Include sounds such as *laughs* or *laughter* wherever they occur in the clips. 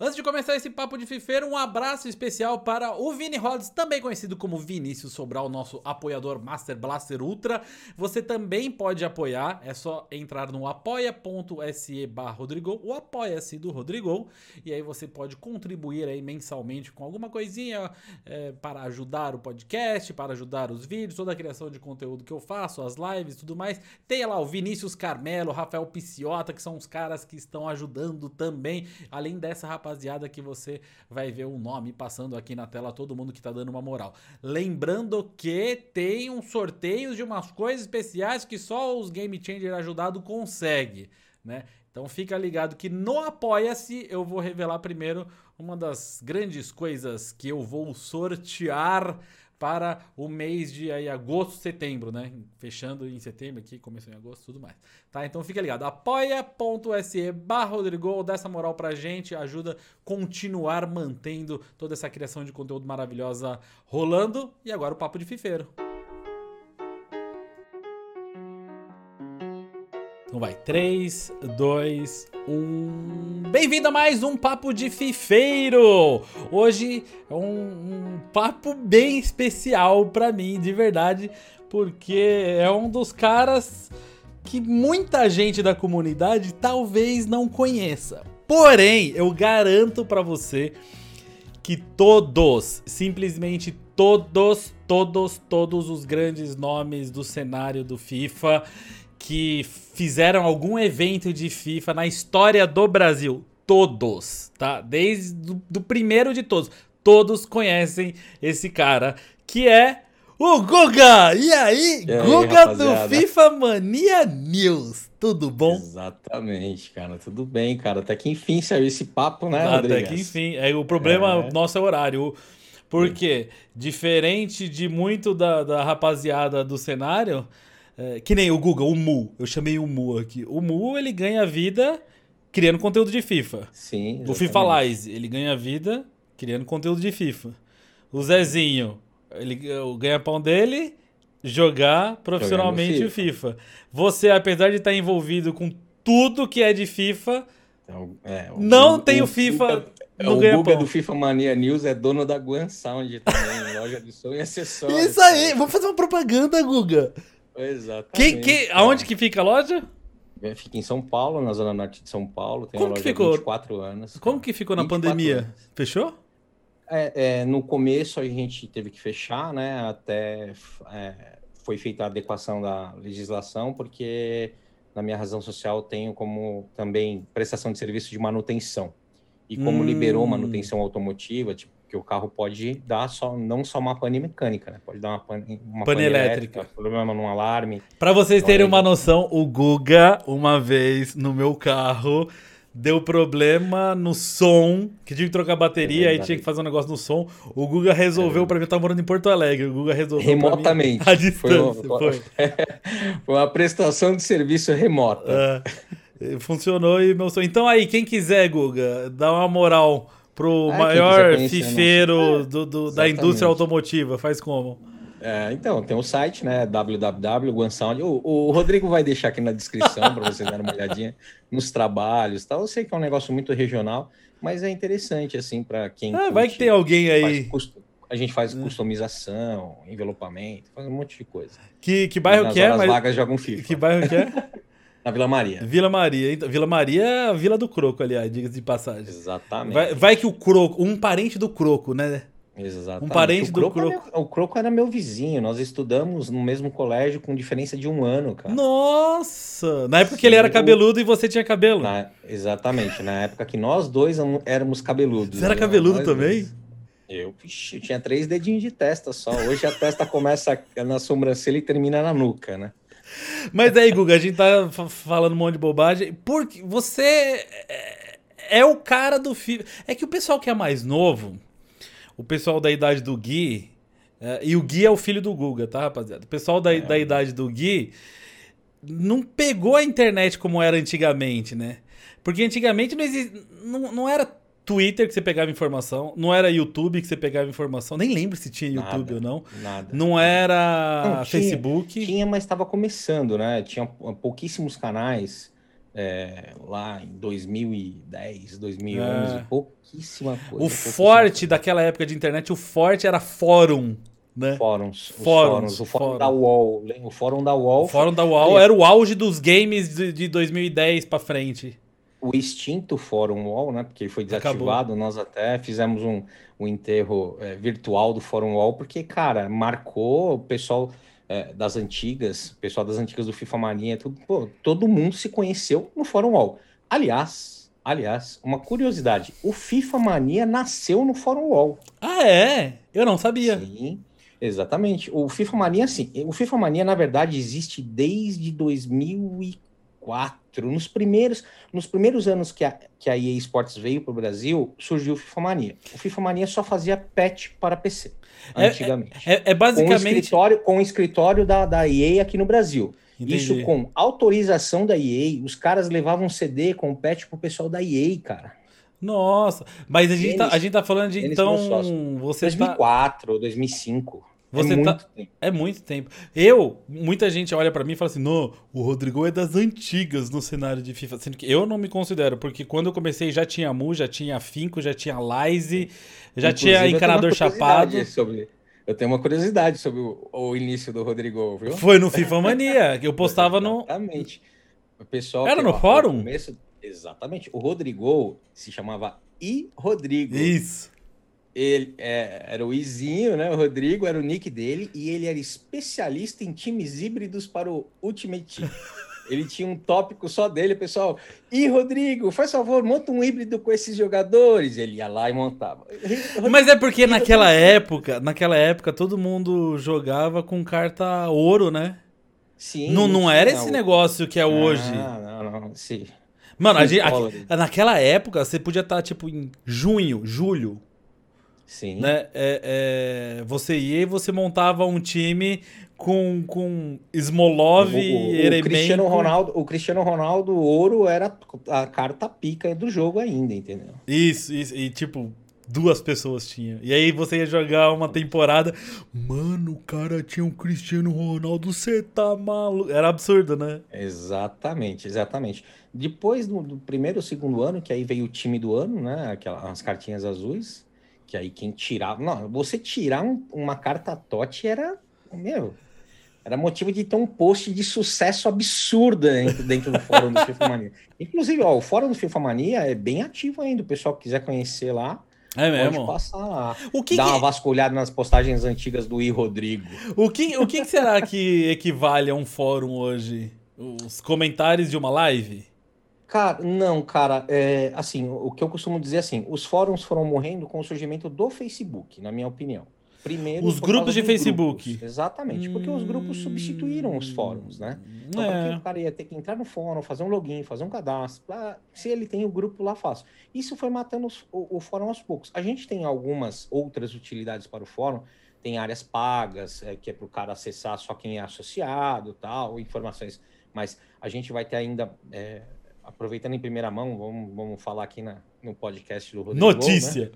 Antes de começar esse papo de fifeiro, um abraço especial para o Vini Rods, também conhecido como Vinícius Sobral, nosso apoiador Master Blaster Ultra. Você também pode apoiar, é só entrar no apoia.se barra Rodrigo, o apoia-se do Rodrigo, e aí você pode contribuir aí mensalmente com alguma coisinha é, para ajudar o podcast, para ajudar os vídeos, toda a criação de conteúdo que eu faço, as lives tudo mais. Tem lá o Vinícius Carmelo, Rafael Piciota, que são os caras que estão ajudando também, além dessa rapaziada rapaziada que você vai ver o nome passando aqui na tela, todo mundo que tá dando uma moral. Lembrando que tem um sorteio de umas coisas especiais que só os Game Changer ajudado consegue, né? Então fica ligado que no Apoia-se eu vou revelar primeiro uma das grandes coisas que eu vou sortear para o mês de aí, agosto, setembro, né? Fechando em setembro aqui, começou em agosto, tudo mais. Tá? Então fica ligado. apoia.se barra Rodrigo, dá essa moral pra gente, ajuda a continuar mantendo toda essa criação de conteúdo maravilhosa rolando. E agora o papo de fifeiro. Então vai, 3, 2, 1. Bem-vindo a mais um Papo de Fifeiro! Hoje é um, um papo bem especial para mim, de verdade, porque é um dos caras que muita gente da comunidade talvez não conheça. Porém, eu garanto para você que todos, simplesmente todos, todos, todos os grandes nomes do cenário do FIFA que fizeram algum evento de FIFA na história do Brasil. Todos, tá? Desde do, do primeiro de todos. Todos conhecem esse cara, que é o Guga! E aí, e aí Guga rapaziada? do FIFA Mania News. Tudo bom? Exatamente, cara. Tudo bem, cara. Até que enfim saiu esse papo, né, Até que enfim. É, o problema é. nosso é o horário. Porque, diferente de muito da, da rapaziada do cenário, é, que nem o Google, o Mu. Eu chamei o Mu aqui. O Mu, ele ganha vida criando conteúdo de FIFA. Sim. Exatamente. O FIFA Lies, ele ganha vida criando conteúdo de FIFA. O Zezinho, ele o ganha-pão dele jogar profissionalmente o FIFA. Você, apesar de estar envolvido com tudo que é de FIFA, é, o, não o, tem o, FIFA. no o Guga do FIFA Mania News é dono da Guan Sound também, loja de som e acessórios. Isso aí, vamos fazer uma propaganda, Guga. Exatamente. Aonde que fica a loja? Fica em São Paulo, na zona norte de São Paulo. Tem Como a loja que ficou? 24 anos. Como que ficou na pandemia? Anos. Fechou? É, é, no começo a gente teve que fechar, né? Até é, foi feita a adequação da legislação, porque na minha razão social tenho como também prestação de serviço de manutenção. E como hum. liberou manutenção automotiva, tipo, que o carro pode dar só não só uma pane mecânica, né? Pode dar uma pane, uma pane, pane elétrica, elétrica, problema no alarme. Para vocês terem uma noção, o Guga uma vez no meu carro deu problema no som, que tive que trocar a bateria, é aí tinha que fazer um negócio no som. O Guga resolveu é para mim, eu tava morando em Porto Alegre, o Guga resolveu remotamente. *laughs* a distância. Foi uma, foi. *laughs* foi uma prestação de serviço remota. É, funcionou e meu som. Então aí, quem quiser, Guga, dá uma moral pro é, maior fifeiro do, do da indústria automotiva? Faz como? É, então, tem o site, né? www.guansound. O, o Rodrigo vai deixar aqui na descrição para vocês darem uma olhadinha *laughs* nos trabalhos tal. Eu sei que é um negócio muito regional, mas é interessante, assim, para quem. Ah, vai que tem alguém aí. A gente faz hum. customização, envelopamento, faz um monte de coisa. Que, que bairro que é? Mas... vagas de algum FIFA. Que bairro que é? *laughs* Na Vila Maria. Vila Maria. Então, Vila Maria é a Vila do Croco, aliás, diga de passagem. Exatamente. Vai, vai, que o Croco, um parente do Croco, né? Exatamente. Um parente o do Croco. O Croco era meu vizinho. Nós estudamos no mesmo colégio com diferença de um ano, cara. Nossa! Na época Sim, que ele era cabeludo e você tinha cabelo. Na, exatamente. Na época que nós dois éramos cabeludos. Você era cabeludo também? Dois. Eu, eu tinha três dedinhos de testa só. Hoje a testa começa na sobrancelha e termina na nuca, né? Mas aí, Guga, a gente tá falando um monte de bobagem. Porque você é, é o cara do filho. É que o pessoal que é mais novo, o pessoal da idade do Gui. É, e o Gui é o filho do Guga, tá, rapaziada? O pessoal da, é. da idade do Gui não pegou a internet como era antigamente, né? Porque antigamente não, exist... não, não era Twitter que você pegava informação, não era YouTube que você pegava informação, nem lembro se tinha YouTube nada, ou não. Nada. Não era não, Facebook. Tinha, mas estava começando, né? Tinha pouquíssimos canais. é, lá em 2010, 2011, é. pouquíssima coisa. O forte daquela época de internet, o forte era fórum. Né? Fóruns, fóruns, o fórum fórum. da UOL, o fórum da UOL. O fórum da UOL era o auge dos games de, de 2010 para frente. O extinto fórum UOL, né? Porque foi desativado, Acabou. nós até fizemos um, um enterro é, virtual do fórum UOL, porque, cara, marcou o pessoal é, das antigas, pessoal das antigas do FIFA Mania, tudo, pô, todo mundo se conheceu no Fórum Wall. Aliás, aliás, uma curiosidade, o FIFA Mania nasceu no Fórum Wall. Ah, é? Eu não sabia. Sim, exatamente. O FIFA Mania, sim, o FIFA Mania, na verdade, existe desde 2004. Nos primeiros, nos primeiros anos que a, que a EA Sports veio para o Brasil, surgiu o FIFA Mania. O FIFA Mania só fazia patch para PC. É, antigamente. É, é, é basicamente. Com o escritório, com o escritório da, da EA aqui no Brasil. Entendi. Isso com autorização da EA. Os caras levavam CD com patch pro pessoal da EA, cara. Nossa, mas a gente, tá, a gente tá falando de então. Você 2004, tá... 2005. Você é tá... muito tempo. É muito tempo. Eu, muita gente olha para mim e fala assim: não, o Rodrigo é das antigas no cenário de FIFA. Sendo que eu não me considero, porque quando eu comecei já tinha Mu, já tinha Finco, já tinha Lize, já Inclusive, tinha encanador chapado. Sobre... Eu tenho uma curiosidade sobre o, o, início do Rodrigo, viu? Foi no FIFA Mania, que eu postava no. Exatamente. O pessoal. Era no fórum? Começo... Exatamente. O Rodrigo se chamava I Rodrigo. Isso. Ele é, era o Izinho, né? O Rodrigo era o nick dele e ele era especialista em times híbridos para o Ultimate Team. *laughs* Ele tinha um tópico só dele, pessoal. E Rodrigo, faz favor, monta um híbrido com esses jogadores. Ele ia lá e montava. Mas é porque naquela época, naquela época, todo mundo jogava com carta ouro, né? Sim. Não, não era esse negócio que é hoje. Não, não, não. Sim. Mano, a gente, a, naquela época, você podia estar, tipo, em junho, julho, Sim. Né? É, é, você ia e você montava um time com, com Smolov e Eremenko. Cristiano Ronaldo, o Cristiano Ronaldo ouro era a carta pica do jogo ainda, entendeu? Isso, isso. E tipo, duas pessoas tinham. E aí você ia jogar uma temporada. Mano, o cara tinha um Cristiano Ronaldo, você tá maluco. Era absurdo, né? Exatamente, exatamente. Depois do, do primeiro, segundo ano, que aí veio o time do ano, né? Aquelas cartinhas azuis que aí quem tirava. Não, você tirar um, uma carta TOT era. Meu. Era motivo de ter um post de sucesso absurdo dentro, dentro do fórum do FIFA Mania. Inclusive, ó, o fórum do FIFA Mania é bem ativo ainda. O pessoal que quiser conhecer lá. É mesmo? Pode passar lá. O que Dá que... uma vasculhada nas postagens antigas do I. Rodrigo. O que, o que será que equivale a um fórum hoje? Os comentários de uma live? Cara, não, cara, é, assim, o que eu costumo dizer é assim, os fóruns foram morrendo com o surgimento do Facebook, na minha opinião. Primeiro, os grupos de Facebook. Grupos. Exatamente, porque hum... os grupos substituíram os fóruns, né? Então, é. o cara ia ter que entrar no fórum, fazer um login, fazer um cadastro, pra, se ele tem o grupo lá, fácil. Isso foi matando os, o, o, fórum aos poucos. A gente tem algumas outras utilidades para o fórum, tem áreas pagas, é, que é para o cara acessar só quem é associado, tal, informações, mas a gente vai ter ainda... É, aproveitando em primeira mão, vamos, vamos falar aqui na, no podcast do Rodrigo. Notícia! Né?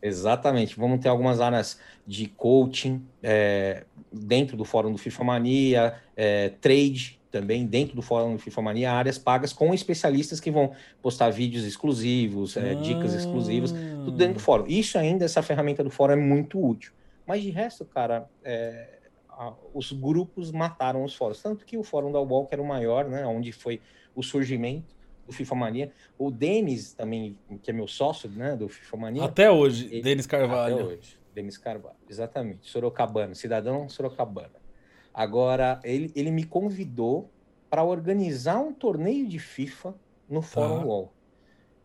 Exatamente. Vamos ter algumas áreas de coaching é, dentro do fórum do FIFA Mania, é, trade também dentro do fórum do FIFA Mania, áreas pagas com especialistas que vão postar vídeos exclusivos, é, dicas exclusivas, tudo dentro do fórum. Isso ainda, essa ferramenta do fórum é muito útil. Mas de resto, cara, é, a, os grupos mataram os fóruns. Tanto que o fórum da UOL, que era o maior, né, onde foi o surgimento, do FIFA Mania. O Denis também, que é meu sócio, né, do FIFA Mania. Até hoje, ele, Denis Carvalho. Até hoje, Denis Carvalho, exatamente. Sorocabana, cidadão Sorocabana. Agora, ele, ele me convidou para organizar um torneio de FIFA no Fórum tá. Wall.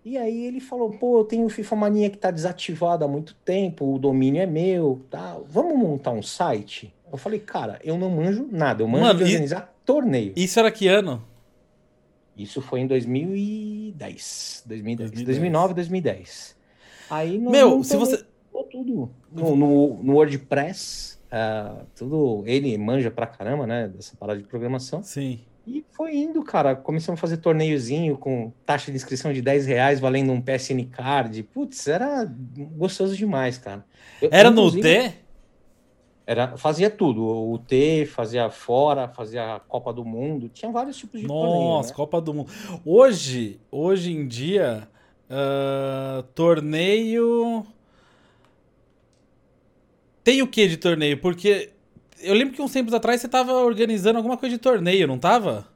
E aí ele falou, pô, eu tenho o FIFA Mania que está desativado há muito tempo, o domínio é meu, tá? Vamos montar um site? Eu falei, cara, eu não manjo nada, eu manjo Mano, de organizar e... torneio. Isso era que ano? Isso foi em 2010, 2010, 2010. 2009, 2010. Aí Meu, se você tudo no, no, no WordPress, uh, tudo ele manja pra caramba, né, dessa parada de programação. Sim. E foi indo, cara. Começamos a fazer torneiozinho com taxa de inscrição de 10 reais, valendo um PSN card. Putz, era gostoso demais, cara. Eu, era no D? Era, fazia tudo, o T, fazia fora, fazia a Copa do Mundo, tinha vários tipos de Nossa, torneio, né? Copa do Mundo. Hoje, hoje em dia, uh, torneio tem o que de torneio? Porque eu lembro que uns tempos atrás você estava organizando alguma coisa de torneio, não estava?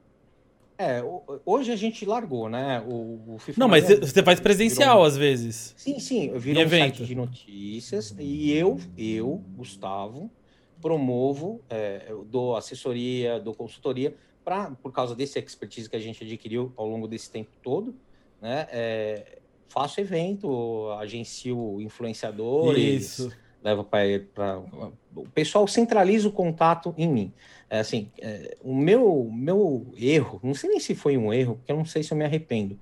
É, hoje a gente largou, né? O, o FIFA não, mas você faz presencial às vezes. Sim, sim. Eu viro um site de notícias e eu, eu, Gustavo, promovo, é, eu dou assessoria, dou consultoria, pra, por causa desse expertise que a gente adquiriu ao longo desse tempo todo, né? É, faço evento, agencio influenciadores. Isso leva para o pessoal centraliza o contato em mim. É, assim, é, o meu meu erro, não sei nem se foi um erro, porque eu não sei se eu me arrependo.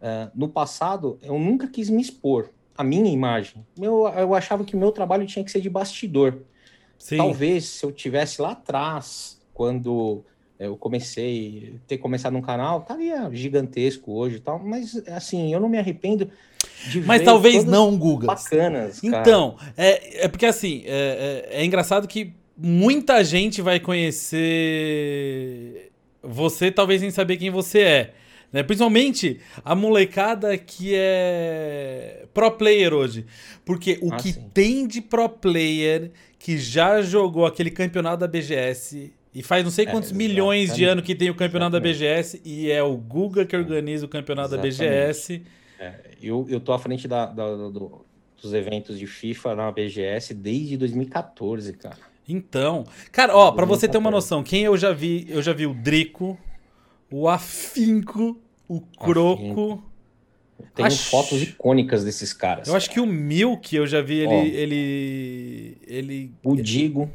É, no passado, eu nunca quis me expor a minha imagem. Eu, eu achava que o meu trabalho tinha que ser de bastidor. Sim. Talvez se eu tivesse lá atrás, quando eu comecei ter começado um canal, estaria gigantesco hoje e tal, mas assim, eu não me arrependo mas talvez não, Guga. Bacanas. Cara. Então, é, é porque assim, é, é, é engraçado que muita gente vai conhecer você, talvez sem saber quem você é. Né? Principalmente a molecada que é pro player hoje. Porque o ah, que sim. tem de pro player que já jogou aquele campeonato da BGS e faz não sei é, quantos é, milhões de anos que tem o campeonato exatamente. da BGS e é o Guga que organiza o campeonato exatamente. da BGS. É, eu, eu tô à frente da, da do, dos eventos de FIFA na BGS desde 2014, cara. Então, cara, ó, para você ter uma noção, quem eu já vi, eu já vi o Drico, o Afinco, o Croco. Afinco. Tem acho... fotos icônicas desses caras. Eu acho que o Milk eu já vi ele. Ó, ele, ele. O Digo.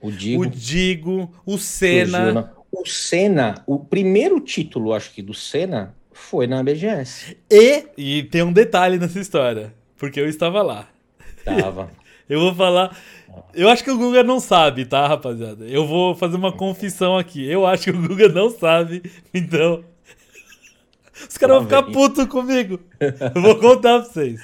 O Digo. O Digo. O Senna. O Senna, o primeiro título, acho que, do Senna foi na BGS. E, e tem um detalhe nessa história, porque eu estava lá. Tava. *laughs* eu vou falar. Eu acho que o Guga não sabe, tá, rapaziada? Eu vou fazer uma confissão aqui. Eu acho que o Guga não sabe, então. Os caras vão ficar putos comigo. Eu vou contar pra vocês.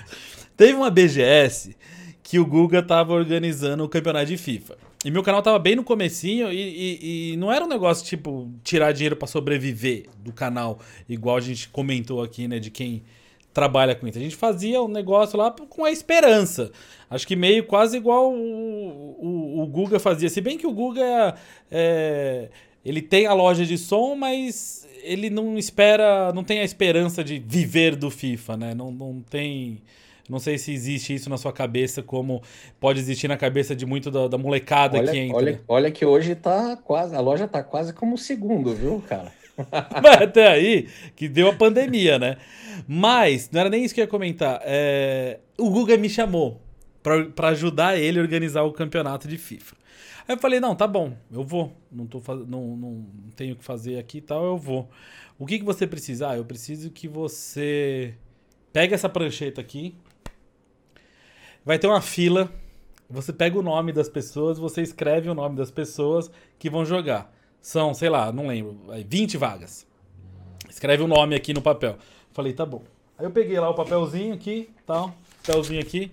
Teve uma BGS que o Guga tava organizando o campeonato de FIFA. E meu canal tava bem no comecinho e, e, e não era um negócio tipo tirar dinheiro para sobreviver do canal, igual a gente comentou aqui, né, de quem trabalha com isso. A gente fazia um negócio lá com a esperança. Acho que meio quase igual o, o, o Guga fazia. Se bem que o Guga é, ele tem a loja de som, mas ele não espera, não tem a esperança de viver do FIFA, né? Não, não tem não sei se existe isso na sua cabeça, como pode existir na cabeça de muito da, da molecada olha, que entra. Olha, olha que hoje tá quase, a loja tá quase como o segundo, viu, cara? *laughs* até aí que deu a pandemia, né? Mas, não era nem isso que eu ia comentar. É... O Guga me chamou para ajudar ele a organizar o campeonato de FIFA. Aí eu falei, não, tá bom, eu vou. Não, tô não, não tenho o que fazer aqui e tal, eu vou. O que, que você precisa? Ah, eu preciso que você pegue essa prancheta aqui, vai ter uma fila. Você pega o nome das pessoas, você escreve o nome das pessoas que vão jogar. São, sei lá, não lembro, 20 vagas. Escreve o nome aqui no papel. Falei, tá bom. Aí eu peguei lá o papelzinho aqui, tal, papelzinho aqui.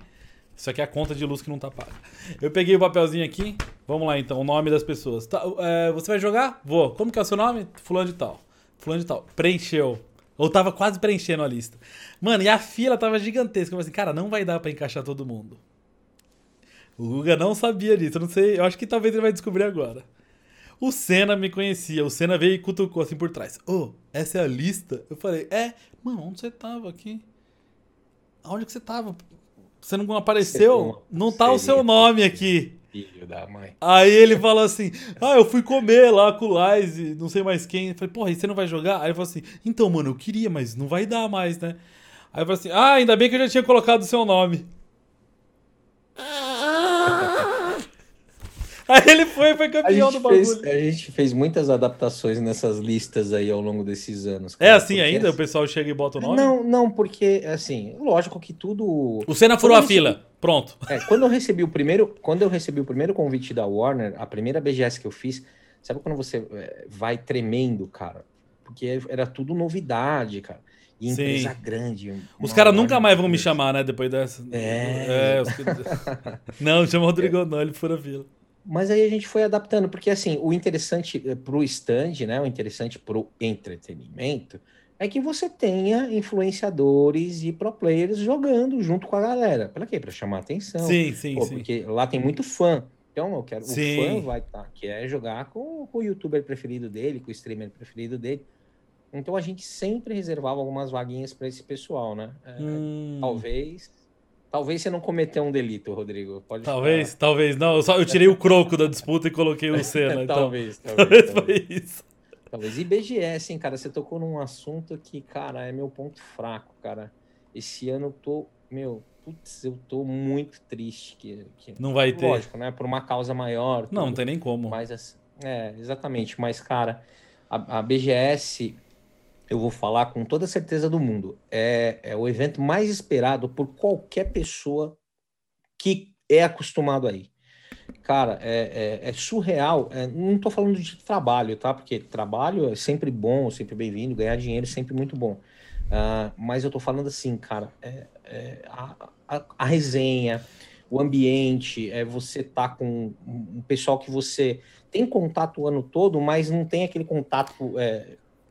Isso aqui é a conta de luz que não tá paga. Eu peguei o papelzinho aqui. Vamos lá então, o nome das pessoas. Tá, é, você vai jogar? Vou. Como que é o seu nome? Fulano de tal. Fulano de tal. Preencheu. Ou tava quase preenchendo a lista. Mano, e a fila tava gigantesca. Eu falei assim, cara, não vai dar para encaixar todo mundo. O Guga não sabia disso. Eu não sei. Eu acho que talvez ele vai descobrir agora. O Senna me conhecia. O Senna veio e cutucou assim por trás. Ô, oh, essa é a lista? Eu falei, é. Mano, onde você tava aqui? Aonde que você tava? Você não apareceu? Não tá o seu nome aqui filho da mãe. Aí ele falou assim: Ah, eu fui comer lá com o Lize, não sei mais quem. Eu falei, porra, e você não vai jogar? Aí ele falou assim: Então, mano, eu queria, mas não vai dar mais, né? Aí eu falei assim: Ah, ainda bem que eu já tinha colocado o seu nome. Aí ele foi, foi campeão do bagulho. Fez, a gente fez muitas adaptações nessas listas aí ao longo desses anos. É cara, é assim ainda? Assim, o pessoal chega e bota o nome? Não, não, porque, assim, lógico que tudo. O Senna furou a fila. Pronto. É, quando eu recebi o primeiro, quando eu recebi o primeiro convite da Warner, a primeira BGS que eu fiz, sabe quando você é, vai tremendo, cara? Porque era tudo novidade, cara. E empresa Sim. grande. Os caras nunca mais vão me chamar, né? Depois dessa. É. é os... *laughs* não, chama o Rodrigo, não, ele fura a fila. Mas aí a gente foi adaptando, porque assim, o interessante eh, para o stand, né? O interessante para o entretenimento é que você tenha influenciadores e pro players jogando junto com a galera. Para quê? Para chamar atenção. Sim, sim, Pô, sim. Porque lá tem muito fã. Então, eu quero. Sim. O fã vai estar, tá, que é jogar com, com, o youtuber preferido dele, com o streamer preferido dele. Então a gente sempre reservava algumas vaguinhas para esse pessoal, né? É, Hum. Talvez. Talvez você não cometeu um delito, Rodrigo. Pode Talvez, talvez. Não, eu, só, eu tirei o croco da disputa e coloquei o Senna. *laughs* Então. talvez, Talvez *laughs* talvez, foi talvez. isso. Talvez. E BGS, hein, cara? Você tocou num assunto que, cara, é meu ponto fraco, cara. Esse ano eu tô, meu, putz, eu tô muito triste que, que... Não vai ter. Lógico, né? Por uma causa maior. Não, não tudo. tem nem como. Mas, assim, é, exatamente. Mas, cara, a, a, BGS, eu vou falar com toda certeza do mundo, é, é o evento mais esperado por qualquer pessoa que é acostumado aí. Cara, é, é, é surreal. É, não tô falando de trabalho, tá? Porque trabalho é sempre bom, sempre bem-vindo, ganhar dinheiro é sempre muito bom. Uh, mas eu tô falando assim, cara, é, é, a, a, a, resenha, o ambiente, é você tá com um pessoal que você tem contato o ano todo, mas não tem aquele contato.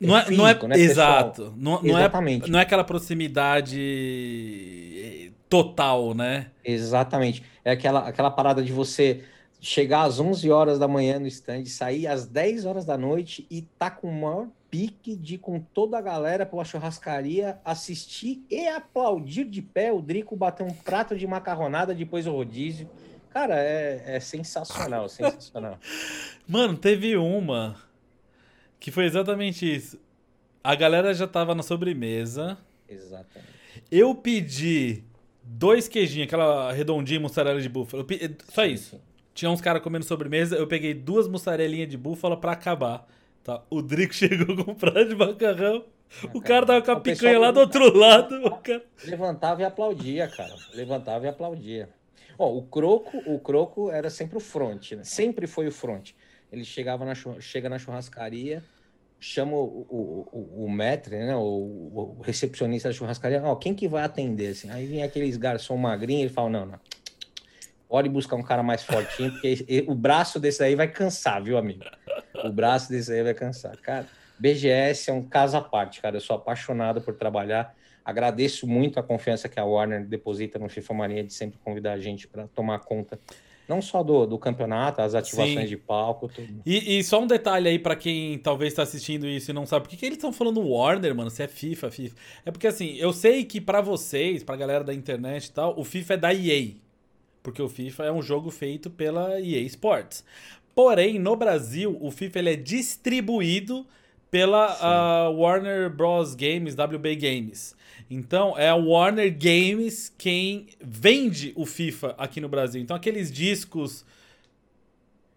É, não é, físico, não é né, exato. Não, não, Exatamente. É, não é aquela proximidade total, né? Exatamente. É aquela, aquela parada de você chegar às 11 horas da manhã no stand, sair às 10 horas da noite e tá com o maior pique de ir com toda a galera pela churrascaria assistir e aplaudir de pé o Drico bater um prato de macarronada depois o rodízio. Cara, é, é sensacional, sensacional. *laughs* Mano, teve uma que foi exatamente isso. A galera já tava na sobremesa. Exatamente. Eu pedi dois queijinhos, aquela redondinha mussarela de búfalo. Pedi, só sim, isso. Sim. Tinha uns caras comendo sobremesa, eu peguei duas mussarelinhas de búfala para acabar. Tá? O Drico *laughs* chegou com um prato de macarrão. Ah, o cara tava com a picanha lá do outro lado. O cara... Levantava e aplaudia, cara. Levantava e aplaudia. Ó, o croco, o croco era sempre o front, né? Sempre foi o front. Ele chegava na chega na churrascaria, chama o, o, o, o né? O, o, recepcionista da churrascaria, ó, quem que vai atender? Assim? Aí vinha aqueles garçom magrinho, ele fala, não, não. Pode buscar um cara mais fortinho, porque o braço desse aí vai cansar, viu, amigo? O braço desse aí vai cansar. Cara, BGS é um caso à parte, cara. Eu sou apaixonado por trabalhar. Agradeço muito a confiança que a Warner deposita no FIFA Mania de sempre convidar a gente para tomar conta não só do, do campeonato, as ativações Sim. de palco, tudo. E, e, só um detalhe aí para quem talvez está assistindo isso e não sabe por que, que eles estão falando Warner, mano, se é FIFA, FIFA. É porque assim, eu sei que para vocês, pra galera da internet e tal, o FIFA é da EA. Porque o FIFA é um jogo feito pela EA Sports. Porém, no Brasil, o FIFA ele é distribuído pela uh, Warner Bros. Games, WB Games. Então, é a Warner Games quem vende o FIFA aqui no Brasil. Então, aqueles discos.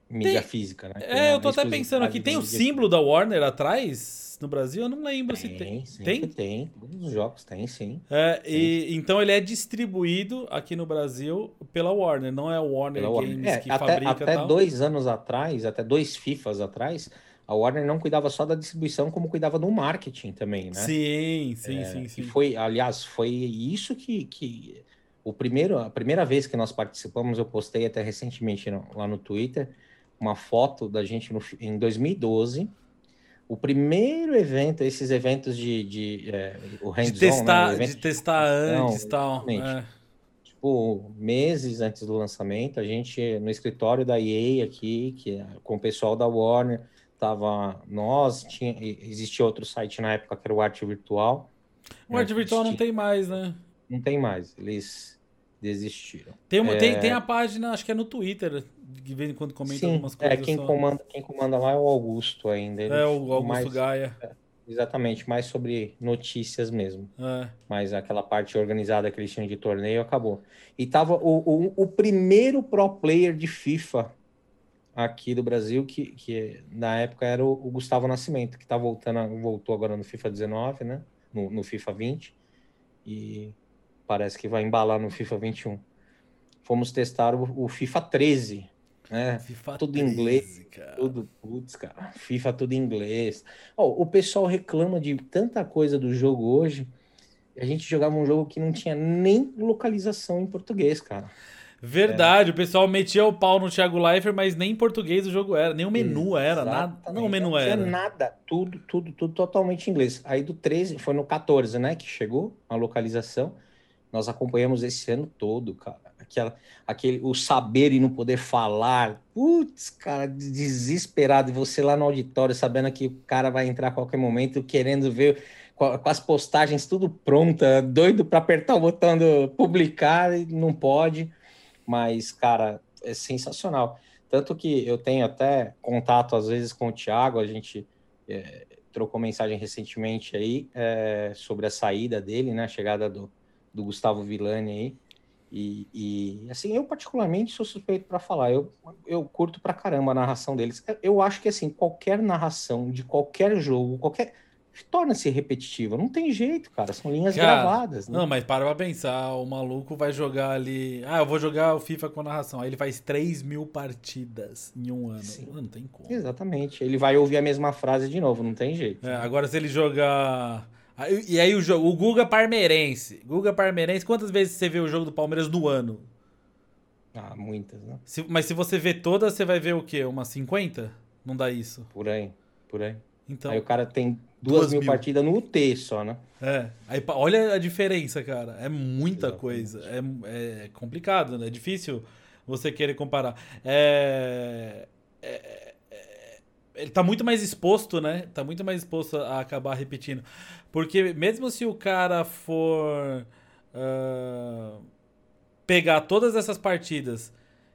Mídia tem... física, né? É, eu tô até pensando aqui. Tem o símbolo da Warner atrás no Brasil? Eu não lembro tem, se tem. Tem? Tem. Todos os jogos tem, sim. É, e, então ele é distribuído aqui no Brasil pela Warner, não é a Warner pela Games Warner. É, que até, fabrica Até tal. dois anos atrás, até dois FIFAs atrás, a Warner não cuidava só da distribuição, como cuidava do marketing também, né? Sim, sim, é, sim, sim. E foi, aliás, foi isso que, que o primeiro, a primeira vez que nós participamos, eu postei até recentemente no, lá no Twitter uma foto da gente no, em 2012. O primeiro evento, esses eventos de, de é, o de testar, né? de testar antes, tal. É. Tipo, meses antes do lançamento, a gente no escritório da EA aqui, que é, com o pessoal da Warner tava nós, tinha, existia outro site na época que era o Arte Virtual. O Arte Virtual não tem mais, né? Não tem mais, eles desistiram. Tem, uma, é... tem, tem a página, acho que é no Twitter, de vez em quando comenta Sim, algumas coisas. É, quem, só. comanda, quem comanda lá é o Augusto ainda. Ele é, o Augusto mais, Gaia. É, exatamente, mais sobre notícias mesmo. É. Mas aquela parte organizada que eles tinham de torneio acabou. E tava o, o, o primeiro pro player de FIFA aqui do Brasil, que, que na época era o, o Gustavo Nascimento, que tá voltando, voltou agora no FIFA 19, né? No, no, FIFA 20. E parece que vai embalar no FIFA 21. Fomos testar o, o FIFA 13, né? FIFA tudo 13, em inglês, cara. tudo, putz, cara. FIFA tudo em inglês. Oh, o pessoal reclama de tanta coisa do jogo hoje. A gente jogava um jogo que não tinha nem localização em português, cara. Verdade, é. o pessoal metia o pau no Thiago Leifert, mas nem em português o jogo era, nem o menu era, nada, não o menu era. Não nada, tudo, tudo, tudo totalmente em inglês. Aí do 13, foi no 14, né, que chegou a localização. Nós acompanhamos esse ano todo, cara. Aquela, aquele, o saber e não poder falar. Putz, cara, desesperado. E você lá no auditório, sabendo que o cara vai entrar a qualquer momento, querendo ver com, com as postagens tudo pronta, doido para apertar o botão do publicar e não pode mas, cara, é sensacional. Tanto que eu tenho até contato, às vezes, com o Thiago, a gente é, trocou mensagem recentemente aí é, sobre a saída dele, né, a chegada do, do Gustavo Villani aí, e, e, assim, eu particularmente sou suspeito para falar, eu, eu curto pra caramba a narração deles. Eu acho que, assim, qualquer narração de qualquer jogo, qualquer torna-se repetitiva. Não tem jeito, cara. São linhas cara, gravadas. Né? Não, mas para pra pensar. O maluco vai jogar ali. Ah, eu vou jogar o FIFA com narração. Aí ele faz 3 mil partidas em um ano. Sim. Não tem como. Exatamente. Ele vai ouvir a mesma frase de novo. Não tem jeito. É, agora, se ele jogar. E aí o jogo, o Guga Parmeirense. Guga Parmeirense, quantas vezes você vê o jogo do Palmeiras no ano? Ah, muitas, né? Se, mas se você vê todas, você vai ver o quê? Umas 50? Não dá isso. Por aí, por aí. Então, aí o cara tem duas, duas mil, mil, partidas no UT só, né? É. Aí, olha a diferença, cara. É muita Exatamente. coisa. É, é complicado, né? É difícil você querer comparar. É, é, é, ele tá muito mais exposto, né? Tá muito mais exposto a acabar repetindo. Porque mesmo se o cara for uh, pegar todas essas partidas.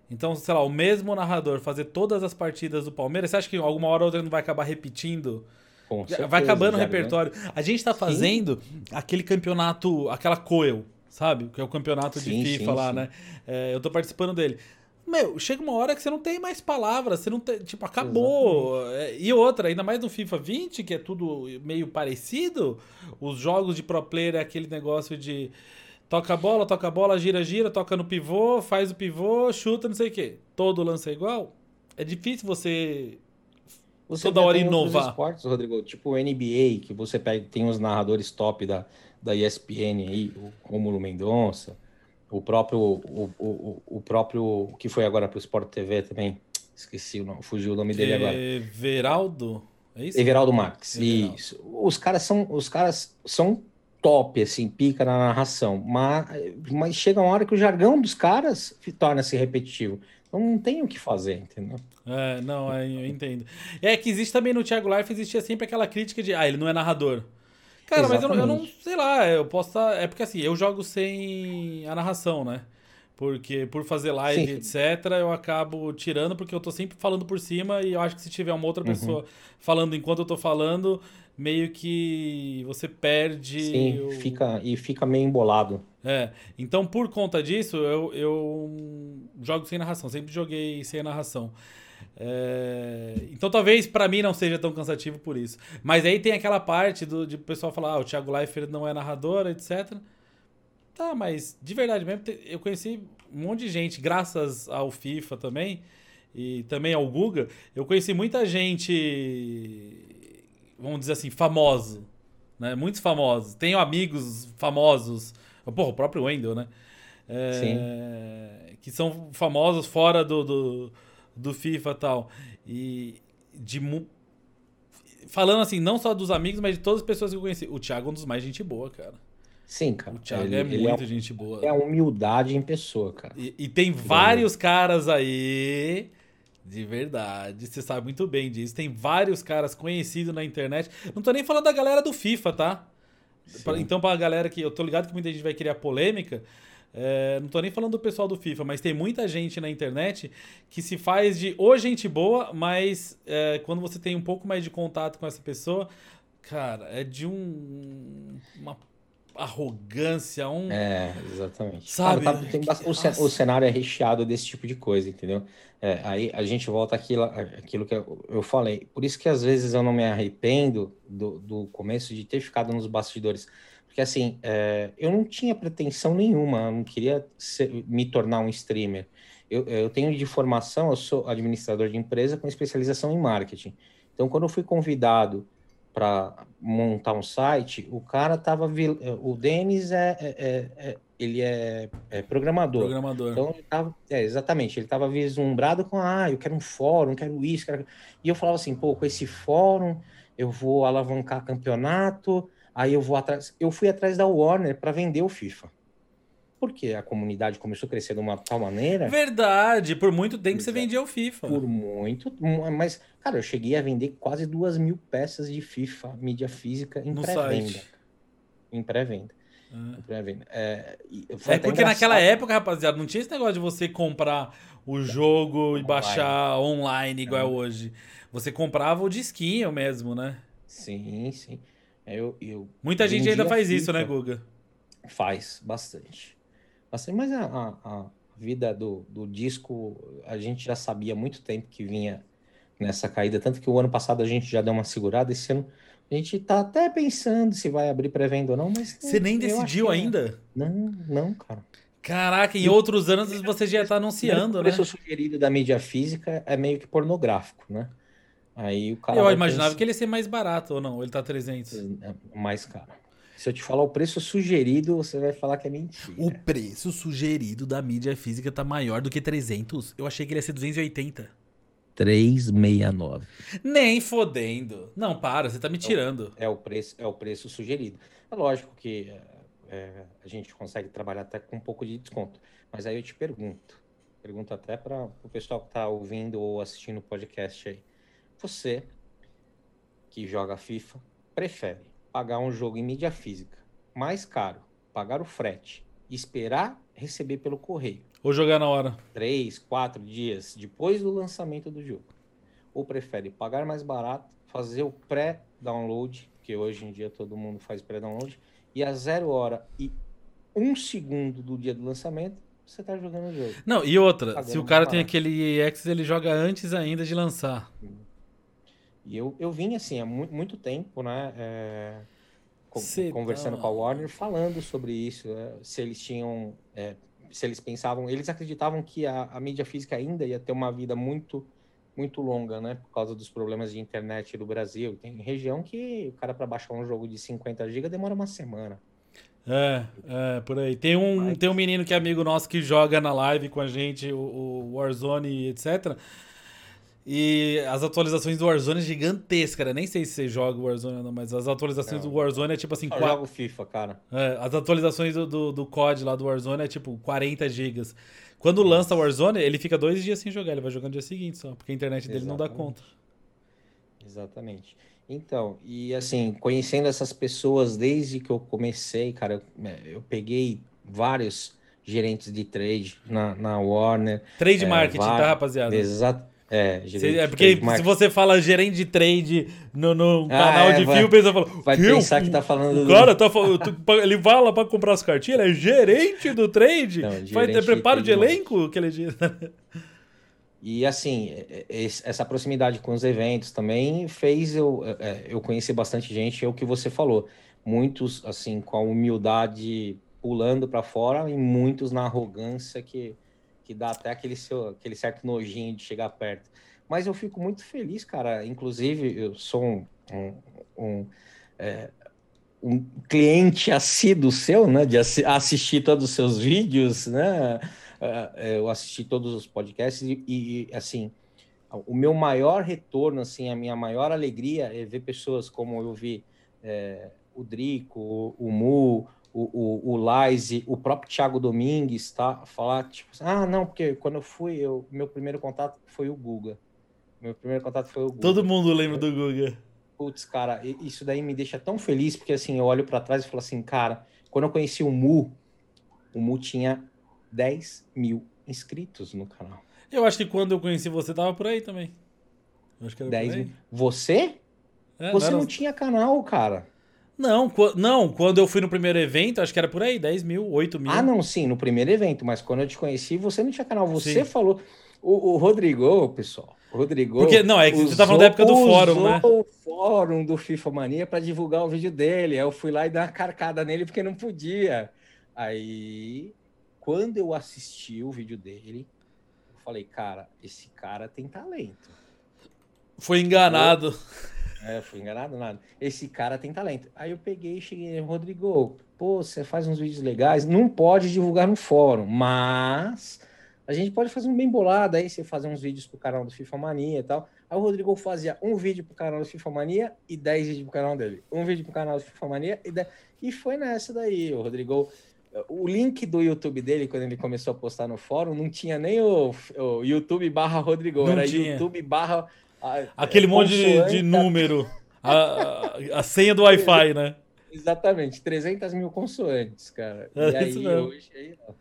Então, sei lá, o mesmo narrador fazer todas as partidas do Palmeiras, você acha que alguma hora ou outra não vai acabar repetindo? Certeza, vai acabando o repertório. Né? A gente tá fazendo sim. aquele campeonato, aquela Coel, sabe? Que é o campeonato sim, de FIFA sim, lá, né? É, eu tô participando dele. Meu, chega uma hora que você não tem mais palavras, você não tem. Tipo, acabou. Exatamente. E outra, ainda mais no FIFA 20, que é tudo meio parecido. Os jogos de pro player é aquele negócio de. Toca a bola, toca a bola, gira, gira, toca no pivô, faz o pivô, chuta, não sei o quê. Todo lance é igual. É difícil você você toda hora inovar. esportes, Rodrigo, tipo o NBA, que você pega, tem os narradores top da, da ESPN aí, o Romulo Mendonça, o próprio, o, o, o próprio, que foi agora para o Sport TV também, esqueci o nome, fugiu o nome dele agora. Everaldo? É isso? Everaldo Max, Everaldo. isso. Os caras são, os caras são top, assim, pica na narração, mas, mas chega uma hora que o jargão dos caras torna-se repetitivo. Então não tem o que fazer, entendeu? É, não, é, eu entendo. É que existe também no Thiago Life, existia sempre aquela crítica de, ah, ele não é narrador. Cara, Exatamente. mas eu, eu, não, sei lá, eu posso estar. Tá, é porque assim, eu jogo sem a narração, né? Porque por fazer live, Sim. etc., eu acabo tirando, porque eu tô sempre falando por cima e eu acho que se tiver uma outra uhum. pessoa falando enquanto eu tô falando, meio que você perde. Sim, o... fica, e fica meio embolado. É, então por conta disso, eu, eu jogo sem narração, sempre joguei sem narração. É... Então talvez para mim não seja tão cansativo por isso. Mas aí tem aquela parte do, de pessoal falar, ah, o Thiago Leifert não é narrador, etc. Tá, mas de verdade mesmo, eu conheci um monte de gente, graças ao FIFA também, e também ao Guga, eu conheci muita gente vamos dizer assim, famoso. Né? Muitos famosos. Tenho amigos famosos. Porra, o próprio Wendel, né? É, Sim. Que são famosos fora do, do, do FIFA e tal. E de falando assim, não só dos amigos, mas de todas as pessoas que eu conheci. O Thiago é um dos mais gente boa, cara. Sim, cara. O Thiago ele, é muito é, gente boa. É a humildade em pessoa, cara. E, e tem vários caras aí de verdade, você sabe muito bem disso. Tem vários caras conhecidos na internet. Não tô nem falando da galera do FIFA, tá? Sim. Então, pra galera que. Eu tô ligado que muita gente vai criar polêmica. É, não tô nem falando do pessoal do FIFA, mas tem muita gente na internet que se faz de ou gente boa, mas é, quando você tem um pouco mais de contato com essa pessoa, cara, é de um, uma arrogância, um. É, exatamente. Sabe? Cara, tá, tem, o, o, cenário é recheado desse tipo de coisa, entendeu? É, aí a gente volta àquilo, àquilo que eu falei. Por isso que às vezes eu não me arrependo do, do começo de ter ficado nos bastidores. Porque assim, é, eu não tinha pretensão nenhuma, eu não queria ser, me tornar um streamer. Eu, eu tenho de formação, eu sou administrador de empresa com especialização em marketing. Então, quando eu fui convidado para montar um site, o cara tava. O Denis é, é, é, ele é, é programador. Programador. Então, ele tava, é, exatamente, ele estava vislumbrado com, ah, eu quero um fórum, quero isso, quero... E eu falava assim, pô, com esse fórum eu vou alavancar campeonato, aí eu vou atrás... Eu fui atrás da Warner para vender o FIFA. Porque a comunidade começou a crescer de uma tal maneira... Verdade, por muito tempo você vendia o FIFA. Por muito, mas, cara, eu cheguei a vender quase duas mil peças de FIFA, mídia física, em pré-venda. Em pré-venda. É, é porque naquela época, rapaziada, não tinha esse negócio de você comprar o jogo online. e baixar online igual é hoje. Você comprava o disquinho mesmo, né? Sim, sim. Eu, eu Muita gente ainda faz isso, né, Guga? Faz, bastante. Bastante mas a, a, vida do, do disco, a gente já sabia há muito tempo que vinha nessa caída. Tanto que o ano passado a gente já deu uma segurada, esse ano a gente tá até pensando se vai abrir pré-venda ou não, mas. Você nem decidiu é. ainda? Não, não, cara. Caraca, em outros anos você já tá anunciando, o né? O preço sugerido da mídia física é meio que pornográfico, né? Aí o cara. Eu imaginava pensar... que ele ia ser mais barato ou não, ele tá 300. É mais caro. Se eu te falar o preço sugerido, você vai falar que é mentira. O preço sugerido da mídia física tá maior do que 300. Eu achei que ele ia ser 280. 369. Nem fodendo. Não, para, você tá me tirando. É o, é o preço, é o preço sugerido. É lógico que é, a gente consegue trabalhar até com um pouco de desconto. Mas aí eu te pergunto, pergunto até para o pessoal que está ouvindo ou assistindo o podcast aí. Você que joga FIFA prefere pagar um jogo em mídia física mais caro, pagar o frete, esperar receber pelo correio ou jogar na hora? Três, quatro dias depois do lançamento do jogo. Ou prefere pagar mais barato, fazer o pré-download, que hoje em dia todo mundo faz pré-download, e a zero hora e um segundo do dia do lançamento, você tá jogando o jogo. Não, e outra, se o cara tem aquele EX, ele joga antes ainda de lançar. E eu, eu vim assim, há muito, muito tempo, né? É, conversando tá... com a Warner, falando sobre isso, né, se eles tinham é, se eles pensavam, eles acreditavam que a, a mídia física ainda ia ter uma vida muito muito longa, né? Por causa dos problemas de internet do Brasil. Tem região que o cara para baixar um jogo de 50 GB demora uma semana. É, é, por aí. Tem um, Mas... tem um menino que é amigo nosso que joga na live com a gente, o, o Warzone, etc. E as atualizações do Warzone é gigantesca, né? Nem sei se você joga o Warzone ou não, mas as atualizações não. do Warzone é tipo assim... Eu quatro... jogo FIFA, cara. É, as atualizações do, do, do, COD lá do Warzone é tipo 40 gigas. Quando lança o Warzone, ele fica dois dias sem jogar, ele vai jogar no dia seguinte só, porque a internet dele Exatamente. não dá conta. Exatamente. Então, e assim, conhecendo essas pessoas desde que eu comecei, cara, eu, é, eu peguei vários gerentes de trade na, na Warner. Trade é, marketing, tá, rápiada? Exato. É, gerente é porque se você fala gerente de trade no, no ah, canal é, de vai, fio, pensa fala, vai pensar que tá falando o do... cara tá falando, ele vai lá para comprar as cartinhas, ele é gerente do trade, Não, vai ter preparo de, de elenco que ele E assim, essa proximidade com os eventos também fez eu, é, eu conhecer bastante gente, é o que você falou. Muitos, assim, com a humildade pulando para fora e muitos na arrogância que que dá até aquele, seu, aquele certo nojinho de chegar perto. Mas eu fico muito feliz, cara. Inclusive, eu sou um, um, um, é, um cliente assíduo seu, né? De assi assistir todos os seus vídeos, né? É, é, eu assisti todos os podcasts e, e, assim, o meu maior retorno, assim, a minha maior alegria é ver pessoas como eu vi é, o Drico, o Mu, o, o, o Laise, o próprio Thiago Domingues, tá? Falar, tipo, assim, ah, não, porque quando eu fui, eu, meu primeiro contato foi o Guga. Meu primeiro contato foi o Guga. Todo mundo lembra do Guga. Putz, cara, isso daí me deixa tão feliz, porque assim, eu olho para trás e falo assim, cara, quando eu conheci o Mu, o Mu tinha 10 mil inscritos no canal. Eu acho que quando eu conheci você, tava por aí também. Eu acho que era 10 mil. Você? É, você não, não tinha canal, cara. Não, não, quando eu fui no primeiro evento, acho que era por aí, 10 mil, 8 mil. Ah, não, sim, no primeiro evento, mas quando eu te conheci, você não tinha canal. Você sim. falou. O, o Rodrigo, pessoal. O Rodrigo. Porque, não, é que usou, você tá falando da época do fórum, né? o fórum do FIFA Mania para divulgar o vídeo dele. Aí eu fui lá e dei uma carcada nele porque não podia. Aí, quando eu assisti o vídeo dele, eu falei, cara, esse cara tem talento. Foi enganado. É, fui enganado nada. Esse cara tem talento. Aí eu peguei e cheguei, Rodrigo, pô, você faz uns vídeos legais, não pode divulgar no fórum, mas a gente pode fazer um bem bolado aí, você fazer uns vídeos pro canal do FIFA Mania e tal. Aí o Rodrigo fazia um vídeo pro canal do FIFA Mania e 10 vídeos pro canal dele. Um vídeo pro canal do FIFA Mania e 10... E foi nessa daí. O Rodrigo. O link do YouTube dele, quando ele começou a postar no fórum, não tinha nem o, o YouTube barra Rodrigo, Não era tinha. YouTube barra. Aquele é, monte de, de número. A, a- a senha do Wi-Fi, né? Exatamente, 300 mil consoantes, cara. É e aí, isso mesmo. hoje, aí, ó,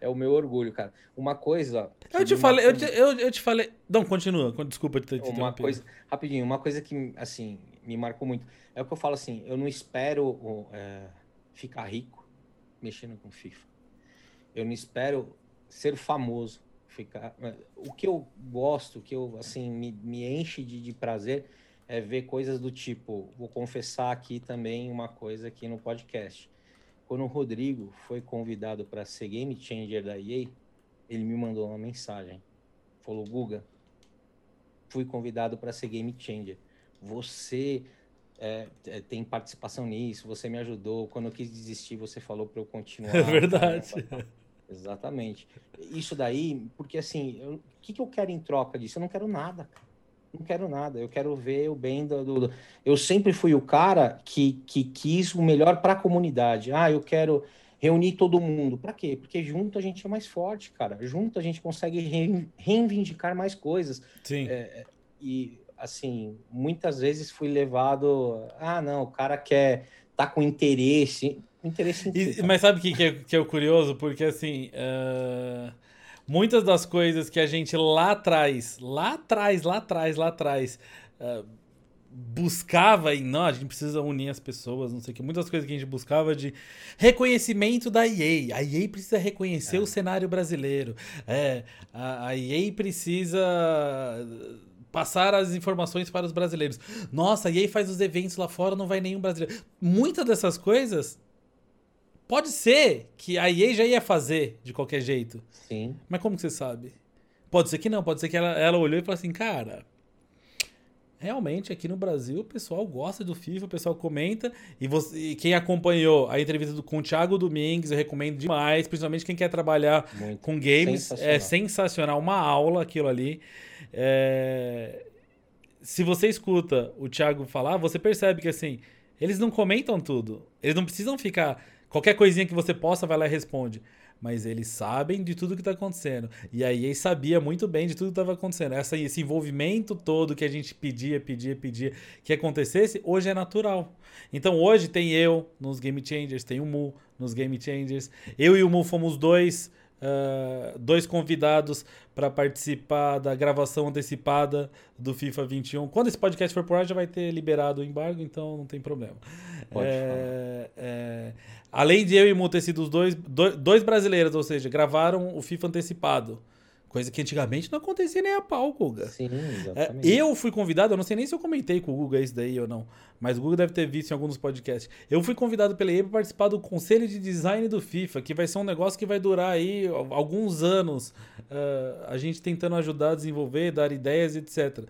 é o meu orgulho, cara. Uma coisa. Eu te falei, eu te, eu, eu te falei. Não, continua. con- Desculpa te, te Uma coisa, rapidinho, uma coisa que, assim, me marcou muito. É o que eu falo assim, eu não espero é, ficar rico mexendo com FIFA. Eu não espero ser famoso. Ficar... O que eu gosto, o que eu, assim, me, me enche de, de prazer é ver coisas do tipo, vou confessar aqui também uma coisa aqui no podcast. Quando o Rodrigo foi convidado para ser Game Changer da EA, ele me mandou uma mensagem. Falou, Guga, fui convidado para ser game changer. Você é, é, tem participação nisso, você me ajudou. Quando eu quis desistir, você falou para eu continuar. *laughs* É verdade. Caramba. Exatamente. Isso daí, porque assim, o que, que eu quero em troca disso? Eu não quero nada, cara. Não quero nada. Eu quero ver o bem do. do- Eu sempre fui o cara que, que quis o melhor para a comunidade. Ah, eu quero reunir todo mundo. Para quê? Porque junto a gente é mais forte, cara. Junto a gente consegue reivindicar mais coisas. Sim. E, assim, muitas vezes fui levado. Ah, não, o cara quer. tá com interesse. E- cara? mas sabe o que, que, é, que é o curioso? Porque assim. ah, muitas das coisas que a gente lá atrás, lá atrás, lá atrás, lá atrás. ah, buscava e não, a gente precisa unir as pessoas, não sei o que, muitas coisas que a gente buscava de reconhecimento da EA. A EA precisa reconhecer É. o cenário brasileiro. É, a, a EA precisa passar as informações para os brasileiros. Nossa, a EA faz os eventos lá fora, não vai nenhum brasileiro. Muitas dessas coisas pode ser que a EA já ia fazer de qualquer jeito. Sim. Mas como que você sabe? Pode ser que não, pode ser que ela, ela olhou e falou assim, cara, realmente aqui no Brasil o pessoal gosta do FIFA, o pessoal comenta, e, você, e quem acompanhou a entrevista do, com o Thiago Domingues, eu recomendo demais, principalmente quem quer trabalhar Muito. com games, Sensacional. é sensacional, uma aula aquilo ali. É, Se você escuta o Thiago falar, você percebe que assim, eles não comentam tudo, eles não precisam ficar, qualquer coisinha que você possa, vai lá e responde. Mas eles sabem de tudo que tá acontecendo. E aí ele sabia muito bem de tudo que estava acontecendo. Essa, esse envolvimento todo que a gente pedia, pedia, pedia que acontecesse, hoje é natural. Então hoje tem eu nos Game Changers, tem o Mu nos Game Changers. Eu e o Mu fomos dois, ah, dois convidados para participar da gravação antecipada do FIFA 21. Quando esse podcast for por ar, já vai ter liberado o embargo, então não tem problema. Pode É, é, além de eu e Mu ter sido os dois, dois, brasileiros, ou seja, gravaram o FIFA antecipado. Coisa que antigamente não acontecia nem a pau, Guga. Sim, É, exatamente. eu fui convidado, eu não sei nem se eu comentei com o Guga isso daí ou não, mas o Guga deve ter visto em alguns dos podcasts. Eu fui convidado pela EA para participar do conselho de design do FIFA, que vai ser um negócio que vai durar aí alguns anos. ah, a gente tentando ajudar a desenvolver, dar ideias, etc.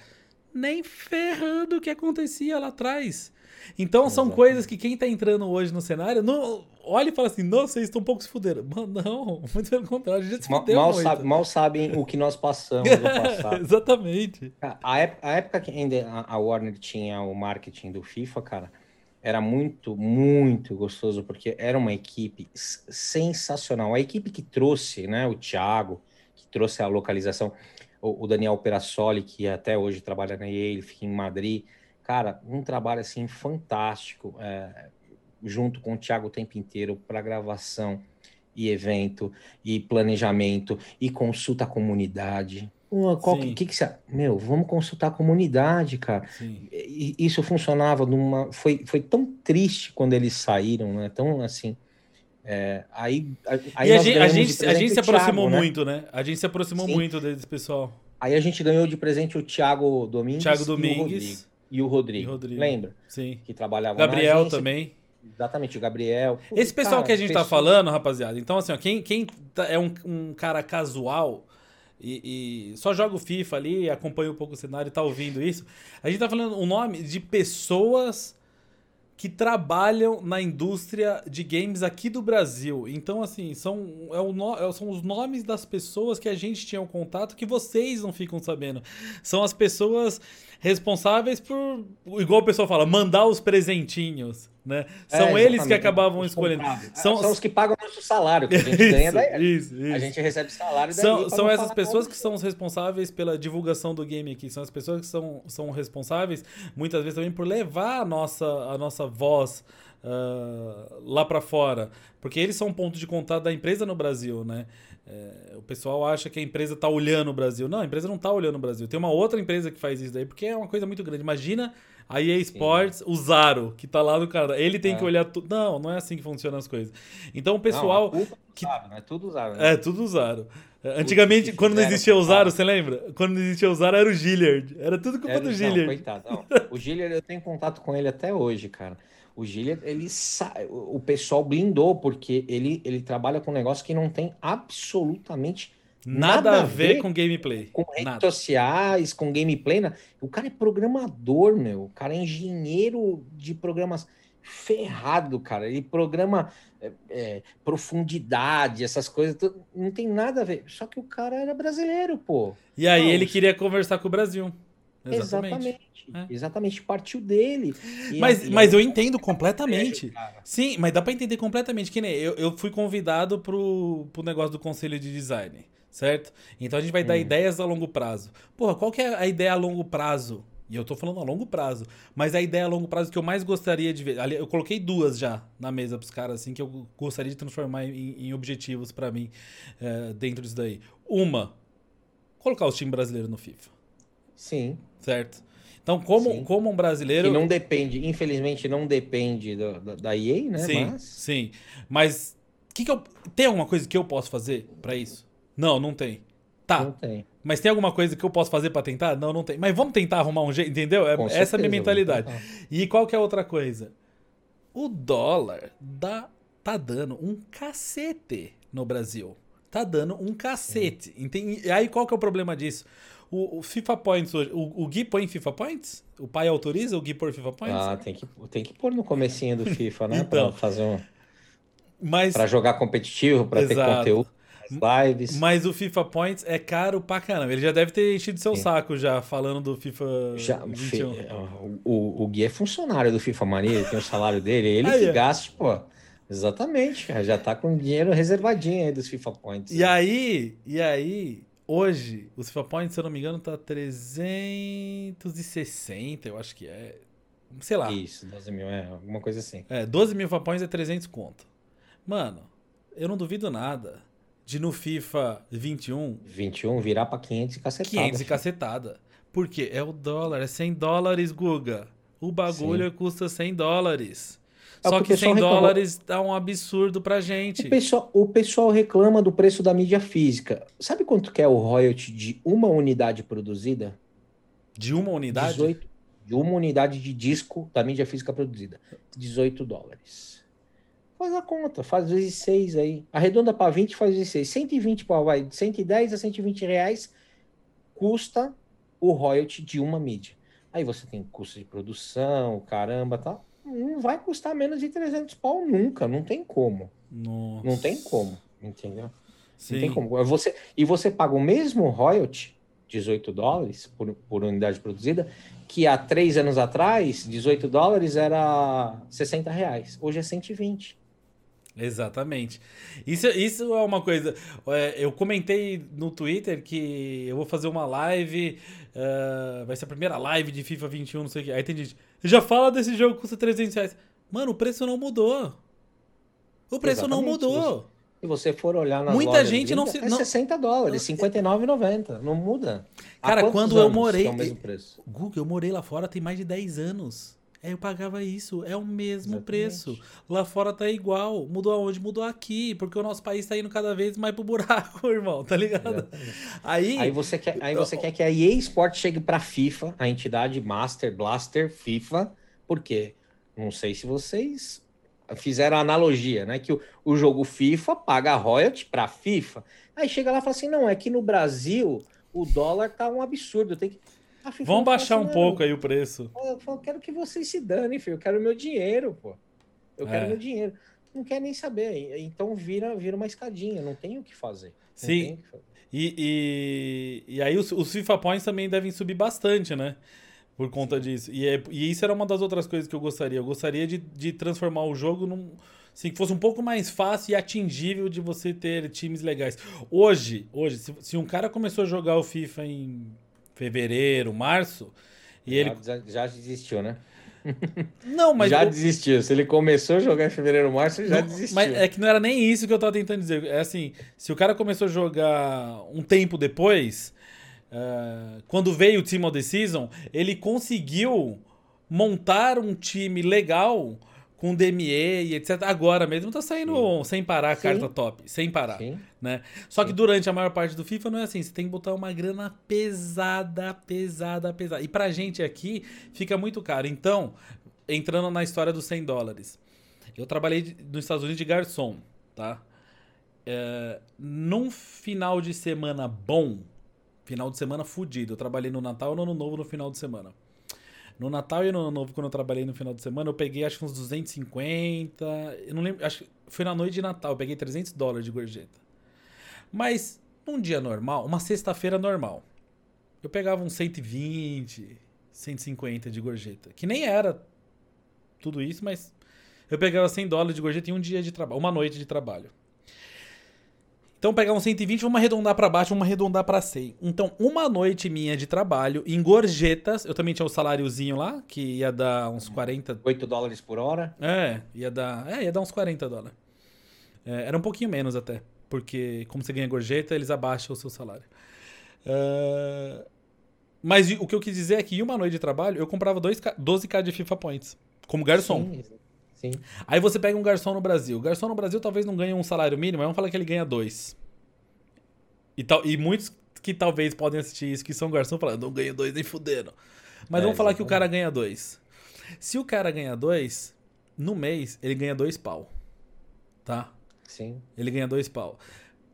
Nem ferrando o que acontecia lá atrás. Então são Exatamente. coisas que quem tá entrando hoje no cenário não olha e fala assim: nossa, vocês estão um pouco se fuderam. Mano, não, *laughs* muito pelo contrário, a gente se Ma- fudeu mal, sabe- mal sabem o que nós passamos no *laughs* passado. Exatamente. A época, a época que ainda a Warner tinha o marketing do FIFA, cara, era muito, muito gostoso, porque era uma equipe sensacional. A equipe que trouxe, né, o Thiago, que trouxe a localização, o, o Daniel Perassoli, que até hoje trabalha na EA, ele fica em Madrid. Cara, um trabalho assim fantástico, é, junto com o Thiago o tempo inteiro para gravação e evento e planejamento e consulta à comunidade. Pô, qual que, que, que você. Meu, vamos consultar a comunidade, cara. E- Isso funcionava numa. Foi, foi tão triste quando eles saíram, né? Tão assim. é, aí, aí e a gente, a gente, a gente se o Thiago, aproximou né? muito, né? A gente se aproximou Sim. muito desse pessoal. Aí a gente ganhou de presente o Thiago Domingues, Thiago. Domingues E o Rodrigo. e Rodrigo. Lembra? Sim. Que trabalhava na Gabriel agência. também. Exatamente, o Gabriel. Esse pessoal cara, que a gente tá pessoas- falando, rapaziada, então assim, ó, quem, quem tá- é um, um cara casual, e, e, só joga o FIFA ali, acompanha um pouco o cenário e tá ouvindo isso. A gente tá falando o nome de pessoas que trabalham na indústria de games aqui do Brasil. Então, assim, são, é o é, são os nomes das pessoas que a gente tinha um contato que vocês não ficam sabendo. São as pessoas responsáveis por, igual o pessoal fala, mandar os presentinhos. Né? São é, eles que acabavam escolhendo. São, são os que pagam nosso salário, que a gente isso, ganha daí. Isso, isso. A gente recebe salário daí. São, são essas pessoas que são os responsáveis pela divulgação do game aqui. São as pessoas que são, são responsáveis, muitas vezes também, por levar a nossa, a nossa voz uh, lá para fora. Porque eles são um ponto de contato da empresa no Brasil, né? É, o pessoal acha que a empresa está olhando o Brasil. Não, a empresa não está olhando o Brasil. Tem uma outra empresa que faz isso daí, porque é uma coisa muito grande. Imagina a EA Sports, Sim. o Zaro, que tá lá no cara. Ele tem é. que olhar tudo. Não, não é assim que funcionam as coisas. Então o pessoal. Não, que... Zaro, é tudo Zaro. Né? É, tudo Zaro. Antigamente, quando não existia o Zaro, você lembra? Quando não existia o Zaro, era o Gilliard. Era tudo culpa era, do Gilliard. Não, coitado. Não. O Gilliard, eu tenho contato com ele até hoje, cara. O Gilliard, ele o pessoal blindou, porque ele, ele trabalha com um negócio que não tem absolutamente Nada, Nada a ver, ver, com gameplay. Com redes Nada. sociais, com gameplay. Né? O cara é programador, meu. O cara é engenheiro de programas ferrado, cara. Ele programa é, é, profundidade, essas coisas. Não tem nada a ver. Só que o cara era brasileiro, pô. E aí não, ele queria conversar com o Brasil. Exatamente. Exatamente. É. Exatamente, partiu dele. mas, a, mas eu entendo completamente. Sim, mas dá para entender completamente. Que nem eu, eu fui convidado pro, pro negócio do conselho de design certo? Então a gente vai dar hum. ideias a longo prazo. Porra, qual que é a ideia a longo prazo? E eu tô falando a longo prazo. Mas a ideia a longo prazo que eu mais gostaria de ver. Ali, eu coloquei duas já na mesa pros caras, assim, que eu gostaria de transformar em, em objetivos para mim é, dentro disso daí. Uma, colocar o time brasileiro no FIFA. Sim. Certo? Então, como, como um brasileiro. Que não depende, infelizmente, não depende do, da, da EA, né? Sim, Mas... sim. Mas que que eu, tem alguma coisa que eu posso fazer para isso? Não, não tem. Tá. Não tem. Mas tem alguma coisa que eu posso fazer para tentar? Não, não tem. Mas vamos tentar arrumar um jeito, entendeu? É, certeza, essa é a minha mentalidade. E qual que é a outra coisa? O dólar dá, tá dando um cacete no Brasil. Tá dando um cacete. Entende? E aí qual que é o problema disso? O, o, FIFA Points hoje. O, o Gui põe FIFA Points? O pai autoriza o Gui pôr FIFA Points? Ah, tem que, tem que pôr no comecinho do FIFA, né? *laughs* então, pra fazer um. Mas... Pra jogar competitivo, pra ter conteúdo lives. Mas o FIFA Points é caro pra caramba. Ele já deve ter enchido seu Sim. saco já, falando do FIFA já, 21. É, o, o Gui é funcionário do FIFA Mania, ele tem o salário dele, ele aí, que é. gasta, pô. Exatamente, já tá com dinheiro reservadinho aí dos FIFA Points. E aí, e aí, hoje, os FIFA Points, se eu não me engano, tá 360, eu acho que é. Sei lá. Isso, 12 mil, é, alguma coisa assim. É, 12 mil FIFA Points é 300 conto. Mano, eu não duvido nada de no FIFA 21... 21 virar pra 500 e cacetada. 500 e cacetada. Por quê? É o dólar, é 100 dólares, Guga. O bagulho Sim. custa 100 dólares. É Só que 100 dólares dá um absurdo pra gente. O pessoal, o pessoal reclama do preço da mídia física. Sabe quanto que é o royalty de uma unidade produzida? De uma unidade? 18, de uma unidade de disco da mídia física produzida. 18 dólares. Faz a conta, faz vezes 6 aí. Arredonda para 20, faz vezes 6. 120 para vai, de 110 a 120 reais custa o royalty de uma mídia. Aí você tem custo de produção, caramba, tá? Não vai custar menos de 300 pau nunca, não tem como. Nossa. Não tem como, entendeu? Sim. Não tem como. Você, e você paga o mesmo royalty, 18 dólares por, por unidade produzida, que há três anos atrás, 18 dólares era 60 reais. Hoje é 120. Exatamente. Isso, isso é uma coisa. É, eu comentei no Twitter que eu vou fazer uma live. Uh, vai ser a primeira live de FIFA 21, não sei o que. Aí tem gente. Já fala desse jogo que custa 300 reais. Mano, o preço não mudou. O preço Exatamente. não mudou. Se você for olhar na Muita gente não se. É 60 dólares, R$ 59,90. Não muda. Cara, quando eu morei. É mesmo preço? Google, eu morei lá fora tem mais de 10 anos. É, eu pagava isso, é o mesmo Exatamente. preço. Lá fora tá igual. Mudou aonde? Mudou aqui, porque o nosso país tá indo cada vez mais pro buraco, *laughs* irmão, tá ligado? Aí, aí você quer, aí você quer que a EA Sport chegue pra FIFA, a entidade Master Blaster FIFA, por quê? Não sei se vocês fizeram a analogia, né? Que o, o jogo FIFA paga royalty para a FIFA. Aí chega lá e fala assim: não, é que no Brasil o dólar tá um absurdo. Tem que. Vamos baixar um pouco aí o preço. Eu, eu quero que vocês se danem, filho. Eu quero meu dinheiro, pô. Eu quero é. meu dinheiro. Não quer nem saber. Então vira, vira uma escadinha. Não tem o que fazer. Sim. Que fazer. E, e, e, aí os, os FIFA Points também devem subir bastante, né? Por conta Sim. disso. E, é, e isso era uma das outras coisas que eu gostaria. Eu gostaria de, de transformar o jogo num. Assim, que fosse um pouco mais fácil e atingível de você ter times legais. Hoje, hoje, se, se um cara começou a jogar o FIFA em fevereiro, março, e já, ele. Já, já desistiu, né? Não, mas. *laughs* Já eu... desistiu. Se ele começou a jogar em fevereiro, março, ele já não, desistiu. Mas é que não era nem isso que eu tava tentando dizer. É assim, se o cara começou a jogar um tempo depois, uh, quando veio o Team of the Season, ele conseguiu montar um time legal com DME e etc. Agora mesmo tá saindo Sim. sem parar a carta Sim. top, sem parar, Sim. né? Só que durante a maior parte do FIFA não é assim, você tem que botar uma grana pesada, pesada, pesada. E pra gente aqui fica muito caro. Então, entrando na história dos 100 dólares. Eu trabalhei nos Estados Unidos de garçom, tá? É, num final de semana bom, final de semana fudido, eu trabalhei no Natal e no Ano Novo no final de semana. No Natal e no Ano Novo, quando eu trabalhei no final de semana, eu peguei acho que uns 250. Eu não lembro, acho que foi na noite de Natal, eu peguei 300 dólares de gorjeta. Mas num dia normal, uma sexta-feira normal, eu pegava uns 120, 150 de gorjeta. Que nem era tudo isso, mas eu pegava 100 dólares de gorjeta em um dia de trabalho, uma noite de trabalho. Então pegar um 120, vamos arredondar para baixo, vamos arredondar para 100. Então, uma noite minha de trabalho em gorjetas, eu também tinha o um saláriozinho lá, que ia dar uns 40... 8 dólares por hora? É, ia dar, é, ia dar uns 40 dólares. É, era um pouquinho menos até, porque como você ganha gorjeta, eles abaixam o seu salário. Uh, mas o que eu quis dizer é que em uma noite de trabalho, eu comprava 12k de FIFA Points, como garçom. Sim, Sim. Aí você pega um garçom no Brasil. O garçom no Brasil talvez não ganhe um salário mínimo, mas vamos falar que ele ganha dois. E, tal, e muitos que talvez podem assistir isso, que são garçom, falam, não ganho dois nem fudendo. Mas é, vamos falar que o cara ganha dois. Se o cara ganha dois, no mês ele ganha dois pau. Tá? Sim. Ele ganha dois pau.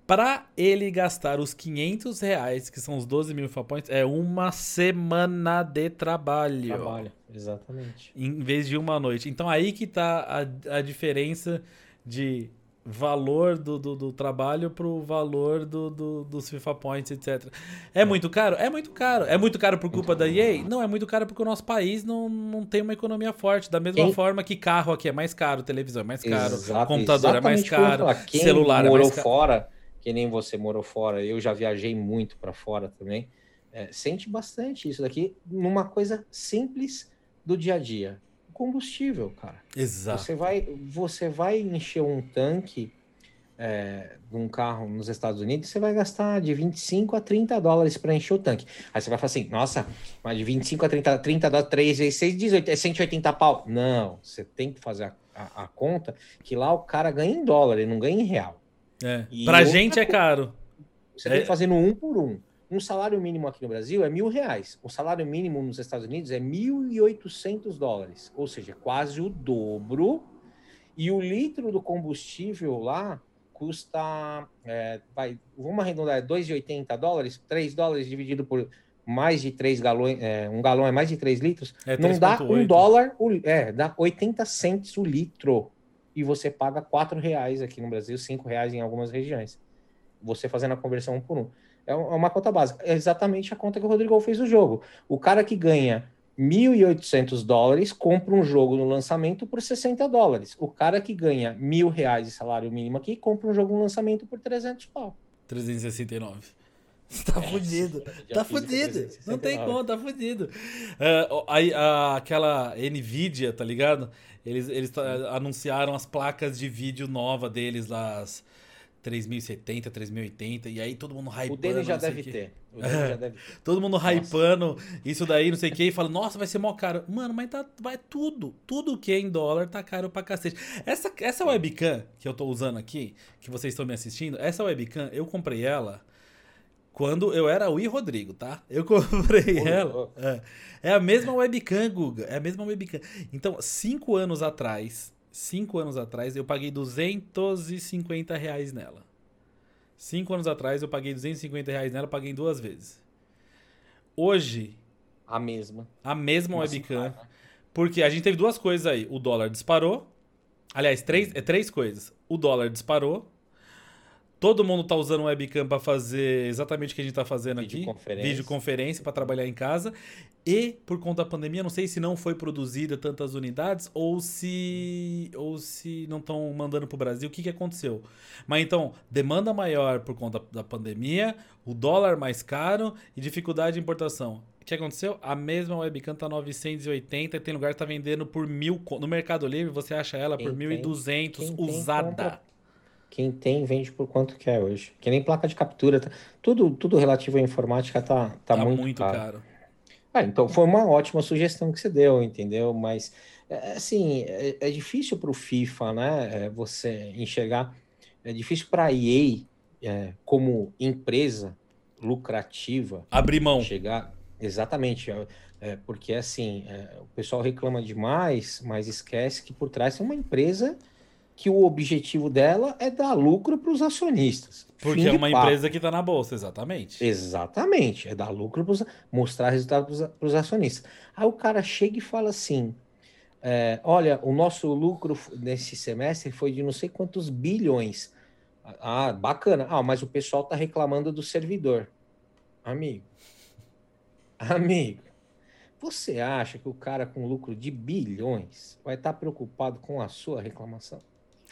Pra ele gastar os 500 reais, que são os 12 mil points, é uma semana de trabalho. Trabalho, exatamente. Em vez de uma noite. Então aí que tá a, a diferença de valor do, do, do trabalho pro valor do, do, dos FIFA Points, etc. É, é muito caro? É muito caro. É muito caro por culpa da EA? Não, é muito caro porque o nosso país não, não tem uma economia forte. Da mesma quem... forma que carro aqui é mais caro, televisão é mais caro, Exato, computador é mais caro, celular é mais caro. fora que nem você morou fora, eu já viajei muito para fora também, é, sente bastante isso daqui numa coisa simples do dia a dia. Combustível, cara. Exato. Você vai, você vai encher um tanque é, de um carro nos Estados Unidos, você vai gastar de 25 a 30 dólares para encher o tanque. Aí você vai falar assim, nossa, mas de 25 a 30, 30 dólares, 3 vezes 6, 18, é 180 pau. Não, você tem que fazer a, a, a conta que lá o cara ganha em dólar, ele não ganha em real. É. Pra gente é caro. Você é... tem que fazer no um por um. Um salário mínimo aqui no Brasil é mil reais. O salário mínimo nos Estados Unidos é 1.800 dólares, ou seja, quase o dobro. E o litro do combustível lá custa, é, vai, vamos arredondar, 2,80 dólares, 3 dólares dividido por mais de 3 galões, é, um galão é mais de 3 litros, é, não dá um dólar, é, dá 80 centes o litro e você paga quatro reais aqui no Brasil, cinco reais em algumas regiões. Você fazendo a conversão um por um. É uma conta básica. É exatamente a conta que o Rodrigo fez no jogo. O cara que ganha 1.800 dólares compra um jogo no lançamento por 60 dólares. O cara que ganha mil reais de salário mínimo aqui compra um jogo no lançamento por 300 pau. 369. *laughs* Tá é, fudido. Tá fudido. Não tem como, tá fudido. Uh, aí, uh, aquela Nvidia, tá ligado? Eles, eles anunciaram as placas de vídeo nova deles as 3070, 3080, e aí todo mundo hypando. O dele já deve ter. É, *laughs* já deve ter. Todo mundo nossa. hypando isso daí, não sei o que, e fala, nossa, vai ser mó caro. Mano, mas tá, vai tudo. Tudo que é em dólar tá caro pra cacete. Essa, essa webcam que eu tô usando aqui, que vocês estão me assistindo, essa webcam, eu comprei ela quando eu era o I Rodrigo, tá? Eu *laughs* comprei ela. É, é, a mesma webcam, Guga. É a mesma webcam. Então, cinco anos atrás, cinco anos atrás, eu paguei 250 reais nela. Cinco anos atrás, eu paguei 250 reais nela, paguei duas vezes. Hoje. A mesma. A mesma webcam. Porque a gente teve duas coisas aí. O dólar disparou. Aliás, três, é três coisas. O dólar disparou. Todo mundo tá usando webcam para fazer exatamente o que a gente tá fazendo aqui. Videoconferência para trabalhar em casa. E por conta da pandemia, não sei se não foi produzida tantas unidades ou se ou se não estão mandando para o Brasil. O que, que aconteceu? Mas então, demanda maior por conta da pandemia, o dólar mais caro e dificuldade de importação. O que aconteceu? A mesma webcam tá 980 e tem lugar que tá vendendo por mil. No Mercado Livre você acha ela por 1.200 usada. Quem tem, vende por quanto quer hoje. Que nem placa de captura. Tá, tudo, tudo relativo à informática tá, tá, tá muito, muito caro. caro. Ah, então foi uma ótima sugestão que você deu, entendeu? Mas, é, assim, é, é difícil para o FIFA, né? É, você enxergar. É difícil para a EA, é, como empresa lucrativa, abrir mão. Chegar. Exatamente. É, é porque, assim, o pessoal reclama demais, mas esquece que por trás tem uma empresa que o objetivo dela é dar lucro para os acionistas. Porque Fim é uma empresa que está na bolsa, exatamente. Exatamente, é dar lucro para mostrar resultado para os acionistas. Aí o cara chega e fala assim: é, olha, o nosso lucro nesse semestre foi de não sei quantos bilhões. Ah, bacana. Ah, mas o pessoal está reclamando do servidor. Amigo, amigo, você acha que o cara com lucro de bilhões vai estar tá preocupado com a sua reclamação?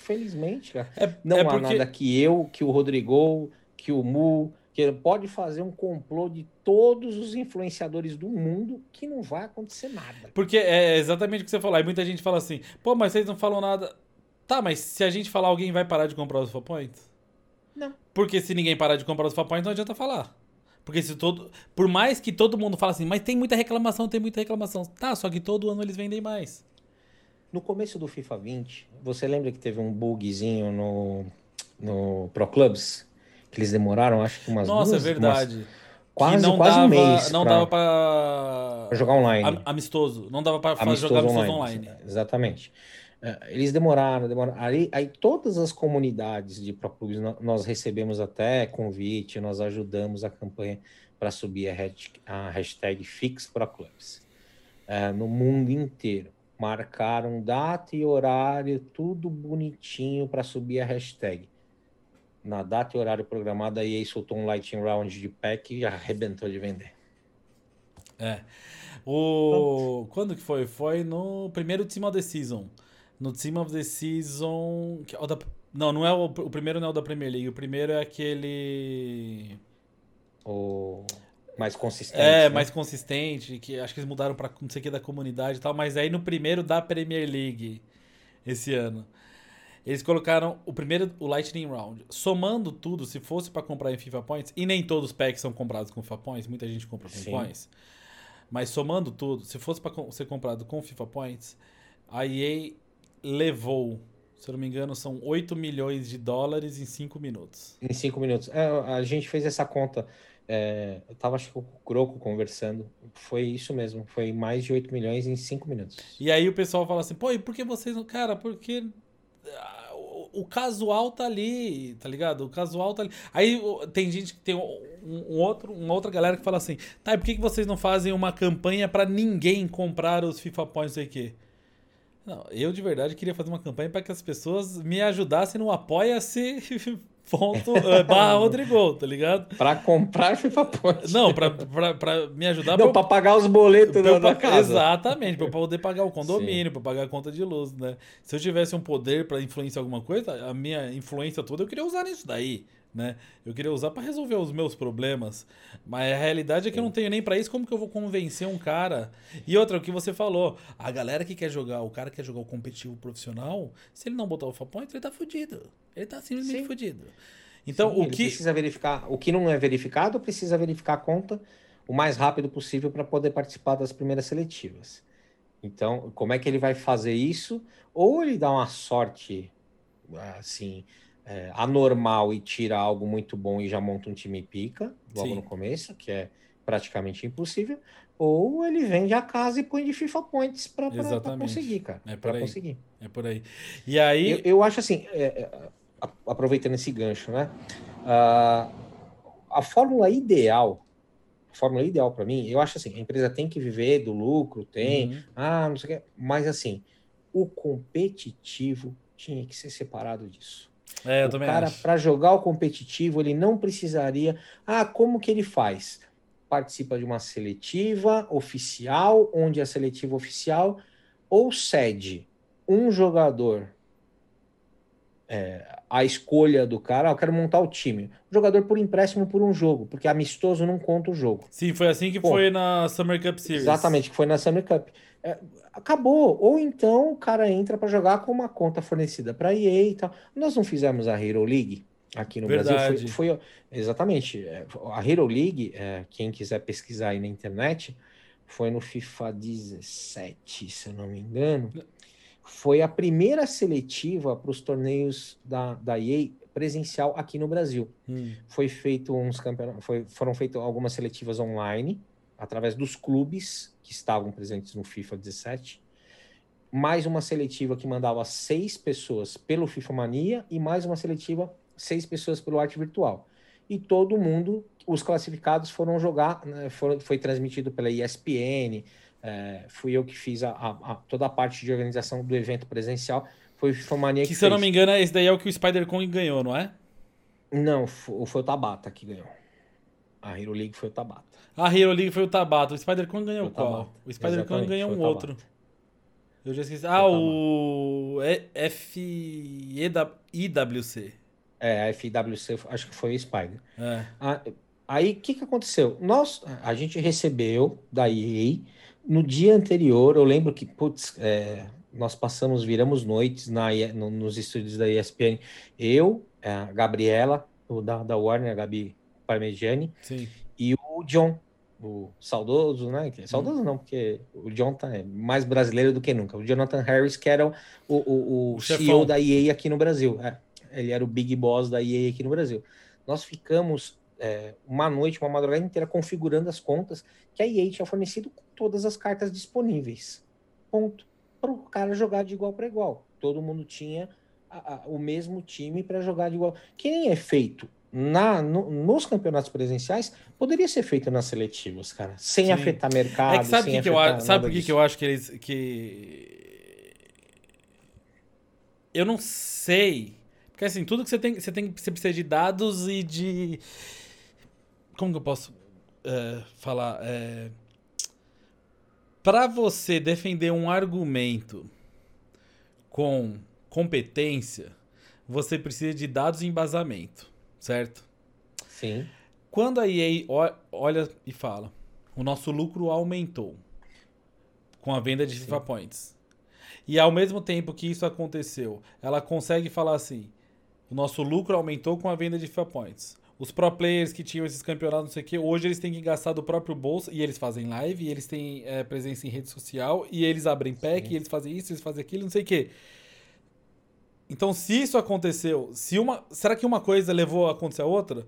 Felizmente, cara. É, não é há porque... nada que eu, que o Rodrigo, que o Mu, que pode fazer um complô de todos os influenciadores do mundo que não vai acontecer nada. Porque é exatamente o que você falou. Aí muita gente fala assim, pô, mas vocês não falam nada. Tá, mas se a gente falar, alguém vai parar de comprar os Fapoints? Não. Porque se ninguém parar de comprar os Fapoints, não adianta falar. Porque se todo. Por mais que todo mundo fale assim, mas tem muita reclamação, tem muita reclamação. Tá, só que todo ano eles vendem mais. No começo do FIFA 20, você lembra que teve um bugzinho no, no Pro Clubs? Que eles demoraram, acho que umas Nossa, duas, é verdade. Umas, quase, não quase dava, um mês. Não pra, dava pra jogar online. Amistoso. Não dava amistoso jogar amistoso online. online. Exatamente. É, eles demoraram, demoraram. Aí, aí todas as comunidades de Pro Clubs, nós recebemos até convite, nós ajudamos a campanha para subir a, hashtag FixProClubs é, no mundo inteiro marcaram data e horário, tudo bonitinho para subir a hashtag. Na data e horário programado, a EA soltou um Lightning Round de pack e arrebentou de vender. É. O... Quando que foi? Foi no primeiro Team of the Season. No Team of the Season. Não, não é o... o primeiro não é o da Premier League. O primeiro é aquele. O mais consistente. É, né? mais consistente, que acho que eles mudaram para não sei o que da comunidade e tal, mas aí no primeiro da Premier League esse ano. Eles colocaram o primeiro, o Lightning Round. Somando tudo, se fosse para comprar em FIFA Points, e nem todos os packs são comprados com FIFA Points, muita gente compra com Sim. Points. Mas somando tudo, se fosse para ser comprado com FIFA Points, a EA levou, se eu não me engano, são 8 milhões de dólares em 5 minutos. Em 5 minutos. É, a gente fez essa conta. É, eu tava, acho com o Croco conversando. Foi isso mesmo. Foi mais de 8 milhões em 5 minutos. E aí o pessoal fala assim, pô, e por que vocês não. Cara, porque. Ah, o casual tá ali, tá ligado? O casual tá ali. Aí tem gente que tem um, um outro, uma outra galera que fala assim: tá, e por que, que vocês não fazem uma campanha para ninguém comprar os FIFA Points aí que? Não, eu de verdade queria fazer uma campanha para que as pessoas me ajudassem no Apoia-se *laughs* ponto uh, barra Rodrigo, tá ligado? Pra comprar FIFA Points. Não, pra, pra, pra me ajudar. Não, pra, pra pagar os boletos da, da casa. Exatamente, pra poder pagar o condomínio, Sim. pra pagar a conta de luz, né? Se eu tivesse um poder pra influenciar alguma coisa, a minha influência toda eu queria usar nisso daí, né? Eu queria usar para resolver os meus problemas, mas a realidade é que eu não tenho nem para isso. Como que eu vou convencer um cara? E outra, o que você falou, a galera que quer jogar, o cara que quer jogar o competitivo profissional, se ele não botar o point, ele tá fudido. Ele tá simplesmente Sim. fudido. Então, Sim, o que precisa verificar, o que não é verificado, precisa verificar a conta o mais rápido possível para poder participar das primeiras seletivas. Então, como é que ele vai fazer isso? Ou ele dá uma sorte assim, é, anormal e tira algo muito bom e já monta um time pica logo Sim. no começo, que é praticamente impossível, ou ele vende a casa e põe de FIFA Points para conseguir, cara. É para conseguir. É por aí. E aí. Eu, eu acho assim, é, é, aproveitando esse gancho, né? Uh, a fórmula ideal, a fórmula ideal para mim, eu acho assim, a empresa tem que viver do lucro, tem, uhum. ah, não sei o que, mas assim, o competitivo tinha que ser separado disso. É, eu o também cara, para jogar o competitivo, ele não precisaria. Ah, como que ele faz? participa de uma seletiva oficial, onde a seletiva oficial ou cede um jogador é, a escolha do cara, ah, eu quero montar o time. O jogador por empréstimo por um jogo, porque amistoso não conta o jogo. Sim, foi assim que Pô, foi na Summer Cup Series. Exatamente, que foi na Summer Cup. É, acabou. Ou então o cara entra para jogar com uma conta fornecida para EA e tal. Nós não fizemos a Hero League aqui no Verdade. Brasil. Foi, foi, exatamente. É, a Hero League, é, quem quiser pesquisar aí na internet, foi no FIFA 17, se eu não me engano. Foi a primeira seletiva para os torneios da, da EA presencial aqui no Brasil. Hum. Foi feito uns campeonatos, foi, foram feitas algumas seletivas online através dos clubes que estavam presentes no FIFA 17 mais uma seletiva que mandava seis pessoas pelo FIFA Mania e mais uma seletiva seis pessoas pelo arte virtual. E todo mundo, os classificados foram jogar, né, foram, foi transmitido pela ESPN, é, fui eu que fiz a, a, a, toda a parte de organização do evento presencial. Foi o FIFA Mania que, que se eu não me engano, esse daí é o que o Spider-Kong ganhou, não é? Não, foi, foi o Tabata que ganhou. A Hero League foi o Tabata. A Hero League foi o Tabata. O Spider-Kong ganhou o qual? O Spider-Kong ganhou um outro. Eu já esqueci. Ah, o FEWC. É, a FWC, acho que foi o Spider. É. aí, o que, que aconteceu? Nós, a gente recebeu da EA, no dia anterior, eu lembro que, putz, é, nós passamos, viramos noites na, no, nos estúdios da ESPN. Eu, a Gabriela, o da, da Warner, a Gabi Parmegiani, Sim. O John, o saudoso, né? Saudoso hum. não, porque o John tá é mais brasileiro do que nunca. O Jonathan Harris, que era o, o, o, o CEO da EA aqui no Brasil. É ele era o big boss da EA aqui no Brasil. Nós ficamos é, uma noite, uma madrugada inteira configurando as contas que a EA tinha fornecido com todas as cartas disponíveis. Ponto. Para o cara jogar de igual para igual. Todo mundo tinha a, a, o mesmo time para jogar de igual. Que nem é feito na, no, nos campeonatos presenciais, poderia ser feito nas seletivas, cara, sem Sim. afetar mercado. É que sabe, que que eu, sabe por que, que eu acho que eles. Que... Eu não sei porque assim, tudo que você tem, você tem, você precisa de dados e de. Como que eu posso é, falar? É, para você defender um argumento com competência, você precisa de dados e embasamento, certo? Sim. Quando a EA olha e fala, o nosso lucro aumentou com a venda de Sim. FIFA Points. E ao mesmo tempo que isso aconteceu, ela consegue falar assim: o nosso lucro aumentou com a venda de FIFA Points. Os pro players que tinham esses campeonatos, não sei o que, hoje eles têm que gastar do próprio bolso, e eles fazem live, e eles têm é, presença em rede social, e eles abrem pack, Sim. e eles fazem isso, eles fazem aquilo, não sei o que. Então, se isso aconteceu, se uma, será que uma coisa levou a acontecer a outra?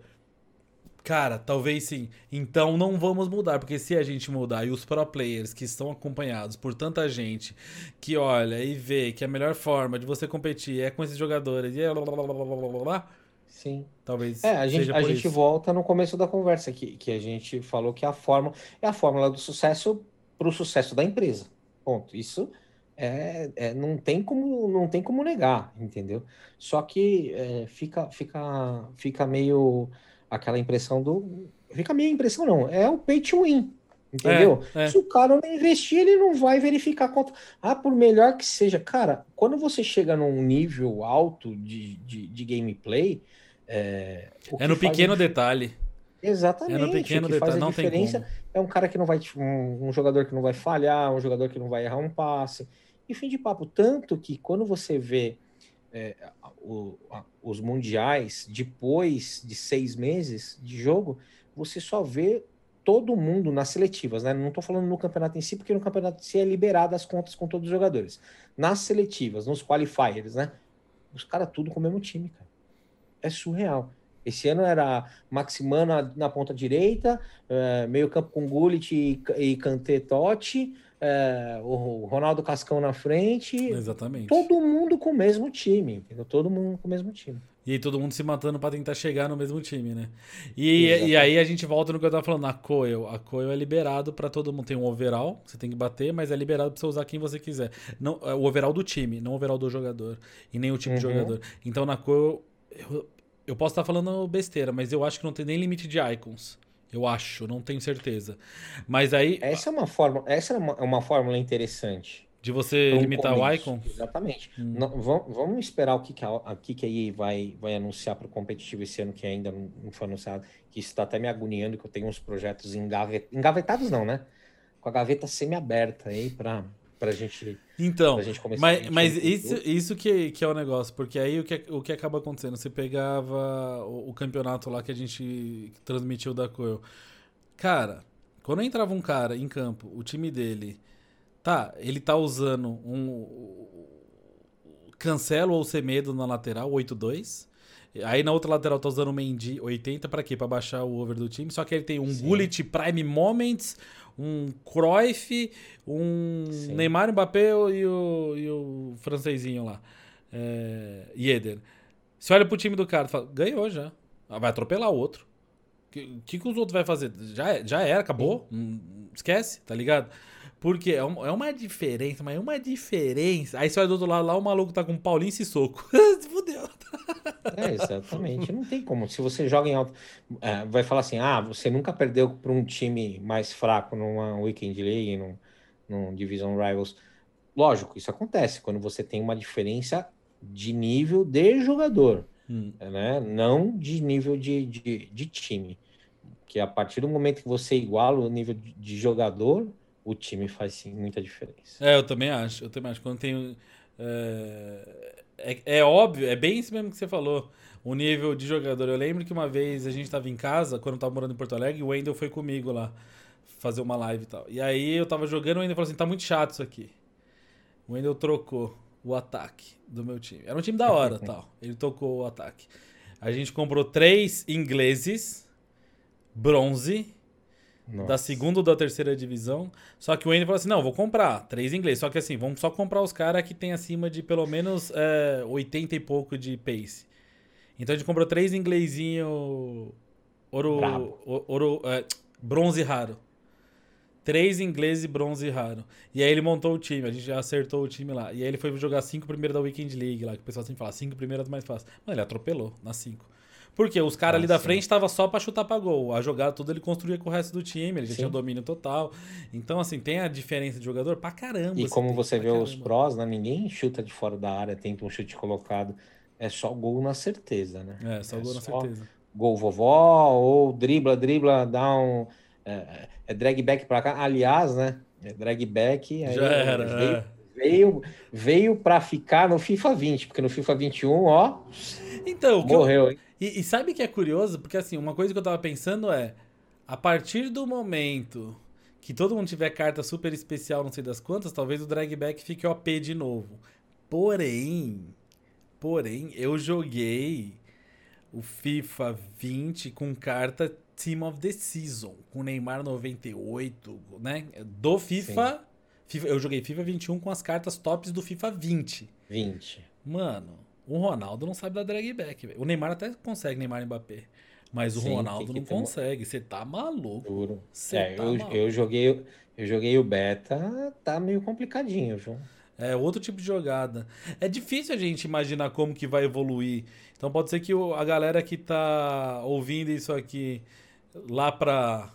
Cara, talvez sim. Então não vamos mudar, porque se a gente mudar e os pro players que estão acompanhados por tanta gente que olha e vê que a melhor forma de você competir é com esses jogadores e é blá, blá, blá, blá, blá, blá, Sim. Talvez. É, a gente, a gente volta no começo da conversa que, que a gente falou que a fórmula é a fórmula do sucesso para o sucesso da empresa. Ponto. Isso é, é, não tem como não tem como negar, entendeu? Só que é, fica fica fica meio aquela impressão do. Fica minha impressão, não. É o pay to win. Entendeu? É, é. Se o cara não investir, ele não vai verificar quanto. Ah, por melhor que seja. Cara, quando você chega num nível alto de, de, de gameplay. É, é no pequeno detalhe. Exatamente. É no pequeno detalhe, não diferença tem como. É um cara que não vai. Um, um, jogador que não vai falhar, um jogador que não vai errar um passe. E fim de papo. Tanto que quando você vê é, o, a, os mundiais, depois de seis meses de jogo, você só vê todo mundo nas seletivas, né? Não estou falando no campeonato em si, porque no campeonato em si é liberado as contas com todos os jogadores. Nas seletivas, nos qualifiers, né? Os caras tudo com o mesmo time, cara. É surreal. Esse ano era Maximano na, ponta direita, uh, meio campo com Gullit e, e Kanté Totti, uh, o Ronaldo Cascão na frente. Exatamente. Todo mundo com o mesmo time, entendeu? Todo mundo com o mesmo time. E aí todo mundo se matando para tentar chegar no mesmo time, né? E, e aí a gente volta no que eu tava falando, a Coil. A Coil é liberado para todo mundo. Tem um overall, você tem que bater, mas é liberado para você usar quem você quiser. Não, é o overall do time, não o overall do jogador. E nem o tipo uhum. de jogador. Então na Coil, eu, eu posso estar tá falando besteira, mas eu acho que não tem nem limite de icons. Eu acho, não tenho certeza. Mas aí. Essa é uma forma, essa é uma, é uma fórmula interessante. De você um limitar começo. o icon? Exatamente. Hum. Não, vamos, vamos, esperar o que, que a, a, que, que a EA vai, vai anunciar para o competitivo esse ano, que ainda não, não foi anunciado, que isso está até me agoniando, que eu tenho uns projetos engavet... engavetados, não, né? Com a gaveta semi-aberta aí para a gente. Então, gente mas, mas isso, isso que, que é o negócio, porque aí o que, o que acaba acontecendo? Você pegava o, o campeonato lá que a gente transmitiu da Coel. Cara, quando entrava um cara em campo, o time dele Tá, ele tá usando um. Cancelo ou Semedo na lateral, 8-2. Aí na outra lateral tá usando o Mendy 80 para quê? Para baixar o over do time. Só que ele tem um Sim. Gullit Prime Moments, um Cruyff, um Sim. Neymar Mbappé e o, e o francesinho lá. É, Yeder. Você olha pro time do cara fala, ganhou já. Ah, vai atropelar o outro. O que, que, que os outros vai fazer? Já, já era, acabou. Hum, esquece, tá ligado? Porque é, é uma diferença, mas é uma diferença. Aí você vai do outro lado lá, o maluco tá com Paulinho e soco. *laughs* Fudeu. É, exatamente. Não tem como. Se você joga em alto. É, vai falar assim: ah, você nunca perdeu para um time mais fraco numa Weekend League, num, num Division Rivals. Lógico, isso acontece quando você tem uma diferença de nível de jogador, hum. né? não de nível de, de, de time. Que a partir do momento que você iguala o nível de jogador o time faz sim muita diferença. É, eu também acho. Eu também acho. Quando tem. É, é, é, óbvio, é bem isso mesmo que você falou. O nível de jogador. Eu lembro que uma vez a gente estava em casa, quando eu tava morando em Porto Alegre, o Wendel foi comigo lá fazer uma live e tal. E aí eu tava jogando, o Wendel falou assim: tá muito chato isso aqui. O Wendel trocou o ataque do meu time. Era um time da hora *laughs* tal. Ele tocou o ataque. A gente comprou três ingleses, bronze nossa. da segunda ou da terceira divisão. Só que o Wayne falou assim: não, vou comprar três ingleses. Só que assim, vamos só comprar os caras que tem acima de pelo menos é, 80 e pouco de pace. Então a gente comprou três inglesinho ouro, ouro é, bronze raro. Três ingleses bronze raro. E aí ele montou o time, a gente já acertou o time lá. E aí ele foi jogar cinco primeiras da Weekend League lá, que o pessoal sempre fala, cinco primeiras mais fácil. Mano, ele atropelou nas cinco. Porque os caras ali da frente estavam só para chutar pra gol. A jogada toda ele construía com o resto do time, ele já sim. tinha domínio total. Então, assim, tem a diferença de jogador pra caramba. E como você vê os prós, né? Ninguém chuta de fora da área, tenta um chute colocado. É só gol na certeza, né? É, só é gol na certeza. Gol vovó, ou dribla, dribla, dá um. É, é drag back pra cá. Aliás, né? É drag back. Já era. Veio, é. veio, veio pra ficar no FIFA 20, porque no FIFA 21, ó. Então, morreu, eu... hein? E, e sabe que é curioso? Porque assim, uma coisa que eu tava pensando é, a partir do momento que todo mundo tiver carta super especial, não sei das quantas, talvez o drag back fique OP de novo. Porém, porém, eu joguei o FIFA 20 com carta Team of the Season, com Neymar 98, né? Do FIFA, FIFA, eu joguei FIFA 21 com as cartas tops do FIFA 20. 20. Mano, o Ronaldo não sabe dar drag back. O Neymar até consegue, Neymar e Mbappé. Mas o Sim, Ronaldo não consegue. Você tá maluco. Você é, tá eu, maluco. eu joguei eu joguei o beta, tá meio complicadinho, viu? É outro tipo de jogada. É difícil a gente imaginar como que vai evoluir. Então pode ser que a galera que tá ouvindo isso aqui lá para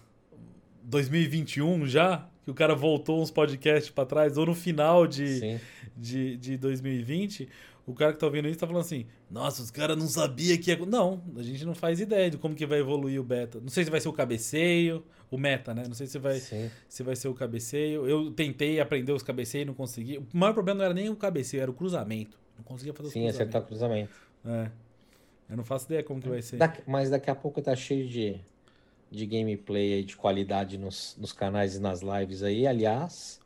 2021 já, que o cara voltou uns podcasts para trás, ou no final de, de, de 2020, o cara que tá ouvindo isso tá falando assim: Nossa, os caras não sabiam que ia. Não, a gente não faz ideia de como que vai evoluir o beta. Não sei se vai ser o cabeceio, o meta, né? Não sei se vai, se vai ser o cabeceio. Eu tentei aprender os cabeceios e não consegui. O maior problema não era nem o cabeceio, era o cruzamento. Não conseguia fazer Sim, acertar o cruzamento. É. Eu não faço ideia como que vai ser. Daqui, mas daqui a pouco tá cheio de, de gameplay aí, de qualidade nos, nos canais e nas lives aí. Aliás,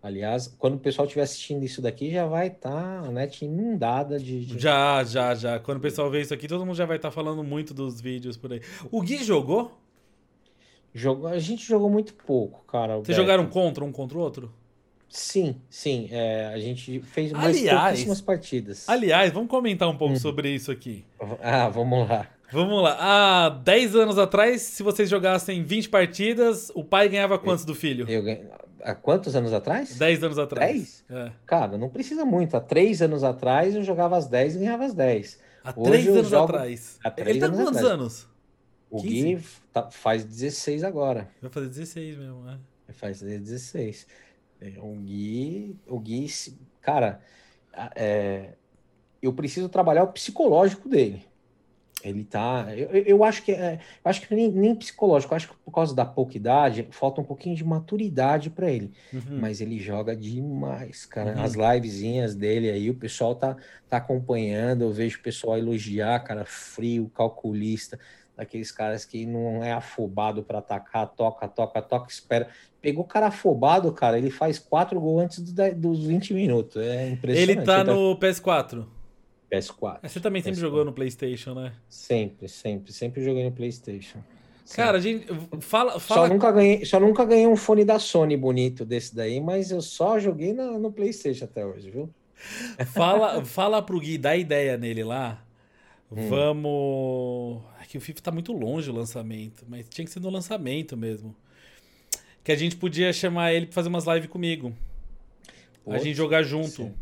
Aliás, quando o pessoal estiver assistindo isso daqui, já vai estar tá a net inundada de, de, Já, já, já. Quando o pessoal vê isso aqui, todo mundo já vai estar tá falando muito dos vídeos por aí. O Gui jogou? Jogou, a gente jogou muito pouco, cara. Vocês jogaram contra um contra o outro? Sim, sim. É, a gente fez aliás, pouquíssimas partidas. Aliás, vamos comentar um pouco hum. sobre isso aqui. Ah, vamos lá. Vamos lá. Há 10 anos atrás, se vocês jogassem 20 partidas, o pai ganhava quantos eu, do filho? Eu ganho... Há quantos anos atrás? 10 anos atrás. 10? É. Cara, não precisa muito. Há 3 anos atrás eu jogava as 10 e ganhava as 10. Há 3 anos jogo... atrás. Há 3 Ele tá com quantos atrás. anos? O 15? Gui tá, faz 16 agora. Vai fazer 16 mesmo, né? Fazer 16. É, o Gui, o Gui, cara, é, eu preciso trabalhar o psicológico dele. Ele tá. Eu, eu acho que é, acho que nem, nem psicológico, acho que por causa da pouca idade, falta um pouquinho de maturidade para ele. Uhum. Mas ele joga demais, cara. Uhum. As livezinhas dele aí, o pessoal tá, tá acompanhando, eu vejo o pessoal elogiar, cara, frio, calculista, daqueles caras que não é afobado para atacar, toca, toca, toca, espera. Pegou o cara afobado, cara, ele faz quatro gols antes do, dos 20 minutos. É impressionante. Ele tá no PS4. PS4. Você também sempre PS4. jogou no PlayStation, né? Sempre, sempre. Sempre joguei no PlayStation. Cara, a gente. Fala, fala... Só, nunca ganhei, só nunca ganhei um fone da Sony bonito desse daí, mas eu só joguei no, no PlayStation até hoje, viu? Fala, fala pro Gui, dá ideia nele lá. Hum. Vamos. Aqui o FIFA tá muito longe o lançamento, mas tinha que ser no lançamento mesmo. Que a gente podia chamar ele pra fazer umas lives comigo. a gente jogar junto. Sim.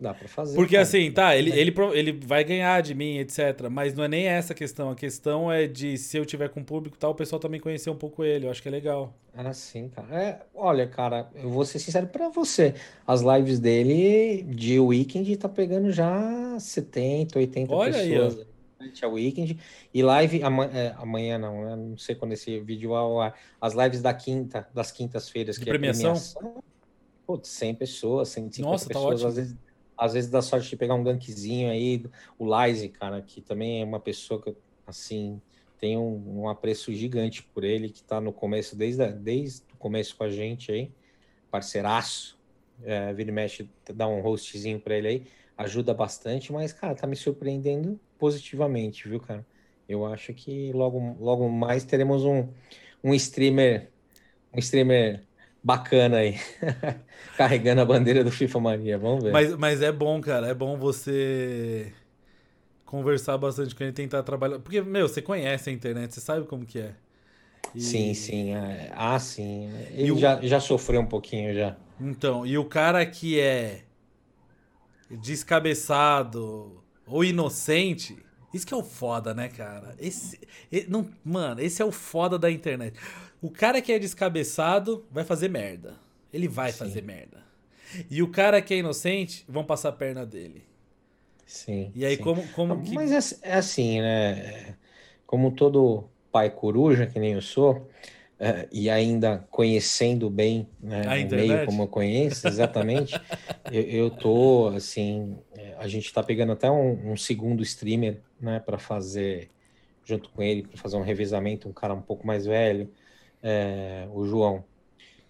Dá pra fazer. Porque cara. assim, tá, ele, ele, ele vai ganhar de mim, etc. Mas não é nem essa a questão. A questão é de se eu tiver com público e tal, o pessoal também conhecer um pouco ele. Eu acho que é legal. Ah, sim, cara. É, olha, cara, eu vou ser sincero pra você. As lives dele de weekend tá pegando já 70, 80 olha pessoas. Aí, ó. weekend. E live amanhã, é, amanhã não, né? Não sei quando esse vídeo ao ar. As lives da quinta, das quintas-feiras, que premiação? é premiação. Putz, 100 pessoas, 150 Nossa, tá pessoas, tá às vezes às vezes dá sorte de pegar um gankzinho aí, o Lize, cara, que também é uma pessoa que, assim, tem um, um apreço gigante por ele, que tá no começo, desde, desde o começo com a gente aí, parceiraço, é, vira e mexe, dá um hostzinho para ele aí, ajuda bastante, mas, cara, tá me surpreendendo positivamente, viu, cara? Eu acho que logo, logo mais teremos um, um streamer, um streamer bacana aí. *laughs* Carregando a bandeira do FIFA Mania, vamos ver. Mas, mas é bom, cara, é bom você conversar bastante com ele, tentar trabalhar. Porque, meu, você conhece a internet, você sabe como que é. E... Sim, sim. É... Ah, sim. Ele o... já, já sofreu um pouquinho já. Então, e o cara que é descabeçado ou inocente, isso que é o foda, né, cara? Esse, não, mano, esse é o foda da internet. O cara que é descabeçado vai fazer merda. Ele vai Sim. fazer merda. E o cara que é inocente vão passar a perna dele. Sim. E aí, sim. como, como que... Mas é, é, assim, né? Como todo pai coruja, que nem eu sou, é, e ainda conhecendo bem né, o meio como eu conheço, exatamente, *laughs* eu, eu tô, assim, é, a gente tá pegando até um, um segundo streamer, né, para fazer, junto com ele, para fazer um revezamento, um cara um pouco mais velho, é, o João.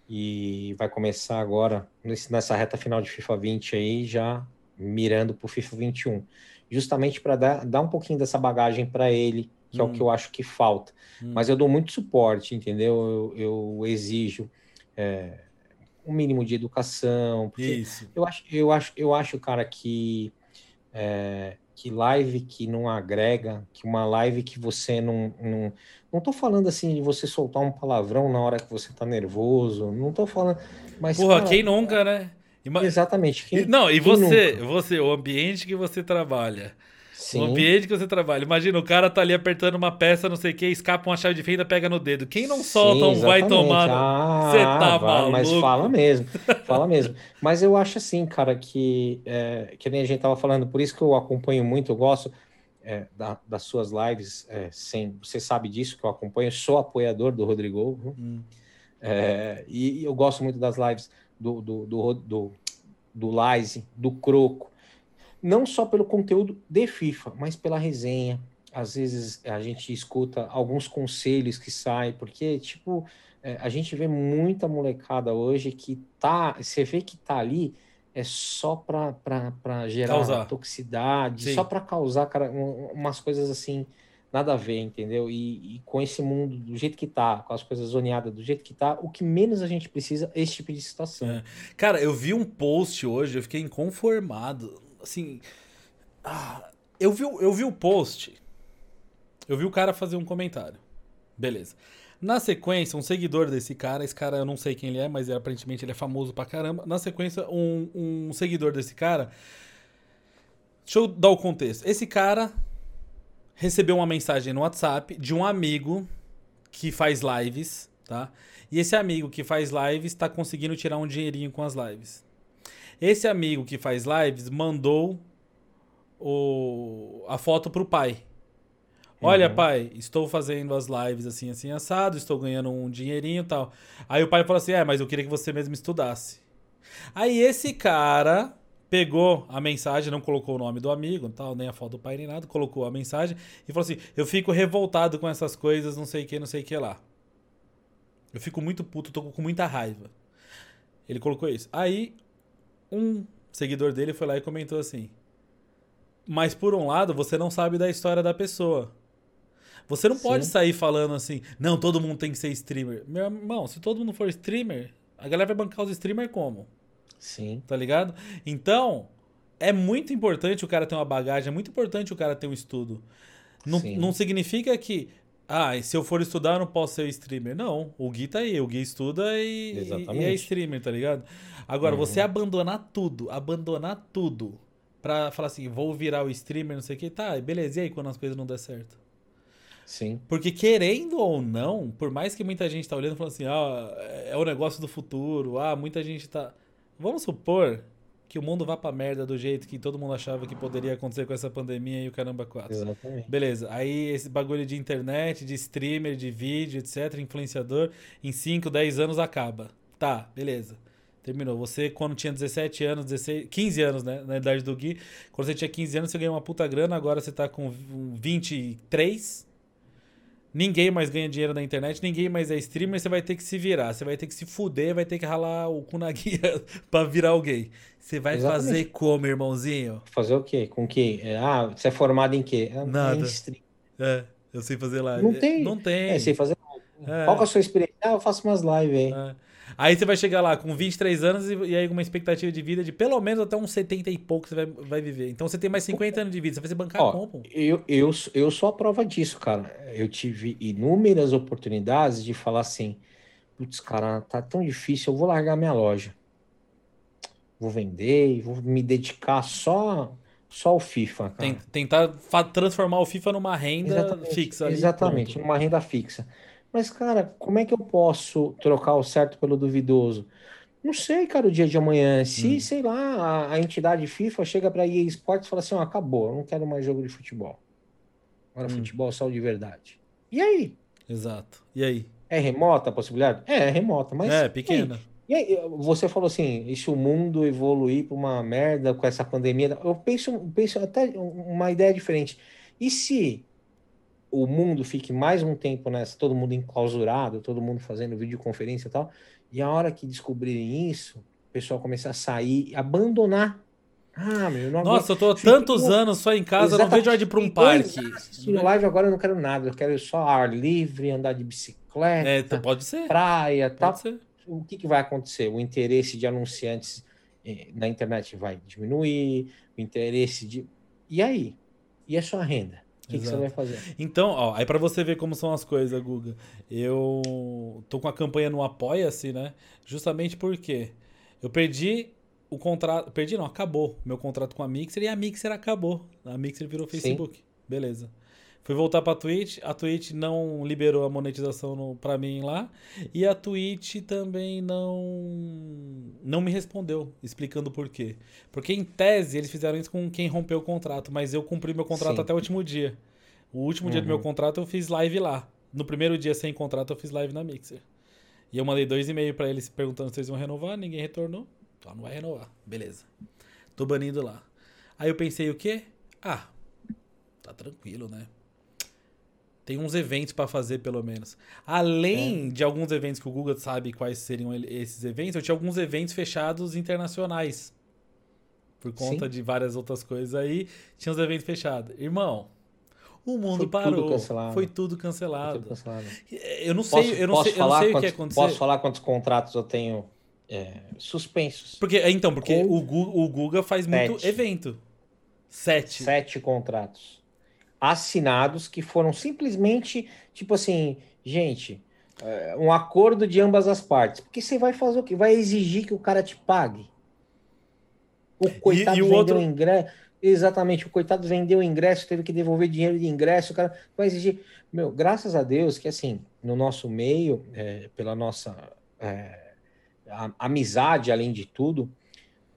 E vai começar agora, nessa reta final de FIFA 20 aí, já mirando para o FIFA 21. Justamente para dar, dar um pouquinho dessa bagagem para ele, que hum. é o que hum. eu acho que falta. Hum. Mas eu dou muito suporte, entendeu? Eu, eu exijo é, um mínimo de educação. Isso. Eu acho, eu acho, eu acho, cara, que é, que live que não agrega, que uma live que você não, não. Não tô falando assim de você soltar um palavrão na hora que você tá nervoso, não tô falando. Mas, Porra, cara, quem nunca, né? Exatamente. Quem, não, e você, nunca? você, o ambiente que você trabalha. Sim. O ambiente que você trabalha. Imagina, o cara tá ali apertando uma peça, não sei o que, escapa uma chave de fenda, pega no dedo. Quem não solta Sim, um vai tomar. Ah, você tá vai, maluco. Mas fala mesmo, *laughs* fala mesmo. Mas eu acho assim, cara, que, é, que nem a gente tava falando, por isso que eu acompanho muito, eu gosto é, da, das suas lives, é, sem, você sabe disso que eu acompanho, sou apoiador do Rodrigo. Hum. É, e eu gosto muito das lives do, do, do, do, do Lize, do Croco não só pelo conteúdo de FIFA, mas pela resenha, às vezes a gente escuta alguns conselhos que saem, porque, tipo, é, a gente vê muita molecada hoje que tá, você vê que tá ali é só para gerar causar. toxicidade, Sim. só para causar cara, umas coisas assim, nada a ver, entendeu? E, e, com esse mundo do jeito que tá, com as coisas zoneadas do jeito que tá, o que menos a gente precisa é esse tipo de situação. É. Cara, eu vi um post hoje, eu fiquei inconformado. Assim. Ah, eu, vi, eu vi o post. Eu vi o cara fazer um comentário. Beleza. Na sequência, um seguidor desse cara, esse cara eu não sei quem ele é, mas aparentemente ele é famoso pra caramba. Na sequência, um, um seguidor desse cara. Deixa eu dar o contexto. Esse cara recebeu uma mensagem no WhatsApp de um amigo que faz lives, tá? E esse amigo que faz lives está conseguindo tirar um dinheirinho com as lives. Esse amigo que faz lives mandou o, a foto pro pai. Olha, uhum. pai, estou fazendo as lives assim, assim, assado, estou ganhando um dinheirinho e tal. Aí o pai falou assim: é, mas eu queria que você mesmo estudasse. Aí esse cara pegou a mensagem, não colocou o nome do amigo, tal, nem a foto do pai nem nada, colocou a mensagem e falou assim: eu fico revoltado com essas coisas, não sei o que, não sei o que lá. Eu fico muito puto, tô com muita raiva. Ele colocou isso. Aí um seguidor dele foi lá e comentou assim: mas por um lado, você não sabe da história da pessoa. Você não Sim. pode sair falando assim, não, todo mundo tem que ser streamer. Meu irmão, se todo mundo for streamer, a galera vai bancar os streamers como? Sim. Tá ligado? Então, é muito importante o cara ter uma bagagem, é muito importante o cara ter um estudo. Não, não significa que, ah, se eu for estudar, eu não posso ser streamer. Não, o Gui tá aí, o Gui estuda e, e é streamer, tá ligado? Agora, uhum. você abandonar tudo, abandonar tudo, pra falar assim, vou virar o streamer, não sei o que, tá, beleza, e aí quando as coisas não der certo? Sim. Porque querendo ou não, por mais que muita gente tá olhando e falando assim, ah, é o negócio do futuro, ah, muita gente tá. Vamos supor que o mundo vá pra merda do jeito que todo mundo achava que poderia acontecer com essa pandemia e o caramba 4. Exatamente. Beleza. Aí esse bagulho de internet, de streamer, de vídeo, etc, influenciador, em 5, 10 anos acaba. Tá, beleza. Terminou. Você, quando tinha 17 anos, 16, 15 anos, né? Na idade do Gui. Quando você tinha 15 anos, você ganhou uma puta grana. Agora você tá com 23. Ninguém mais ganha dinheiro na internet, ninguém mais é streamer, você vai ter que se virar, você vai ter que se fuder, vai ter que ralar o cu na *laughs* guia pra virar alguém. Você vai Exatamente. fazer como, irmãozinho? Fazer o quê? Com que? É, ah, você é formado em quê? É, Nada. É, eu sei fazer live. Não tem. Não tem. É, sei fazer live. É. Qual que é a sua experiência? Ah, eu faço umas lives aí. É. Aí você vai chegar lá com 23 anos e, e aí uma expectativa de vida de pelo menos até uns 70 e pouco você vai, vai viver. Então você tem mais 50 anos de vida, você vai se bancar Ó, como? Eu, eu, eu sou a prova disso, cara. Eu tive inúmeras oportunidades de falar assim: putz, cara, tá tão difícil, eu vou largar minha loja. Vou vender, vou me dedicar só só o FIFA. Cara. Tentar transformar o FIFA numa renda exatamente, fixa. Ali, exatamente, pronto. numa renda fixa. Mas, cara, como é que eu posso trocar o certo pelo duvidoso? Não sei, cara, o dia de amanhã. Se, hum. sei lá, a, a, entidade FIFA chega para EA Sports e fala assim: ó, acabou, eu não quero mais jogo de futebol. Agora hum. futebol só de verdade. E aí? Exato. E aí? É remota a possibilidade? É, é remota, mas. É, pequena. E aí? e aí? você falou assim: e se o mundo evoluir para uma merda com essa pandemia? Eu penso, penso até uma ideia diferente. E se o mundo fique mais um tempo nessa, todo mundo enclausurado, todo mundo fazendo videoconferência e tal, e a hora que descobrirem isso, o pessoal começar a sair, abandonar. Ah, meu, não Nossa, eu tô há tantos anos só em casa, Exatamente. não vejo hora de ir pra um parque. Assistindo live agora eu não quero nada, eu quero só ar livre, andar de bicicleta, é, então pode ser. praia, tal. Ser. O que, que vai acontecer? O interesse de anunciantes eh, na internet vai diminuir, o interesse de. E aí? E a sua renda? O que, que, você vai fazer? Então, ó, aí para você ver como são as coisas, Guga, eu tô com a campanha no Apoia-se, né? Justamente porque eu perdi o contrato. Perdi, não, acabou meu contrato com a Mixer e a Mixer acabou. A Mixer virou Facebook. Sim. Beleza. Fui voltar pra Twitch, a Twitch não liberou a monetização no, pra mim lá. E a Twitch também não não me respondeu, explicando por quê. Porque em tese eles fizeram isso com quem rompeu o contrato, mas eu cumpri meu contrato Sim. até o último dia. O último uhum. dia do meu uhum. contrato eu fiz live lá. No primeiro dia sem contrato eu fiz live na Mixer. E eu mandei dois e-mails pra eles perguntando se eles iam renovar, ninguém retornou. Então não vai renovar. Beleza. Tô banindo lá. Aí eu pensei o quê? Ah, tá tranquilo, né? Tem uns eventos para fazer, pelo menos. Além é. de alguns eventos que o Google sabe quais seriam esses eventos, eu tinha alguns eventos fechados internacionais. Por conta Sim. de várias outras coisas aí, tinha os eventos fechados. Irmão, o mundo foi parou. Tudo foi tudo cancelado. Foi tudo cancelado. Eu não sei, posso, eu não sei, eu não sei o que aconteceu. Posso falar quantos contratos eu tenho é, suspensos? Porque, então, porque o, o Guga faz Sete. muito evento. Sete. Sete contratos assinados que foram simplesmente, tipo assim, gente, é, um acordo de ambas as partes. Porque você vai fazer o quê? Vai exigir que o cara te pague? O coitado e, e o vendeu outro... ingresso. Exatamente, o coitado vendeu o ingresso, teve que devolver dinheiro de ingresso, o cara vai exigir. Meu, graças a Deus que assim, no nosso meio, é, pela nossa é, amizade, além de tudo,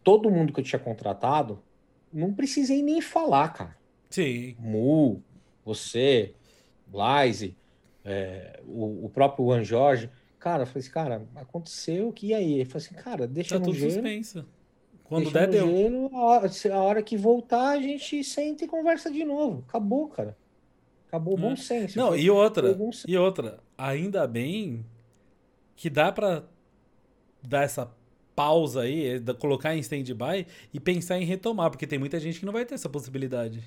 todo mundo que eu tinha contratado, não precisei nem falar, cara. Sim. Mu, você, Blaise, é, o, o, próprio Juan Jorge. Cara, eu falei assim, cara, aconteceu que e aí? Ele falou assim, cara, deixa tá no tudo gelo. Suspenso. Quando der, deu. Gelo, a, hora, a hora que voltar, a gente senta e conversa de novo. Acabou, cara. Acabou o bom é. senso. Não, e outra, e outra, ainda bem que dá para dar essa pausa aí, colocar em stand-by e pensar em retomar, porque tem muita gente que não vai ter essa possibilidade.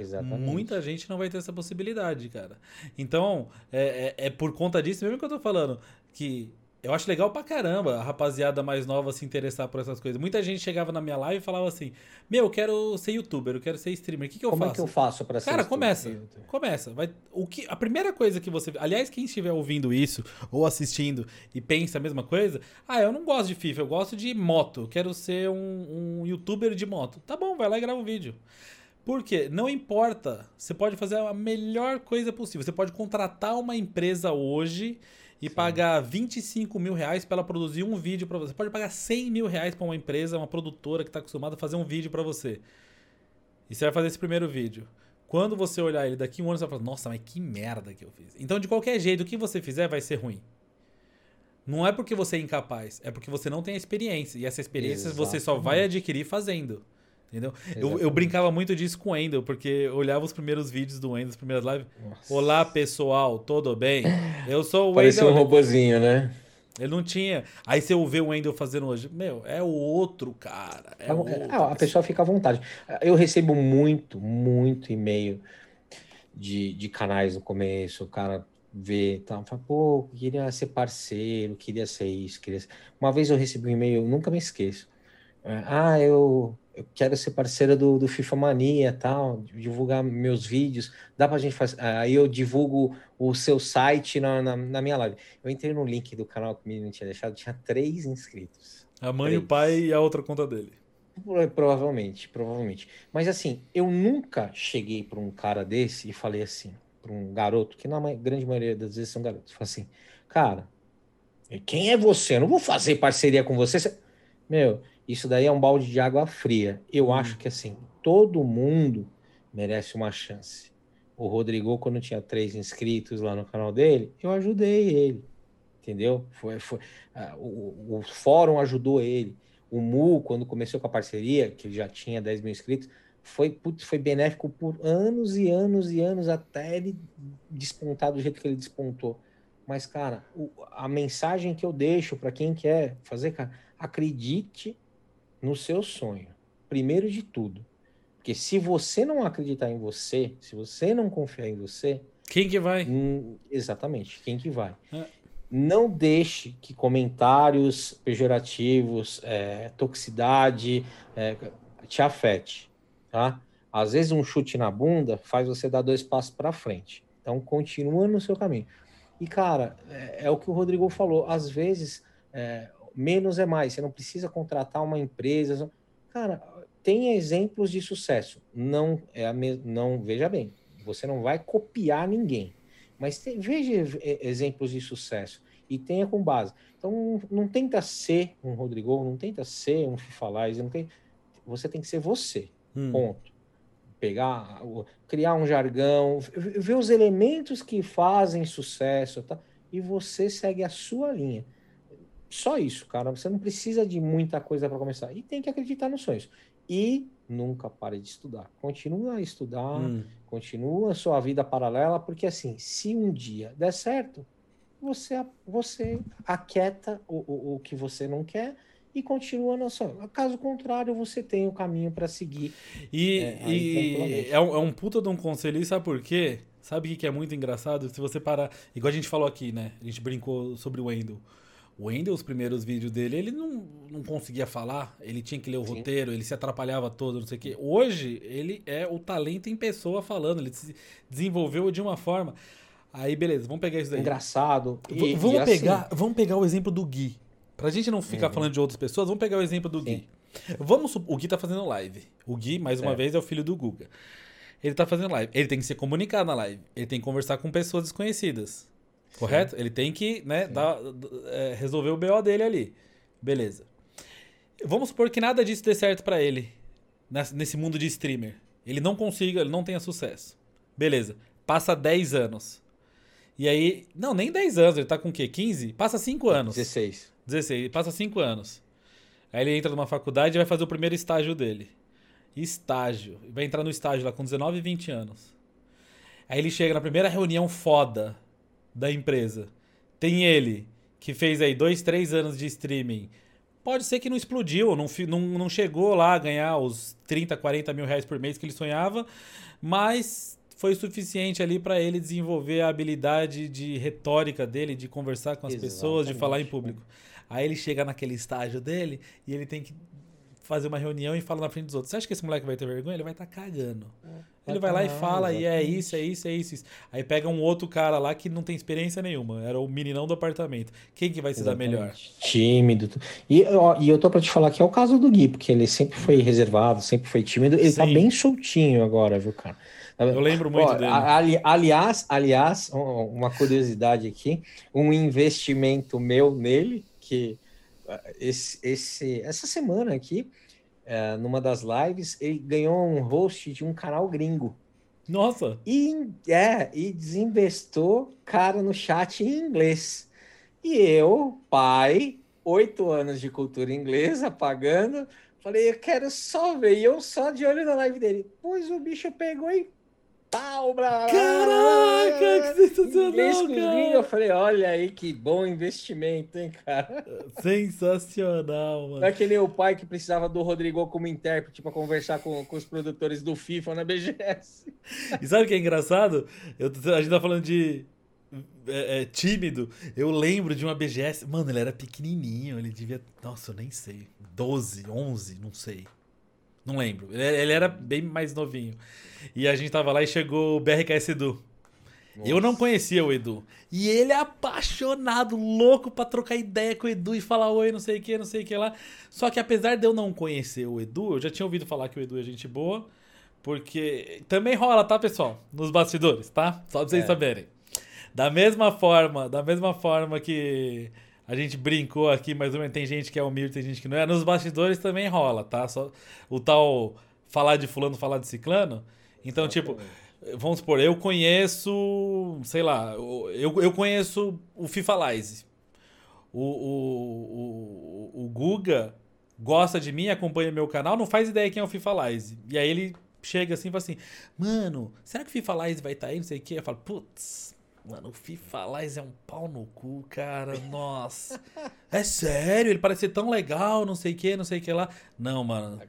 Exatamente. Muita gente não vai ter essa possibilidade, cara. Então, é, é, é, por conta disso mesmo que eu tô falando, que eu acho legal pra caramba a rapaziada mais nova se interessar por essas coisas. Muita gente chegava na minha live e falava assim: Meu, eu quero ser youtuber, eu quero ser streamer. O que, que eu Como faço? Como é que eu faço pra ser Cara, começa. Começa. Vai, o que, a primeira coisa que você. Aliás, quem estiver ouvindo isso ou assistindo e pensa a mesma coisa, ah, eu não gosto de FIFA, eu gosto de moto. Eu quero ser um, um youtuber de moto. Tá bom, vai lá e grava um vídeo. Porque não importa, você pode fazer a melhor coisa possível. Você pode contratar uma empresa hoje e Sim. pagar 25 mil reais para ela produzir um vídeo para você. Você pode pagar 100 mil reais para uma empresa, uma produtora que está acostumada a fazer um vídeo para você. E você vai fazer esse primeiro vídeo. Quando você olhar ele daqui um ano, você vai falar, nossa, mas que merda que eu fiz. Então, de qualquer jeito, o que você fizer vai ser ruim. Não é porque você é incapaz, é porque você não tem a experiência. E essa experiência Exatamente. você só vai adquirir fazendo. Entendeu? Eu, eu, brincava muito disso com o Wendel, porque eu olhava os primeiros vídeos do Wendel, as primeiras lives. Nossa. Olá, pessoal, tudo bem? Eu sou o. Parecia um robozinho, né? Ele não tinha. Aí você vê o Wendel fazendo hoje. Meu, é o outro cara. É, é outro. É, a pessoa fica à vontade. Eu recebo muito, muito e-mail de, de canais no começo. O cara vê, tá, fala, pô, queria ser parceiro, queria ser isso, queria ser... Uma vez eu recebi um e-mail, nunca me esqueço. É, ah, eu eu quero ser parceira do, do FIFA Mania tal, divulgar meus vídeos, dá pra gente fazer, aí eu divulgo o seu site na, na, na, minha live. Eu entrei no link do canal que o menino tinha deixado, tinha três inscritos. A mãe, três. o pai e a outra conta dele. Provavelmente, provavelmente. Mas assim, eu nunca cheguei para um cara desse e falei assim, para um garoto, que na grande maioria das vezes são garotos, falei assim, cara, quem é você? Eu não vou fazer parceria com você. Meu, isso daí é um balde de água fria. Eu hum. acho que assim, todo mundo merece uma chance. O Rodrigo, quando tinha três inscritos lá no canal dele, eu ajudei ele. Entendeu? Foi, foi, uh, o, o, fórum ajudou ele. O Mu, quando começou com a parceria, que ele já tinha 10 mil inscritos, foi, putz, foi benéfico por anos e anos e anos até ele despontar do jeito que ele despontou. Mas, cara, o, a mensagem que eu deixo para quem quer fazer, cara, acredite no seu sonho, primeiro de tudo. Porque se você não acreditar em você, se você não confiar em você. Quem que vai? Hum, exatamente, quem que vai? É. Não deixe que comentários pejorativos, é, toxicidade, é, te afete. Tá? Às vezes um chute na bunda faz você dar dois passos para frente. Então continua no seu caminho. E cara, é, é o que o Rodrigo falou. Às vezes é, menos é mais. Você não precisa contratar uma empresa. Cara, tem exemplos de sucesso. Não é a me... não veja bem. Você não vai copiar ninguém, mas tem, veja exemplos de sucesso e tenha com base. Então não tenta ser um Rodrigo, não tenta ser um Fifalize, não tem. Você tem que ser você. Hum. Ponto. Pegar, criar um jargão, ver os elementos que fazem sucesso, tá? E você segue a sua linha. Só isso, cara. Você não precisa de muita coisa para começar. E tem que acreditar nos sonhos. E nunca pare de estudar. Continua a estudar, hum. continua a sua vida paralela, porque assim, se um dia der certo, você, você aquieta o, o, o que você não quer e continua na sua. Caso contrário, você tem o caminho para seguir. E, é, e é, um, é um puta de um conselho, sabe por quê? Sabe o que é muito engraçado? Se você parar. Igual a gente falou aqui, né? A gente brincou sobre o Wendel. O Wendel, os primeiros vídeos dele, ele não, não conseguia falar, ele tinha que ler o Sim. roteiro, ele se atrapalhava todo, não sei o quê. Hoje, ele é o talento em pessoa falando, ele se desenvolveu de uma forma. Aí, beleza, vamos pegar isso daí. Engraçado. E, vamos, e pegar, assim... vamos pegar o exemplo do Gui. Pra gente não ficar uhum. falando de outras pessoas, vamos pegar o exemplo do Sim. Gui. Vamos, o Gui tá fazendo live. O Gui, mais uma vez, é o filho do Guga. Ele tá fazendo live. Ele tem que se comunicar na live. Ele tem que conversar com pessoas desconhecidas. Correto? Ele tem que né, dar, é, resolver o BO dele ali. Beleza. Vamos supor que nada disso dê certo para ele nesse mundo de streamer. Ele não consiga, ele não tenha sucesso. Beleza. Passa 10 anos. E aí. Não, nem 10 anos, ele tá com o quê? 15? Passa 5 anos. 16. 16. Passa 5 anos. Aí ele entra numa faculdade e vai fazer o primeiro estágio dele. Estágio. Vai entrar no estágio lá com 19 e 20 anos. Aí ele chega na primeira reunião foda da empresa. Tem ele, que fez aí dois, três anos de streaming. Pode ser que não explodiu, não, não, não chegou lá a ganhar os 30, 40 mil reais por mês que ele sonhava, mas foi suficiente ali para ele desenvolver a habilidade de retórica dele, de conversar com as Exatamente. pessoas, de falar em público. Aí ele chega naquele estágio dele e ele tem que fazer uma reunião e fala na frente dos outros. Você acha que esse moleque vai ter vergonha? Ele vai estar tá cagando. É, ele vai lá e fala, e é isso, é isso, é isso. Aí pega um outro cara lá que não tem experiência nenhuma. Era o meninão do apartamento. Quem que vai se exatamente. dar melhor? Tímido. E, ó, e eu tô pra te falar que é o caso do Gui, porque ele sempre foi reservado, sempre foi tímido. Ele tá Sim. tá bem soltinho agora, viu, cara? Eu lembro muito ó, dele. Ali, aliás, aliás, uma curiosidade aqui, um investimento meu nele, que esse, esse, essa semana aqui, é, numa das lives, ele ganhou um host de um canal gringo. Nossa! E, é, e desinvestou cara no chat em inglês. E eu, pai, oito anos de cultura inglesa, pagando, falei, eu quero só ver. E eu só de olho na live dele. Pois o bicho pegou e pau, blá, Caraca, que sensacional, cara. Eu falei, olha aí que bom investimento, hein, cara. *laughs* Sensacional, mano. Não é que nem o pai que precisava do Rodrigo como intérprete para conversar com, com os produtores do FIFA na BGS. E sabe o que é engraçado? Eu, a gente tá falando de é, é, tímido. Eu lembro de uma BGS. Mano, ele era pequenininho. Ele devia. Nossa, eu nem sei. 12, 11, não sei. Não lembro. Ele, era bem mais novinho. E a gente tava lá e chegou o BRKS Edu. Nossa. Eu não conhecia o Edu. E ele é apaixonado, louco pra trocar ideia com o Edu e falar oi, não sei o que, não sei o que lá. Só que apesar de eu não conhecer o Edu, eu já tinha ouvido falar que o Edu é gente boa. Porque também rola, tá, pessoal? Nos bastidores, tá? Só pra vocês é. saberem. Da mesma forma, da mesma forma que a gente brincou aqui, mas tem gente que é humilde, tem gente que não é. Nos bastidores também rola, tá? Só o tal falar de fulano, falar de ciclano. Então, tipo, vamos supor, eu conheço, sei lá, eu, eu conheço o FIFA Lize. O, o, o, o Guga gosta de mim, acompanha meu canal, não faz ideia quem é o FIFA Lize. E aí ele chega assim e fala assim, mano, será que o FIFA Lize vai estar tá aí? Não sei o que. Eu falo, putz, mano, o FIFA Lize é um pau no cu, cara, nossa. *laughs* é sério, ele parece tão legal, não sei o que, não sei o que lá. Não, mano,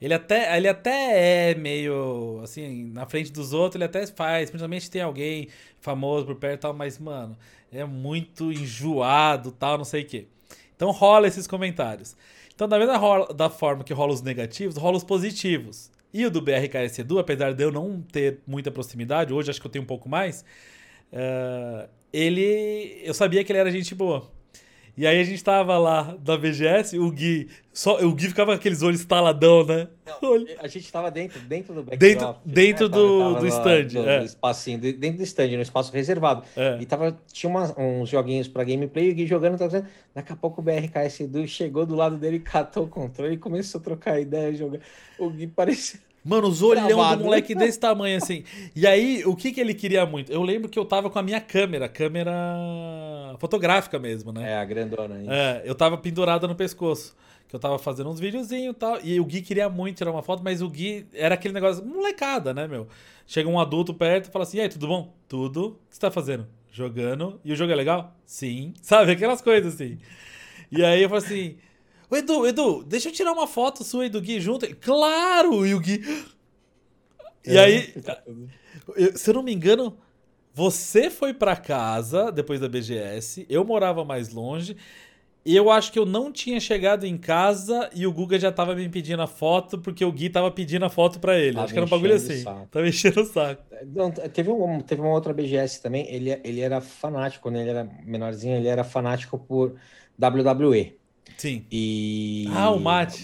ele até, ele até é meio, assim, na frente dos outros, ele até faz. Principalmente tem alguém famoso por perto e tal, mas, mano, é muito enjoado tal, não sei o quê. Então rola esses comentários. Então, da mesma rola, da forma que rola os negativos, rola os positivos. E o do BRKS Edu, apesar de eu não ter muita proximidade, hoje acho que eu tenho um pouco mais, uh, ele. Eu sabia que ele era gente boa. E aí a gente tava lá da BGS, o Gui. Só, o Gui ficava com aqueles olhos estaladão, né? Não, *laughs* a gente tava dentro, dentro do backdrop. Dentro, dentro né? do, tava, tava do stand. No, é. espacinho, dentro do stand, no espaço reservado. É. E tava, tinha uma, uns joguinhos pra gameplay, o Gui jogando, tava dizendo, daqui a pouco o BRKS Edu chegou do lado dele, catou o controle e começou a trocar ideia, jogar. O Gui parecia Mano, os olhão Travado. do moleque desse tamanho, assim. E aí, o que que ele queria muito? Eu lembro que eu tava com a minha câmera, câmera fotográfica mesmo, né? É, a grandona. Isso. É, eu tava pendurada no pescoço. Que eu tava fazendo uns videozinhos e tal. E o Gui queria muito tirar uma foto, mas o Gui era aquele negócio, molecada, né, meu? Chega um adulto perto e fala assim: e aí, tudo bom? Tudo. O que você tá fazendo? Jogando. E o jogo é legal? Sim. *laughs* Sabe? Aquelas coisas assim. E aí eu falo assim. Ô, Edu, Edu, deixa eu tirar uma foto sua e do Gui junto. Claro! E o Gui. E é, aí, eu, se eu não me engano, você foi para casa depois da BGS, eu morava mais longe. E eu acho que eu não tinha chegado em casa e o Guga já tava me pedindo a foto porque o Gui tava pedindo a foto para ele. Tava acho que era um bagulho assim. Tava enchendo o saco. Não, teve, um, teve uma outra BGS também. Ele, ele era fanático, quando ele era menorzinho, ele era fanático por WWE. Sim. E... Ah, o Matt.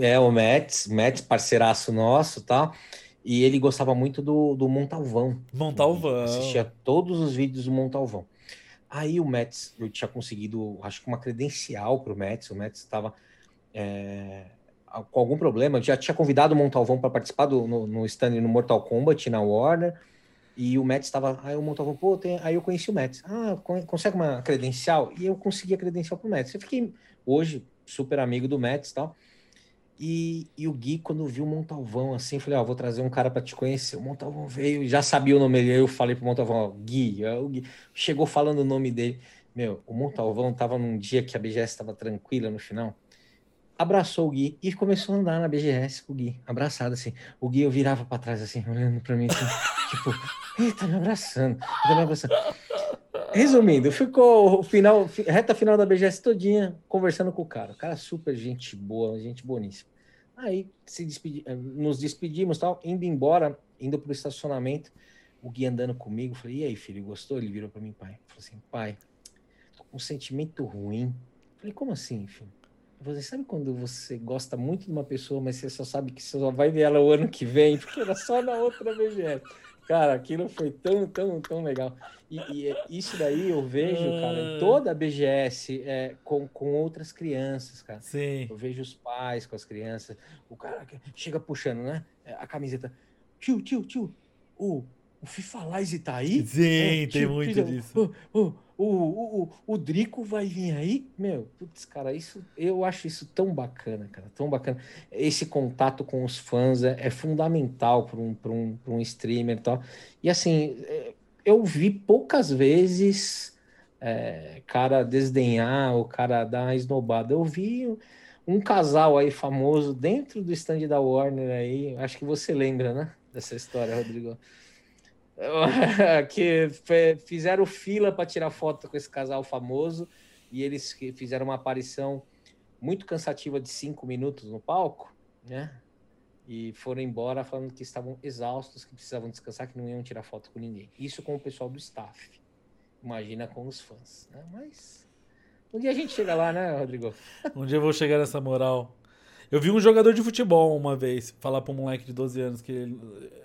É, o Matt, Matt, parceiraço nosso tal. E ele gostava muito do, do Montalvão. Montalvão. Assistia todos os vídeos do Montalvão. Aí o Mets, eu tinha conseguido, acho que uma credencial para o Mets. O Mets estava é, com algum problema. Eu já tinha convidado o Montalvão para participar do, no, no stand no Mortal Kombat na Warner. E o Mets estava. Aí o Montalvão, pô, tem... aí eu conheci o Mets. Ah, consegue uma credencial? E eu consegui a credencial para o Mets. Eu fiquei hoje super amigo do Mets e tal. E, e o Gui, quando viu o Montalvão assim, falei: Ó, oh, vou trazer um cara para te conhecer. O Montalvão veio, já sabia o nome dele. Eu falei pro Montalvão: ó, Gui, é o Gui. Chegou falando o nome dele. Meu, o Montalvão tava num dia que a BGS estava tranquila no final. Abraçou o Gui e começou a andar na BGS com o Gui, abraçado assim. O Gui eu virava para trás assim, olhando para mim assim, *laughs* tipo, ele tá me abraçando, tá me abraçando. Resumindo, ficou o final, reta final da BGS todinha conversando com o cara. O cara super gente boa, gente boníssima. Aí se despedi, eh, nos despedimos, tal, indo embora, indo pro estacionamento, o Gui andando comigo, falei: "E aí, filho, gostou?" Ele virou para mim, pai. Falou assim: "Pai, tô com um sentimento ruim." Falei: "Como assim, filho?" Você sabe quando você gosta muito de uma pessoa, mas você só sabe que você só vai ver ela o ano que vem, *laughs* porque era só na outra BGS. Cara, aquilo foi tão, tão, tão legal. E, e isso daí eu vejo, cara, em ah. toda a BGS é, com, com outras crianças, cara. Sim. Eu vejo os pais com as crianças. O cara chega puxando, né? A camiseta. Tio, tio, tio, o, o FIFA Live tá aí? Sim, é, tem tio, muito tio, disso. O, o, o, o, o Drico vai vir aí? Meu, putz, cara, isso eu acho isso tão bacana, cara, tão bacana. Esse contato com os fãs é, é fundamental para um, um, um streamer e tal. E assim, é, eu vi poucas vezes é, cara desdenhar, o cara dar uma esnobada. Eu vi um casal aí famoso dentro do stand da Warner aí, acho que você lembra, né? Dessa história, Rodrigo. *laughs* que fizeram fila para tirar foto com esse casal famoso e eles fizeram uma aparição muito cansativa de cinco minutos no palco, né? e foram embora falando que estavam exaustos, que precisavam descansar, que não iam tirar foto com ninguém. Isso com o pessoal do staff. Imagina com os fãs. Né? Mas um dia a gente chega lá, né, Rodrigo? um dia eu vou chegar nessa moral. Eu vi um jogador de futebol uma vez falar para um moleque de 12 anos que ele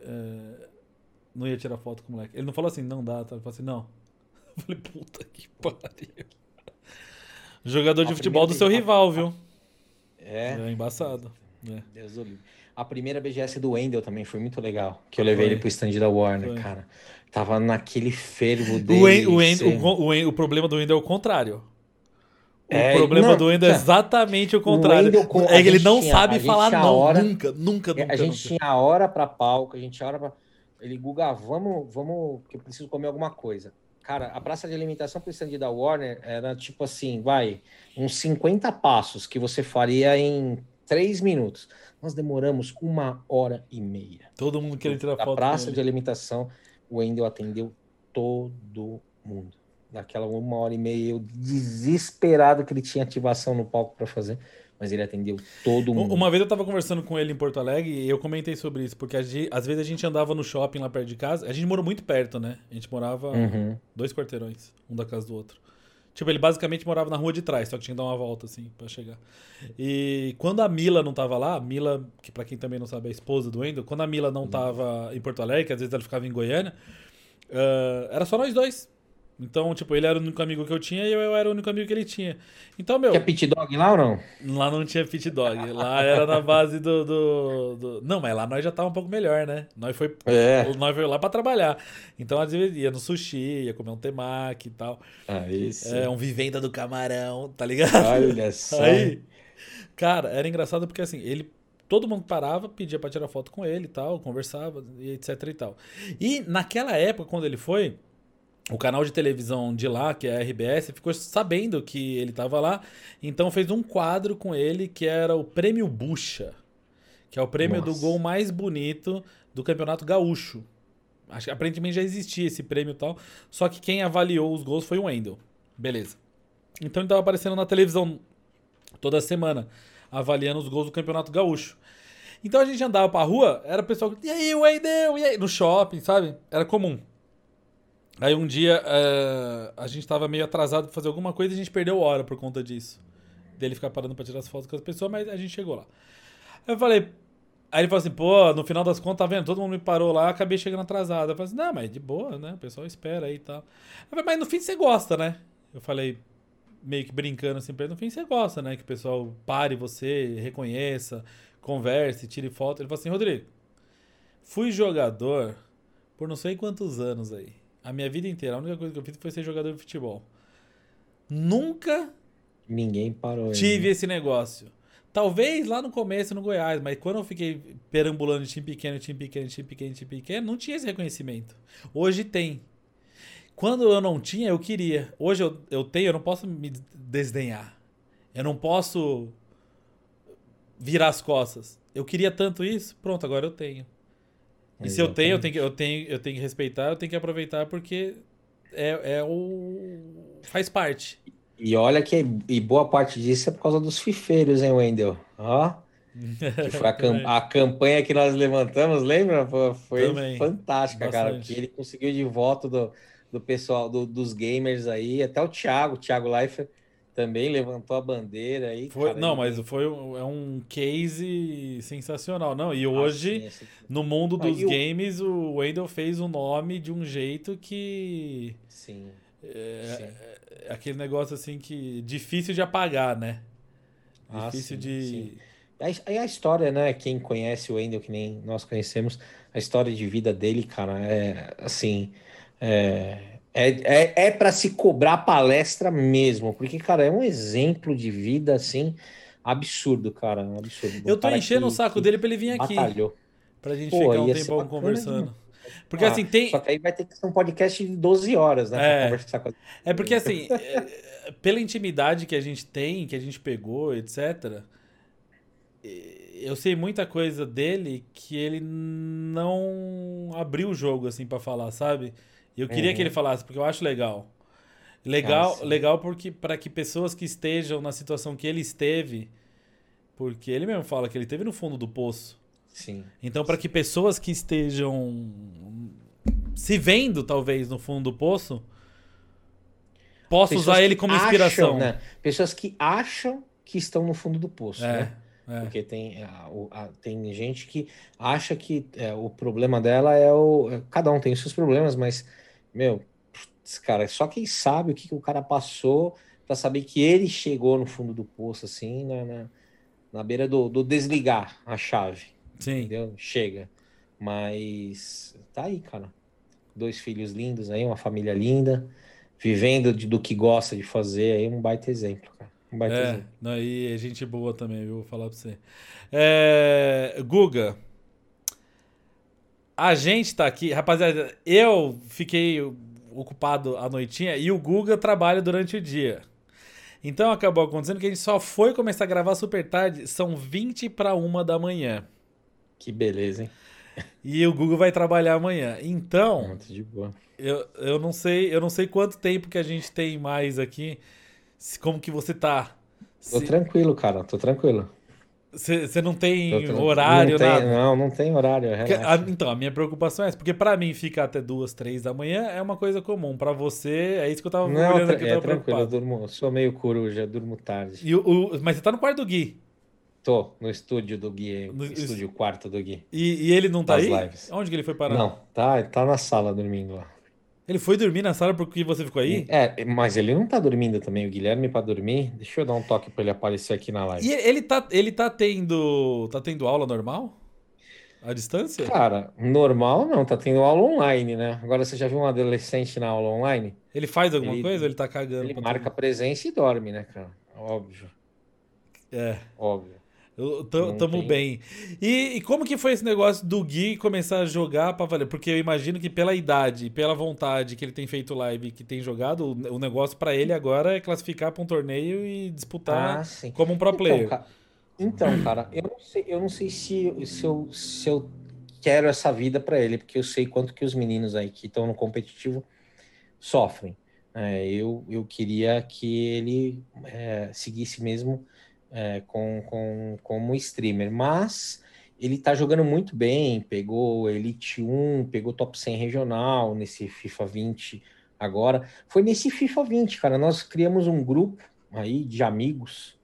é, não ia tirar foto com o moleque. Ele não falou assim, não dá, tá? ele falou assim, não. *laughs* Eu falei, puta que pariu. Jogador de futebol do seu rival, viu? É. É embaçado. É. Deus do. A primeira BGS do Wendel também foi muito legal. Que eu levei foi. ele pro stand da Warner, foi. cara. Tava naquele fervo dele. O, Wendel, o, o, o, problema do Wendel é o contrário. O é, problema não, do Wendel é exatamente o contrário. O é que ele não tinha, sabe falar não. Hora, nunca, nunca, nunca. A gente nunca. tinha a hora pra palco, a gente tinha hora pra. Ele, Guga, vamos, vamos, que eu preciso comer alguma coisa. Cara, a praça de alimentação stand da Warner era tipo assim, vai, uns 50 passos que você faria em 3 minutos. Nós demoramos uma hora e meia. Todo mundo queria tirar foto. Na praça de alimentação, o Wendel atendeu todo mundo. Naquela uma hora e meia, eu desesperado que ele tinha ativação no palco para fazer, mas ele atendeu todo mundo. Uma vez eu tava conversando com ele em Porto Alegre e eu comentei sobre isso, porque gente, às vezes a gente andava no shopping lá perto de casa, a gente morou muito perto, né? A gente morava uhum. dois quarteirões, um da casa do outro. Tipo, ele basicamente morava na rua de trás, só que tinha que dar uma volta, assim, para chegar. E quando a Mila não tava lá, a Mila, que para quem também não sabe é a esposa do Wendel, quando a Mila não tava em Porto Alegre, que às vezes ela ficava em Goiânia, uh, era só nós dois. Então, tipo, ele era o único amigo que eu tinha e eu era o único amigo que ele tinha. Então, meu. Tinha pit dog lá ou não? Lá não tinha pit dog. Lá era na base do, do, do... Não, mas lá nós já tava um pouco melhor, né? Nós foi, É. nós foi lá pra trabalhar. Então, às vezes, ia no sushi, ia comer um temaki e tal. Aí sim. É, um vivenda do camarão, tá ligado? Olha só. Aí, cara, era engraçado porque assim, ele. Todo mundo parava, pedia pra tirar foto com ele e tal, conversava, e etc e tal. E naquela época, quando ele foi, o canal de televisão de lá, que é a RBS, ficou sabendo que ele tava lá, então fez um quadro com ele que era o Prêmio Bucha, que é o prêmio do Nossa. gol mais bonito do Campeonato Gaúcho. Acho que aparentemente já existia esse prêmio e tal, só que quem avaliou os gols foi o Wendel. Beleza. Então ele tava aparecendo na televisão toda semana, avaliando os gols do Campeonato Gaúcho. Então a gente andava pra rua, era o pessoal, e aí, Wendel, e aí? No shopping, sabe? Era comum. Aí um dia eh, a gente tava meio atrasado pra fazer alguma coisa e a gente perdeu hora por conta disso. Dele ficar parando pra tirar as fotos com as pessoas, mas a gente chegou lá. Aí eu falei. Aí ele falou assim, pô, no final das contas, tá vendo? Todo mundo me parou lá, acabei chegando atrasado. Eu falei assim, não, mas de boa, né? O pessoal espera aí e tal. Falei, mas no fim você gosta, né? Eu falei, meio que brincando assim pra ele, no fim você gosta, né? Que o pessoal pare você, reconheça, converse, tire foto. Ele falou assim, Rodrigo, fui jogador por não sei quantos anos aí. A minha vida inteira, a única coisa que eu fiz foi ser jogador de futebol. Nunca Ninguém parou. tive esse negócio. Talvez lá no começo no Goiás, mas quando eu fiquei perambulando de time pequeno, time pequeno, time pequeno, time pequeno, não tinha esse reconhecimento. Hoje tem. Quando eu não tinha, eu queria. Hoje eu, eu tenho, eu não posso me desdenhar. Eu não posso virar as costas. Eu queria tanto isso, pronto, agora eu tenho. E se eu tenho, eu tenho, que, eu, tenho, eu tenho que respeitar, eu tenho que aproveitar porque é, é o. faz parte. E olha que e boa parte disso é por causa dos fifeiros, hein, Wendel? Ó, que foi a, *laughs* cam- a campanha que nós levantamos, lembra? Foi, fantástica, cara. Bastante. Porque ele conseguiu de voto do, do pessoal, do- dos gamers aí, até o Thiago, o Thiago Leifert também levantou a bandeira aí. Foi- cara, não, mas foi um, é um case sensacional. Não, e Ah, hoje, no mundo Ah, dos o- games, o Wendell fez o nome de um jeito que. Sim, É, sim. é aquele negócio assim que. difícil de apagar, né? Ah, Difícil sim, de. sim. Aí a história, né? Quem conhece o Wendel, que nem nós conhecemos, a história de vida dele, cara, é assim. É, é, é, é para se cobrar palestra mesmo, porque, cara, é um exemplo de vida, assim, absurdo, cara. Absurdo. Eu tô enchendo o saco dele pra ele vir aqui. Batalhou. Pra gente Pô, ficar um tempão conversando. Porque Ah, assim, tem. Só que aí vai ter que ser um podcast de 12 horas, né? É. Pra conversar com a... É porque assim, é, pela intimidade que a gente tem, que a gente pegou, etc. Eu sei muita coisa dele que ele não abriu o jogo assim pra falar, sabe? Eu queria Uhum. que ele falasse porque eu acho legal. Legal, Ah, legal porque para que pessoas que estejam na situação que ele esteve, porque ele mesmo fala que ele esteve no fundo do poço. Sim. Então, para que pessoas que estejam se vendo, talvez, no fundo do poço, possa Pessoas usar ele como acham, inspiração. né? Pessoas que acham que estão no fundo do poço, É, né? é. Porque tem, a- a- tem gente que acha que é, o problema dela é o. é, Cada um tem os seus problemas, mas, meu, putz, cara, só quem sabe o que, que o cara passou pra saber que ele chegou no fundo do poço, assim, na, na, na beira do, do desligar a chave, Sim. entendeu? Chega. Mas tá aí, cara. Dois filhos lindos aí, uma família linda, vivendo de- do que gosta de fazer aí, um baita exemplo, cara. Um baita É, exemplo. não, e é gente boa também, viu? Vou falar pra você. É, Guga, a gente tá aqui, rapaziada, eu fiquei ocupado à noitinha e o Guga trabalha durante o dia. Então acabou acontecendo que a gente só foi começar a gravar super tarde, são 20 para uma da manhã. Que beleza, hein? *laughs* E o Guga vai trabalhar amanhã. Então, Muito de boa. eu, eu não sei, eu não sei quanto tempo que a gente tem mais aqui. se- Como que você tá? Tô tranquilo, cara, tô tranquilo. Você não Tô tem tran- horário, não tem, nada? Não, não tem horário, relaxa. a- então, a minha preocupação é essa, porque pra mim ficar até duas, três da manhã é uma coisa comum. Pra você, é isso que eu tava Não, olhando aqui, eu é tava tranquilo, eu durmo, eu sou meio coruja, eu durmo tarde. E o, o- mas você tá no quarto do Gui. Tô no estúdio do Gui, No- estúdio quarto do Gui. E, e ele não tá aí? lives. Onde que ele foi parar? Não, tá, tá na sala dormindo lá. Ele foi dormir na sala porque você ficou aí? É, mas ele não tá dormindo também, o Guilherme pra dormir. Deixa eu dar um toque pra ele aparecer aqui na live. E ele tá, ele tá tendo. tá tendo aula normal? À distância? Cara, normal não, tá tendo aula online, né? Agora você já viu um adolescente na aula online? Ele faz alguma Ele- coisa ou ele tá cagando? Ele marca presença e dorme, né, cara? Óbvio? É. óbvio. Eu- tam- Não Tamo tem. bem. E, e como que foi esse negócio do Gui começar a jogar pra valer? Porque eu imagino que pela idade, pela vontade que ele tem feito live, que tem jogado, o o negócio pra ele agora é classificar pra um torneio e disputar Ah, como um pro player. Então, ca- então, cara, eu não sei, eu não sei se, se, eu, se eu quero essa vida pra ele, porque eu sei quanto que os meninos aí que estão no competitivo sofrem. É, eu, eu queria que ele é, seguisse mesmo é, com, com, como streamer, mas ele tá jogando muito bem, pegou Elite 1, pegou top 100 regional nesse FIFA 20 agora. Foi nesse FIFA 20, cara, nós criamos um grupo aí de amigos,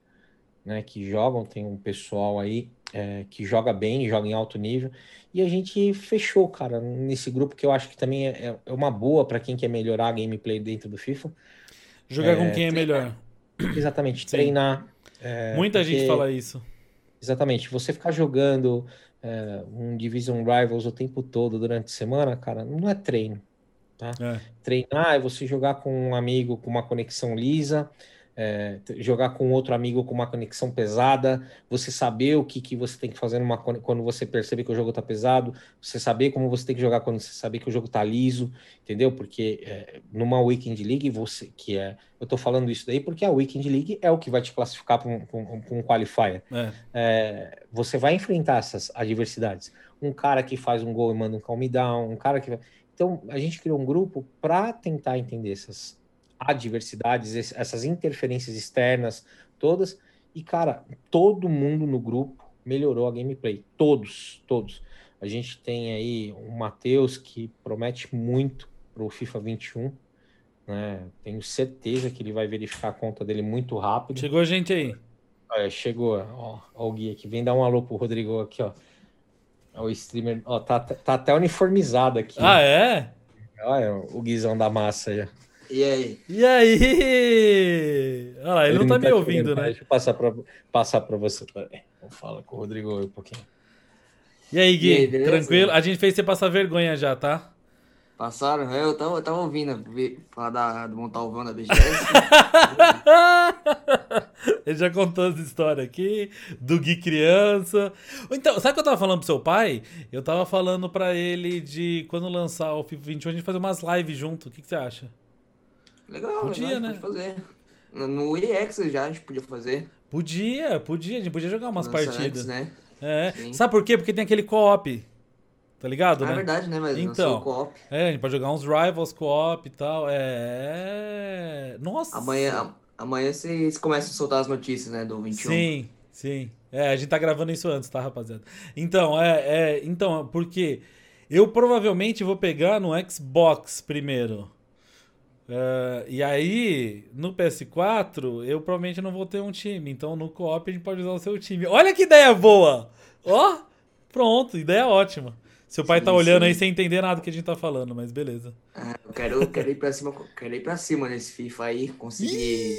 né, que jogam, tem um pessoal aí é, que joga bem, joga em alto nível, e a gente fechou, cara, nesse grupo que eu acho que também é, é uma boa para quem quer melhorar a gameplay dentro do FIFA. Jogar com É, quem é melhor. Exatamente, Sim. treinar. É, Muita gente porque- fala isso. Exatamente, você ficar jogando é, um Division Rivals o tempo todo durante a semana, cara, não é treino. É. Treinar é você jogar com um amigo com uma conexão lisa, é, jogar com outro amigo com uma conexão pesada, você saber o que, que você tem que fazer numa, quando você percebe que o jogo tá pesado, você saber como você tem que jogar quando você saber que o jogo tá liso, entendeu? Porque é, numa Weekend League, você que é. Eu tô falando isso daí porque a Weekend League é o que vai te classificar para um, um, um qualifier É. é, você vai enfrentar essas adversidades. Um cara que faz um gol e manda um calm down, um cara que. Então, a gente criou um grupo para tentar entender essas adversidades, essas interferências externas todas. E, cara, todo mundo no grupo melhorou a gameplay. Todos, todos. A gente tem aí o Matheus, que promete muito para o FIFA 21. Né? Tenho certeza que ele vai verificar a conta dele muito rápido. Chegou gente aí. Chegou, ó, ó o Gui aqui. Vem dar um alô pro Rodrigo aqui, ó. Ó, O streamer, ó, tá, tá até uniformizado aqui. Ah, é? Olha o Guizão da massa aí. E aí? E aí? Olha lá, ele, não tá me te ouvindo, vendo, né? Deixa eu passar pra, passar pra você. Falar com o Rodrigo um pouquinho. E aí, Gui? E aí, beleza? Tranquilo? A gente fez você passar vergonha já, tá? Passaram? Eu tava, eu tava ouvindo vi- falar da, do Montalvão da BGS. *laughs* Ele já contou essa história aqui, do Gui criança. Então, sabe o que eu tava falando pro seu pai? Eu tava falando pra ele de quando lançar o FIFA 21, a gente fazer umas lives junto. O que, que você acha? Legal, Podia, legal, né? pode fazer. No- EX já a gente podia fazer. Podia, podia, a gente podia jogar umas Lança partidas. antes, né? É. Sim. Sabe por quê? Porque tem aquele co-op. Tá ligado, Ah, né? é verdade, né? Mas Então. co-op. É, a gente pode jogar uns rivals co-op e tal. É. Nossa! Amanhã, amanhã vocês começam a soltar as notícias, né? Do 21. Sim, sim. É, a gente tá gravando isso antes, tá, rapaziada? Então, é, é, então, porque eu provavelmente vou pegar no Xbox primeiro. É, e aí, no PS4, eu provavelmente não vou ter um time. Então, no co-op, a gente pode usar o seu time. Olha que ideia boa! Ó, pronto, ideia ótima. Seu pai Sim, tá olhando sim. aí sem entender nada que a gente tá falando, mas beleza. Ah, eu quero, quero ir pra cima, quero ir pra cima nesse FIFA aí, conseguir,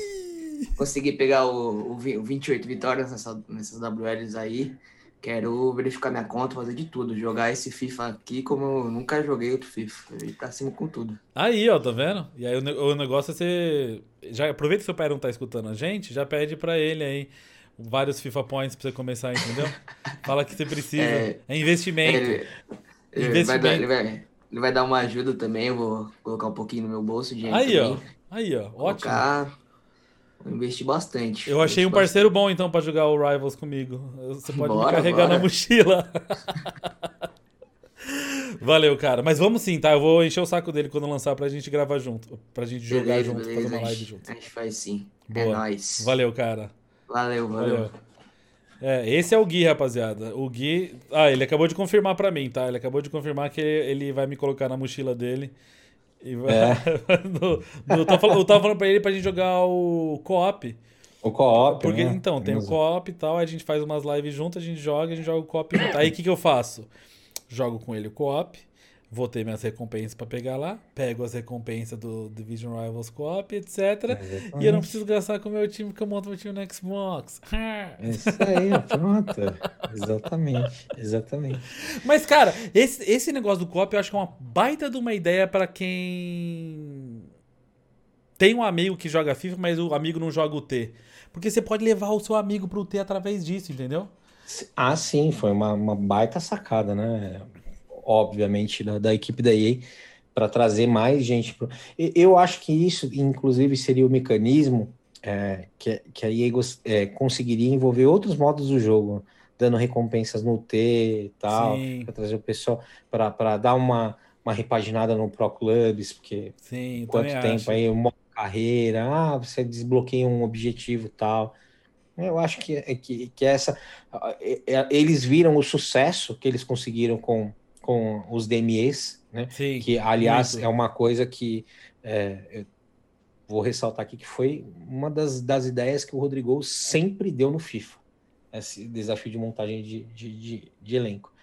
conseguir pegar o, o 28 vitórias nessa, nessas WLs aí. Quero verificar minha conta, fazer de tudo, jogar esse FIFA aqui como eu nunca joguei outro FIFA. Ir pra cima com tudo. Aí, ó, tá vendo? E aí o, ne- o negócio é você. Já aproveita que seu pai não tá escutando a gente, já pede pra ele aí vários FIFA Points pra você começar, entendeu? *laughs* Fala que você precisa. É, É, investimento. Ele, ele vai Investimento. dar, ele, vai, ele vai dar uma ajuda também, eu vou colocar um pouquinho no meu bolso, dinheiro Aí, ó. também. Aí, ó. Ótimo. Colocar, vou investir bastante. Eu achei um investir parceiro bom, então, pra jogar o Rivals comigo. Você pode me Bora, carregar na bora. mochila. *laughs* Valeu, cara. Mas vamos sim, tá? Eu vou encher o saco dele quando lançar pra gente gravar junto. Pra gente jogar Beleza, junto, beleza, fazer uma live junto. A gente faz sim. Boa. É nóis. Valeu, cara. Valeu, valeu. Valeu. É, esse é o Gui, rapaziada. O Gui. Ah, ele acabou de confirmar pra mim, tá? Ele acabou de confirmar que ele vai me colocar na mochila dele. É. *laughs* no, no- eu, tava falando, eu tava falando pra ele pra gente jogar o co-op. O co-op, Porque, né? então, tem o Temos- co-op e tal, a gente faz umas lives juntas, a gente joga, a gente joga o co-op junto. Aí o que, que eu faço? Jogo com ele o co-op, vou ter minhas recompensas pra pegar lá, pego as recompensas do Division Rivals Co-op, etc. Exatamente. E eu não preciso gastar com o meu time, porque eu monto meu time no Xbox. É Isso aí, *laughs* pronto. exatamente, exatamente. Mas, cara, esse, esse negócio do co-op eu acho que é uma baita de uma ideia pra quem tem um amigo que joga FIFA, mas o amigo não joga o T. Porque você pode levar o seu amigo pro T através disso, entendeu? Ah, sim, foi uma, uma baita sacada, né? Obviamente, da, da equipe da EA para trazer mais gente. Pro... Eu acho que isso, inclusive, seria o mecanismo é, que, que a EA é, conseguiria envolver outros modos do jogo, dando recompensas no T e tal, para trazer o pessoal, para dar uma, uma repaginada no Pro Clubs, porque Sim, quanto tempo acho. aí, um modo carreira, ah, você desbloqueia um objetivo e tal. Eu acho que, é que, que essa. é- é- Eles viram o sucesso que eles conseguiram com, com os DMEs, né? Sim, Que, aliás, muito. é uma coisa que é, eu vou ressaltar aqui que foi uma das, das ideias que o Rodrigo sempre deu no FIFA. Esse desafio de montagem de, de, de, de elenco.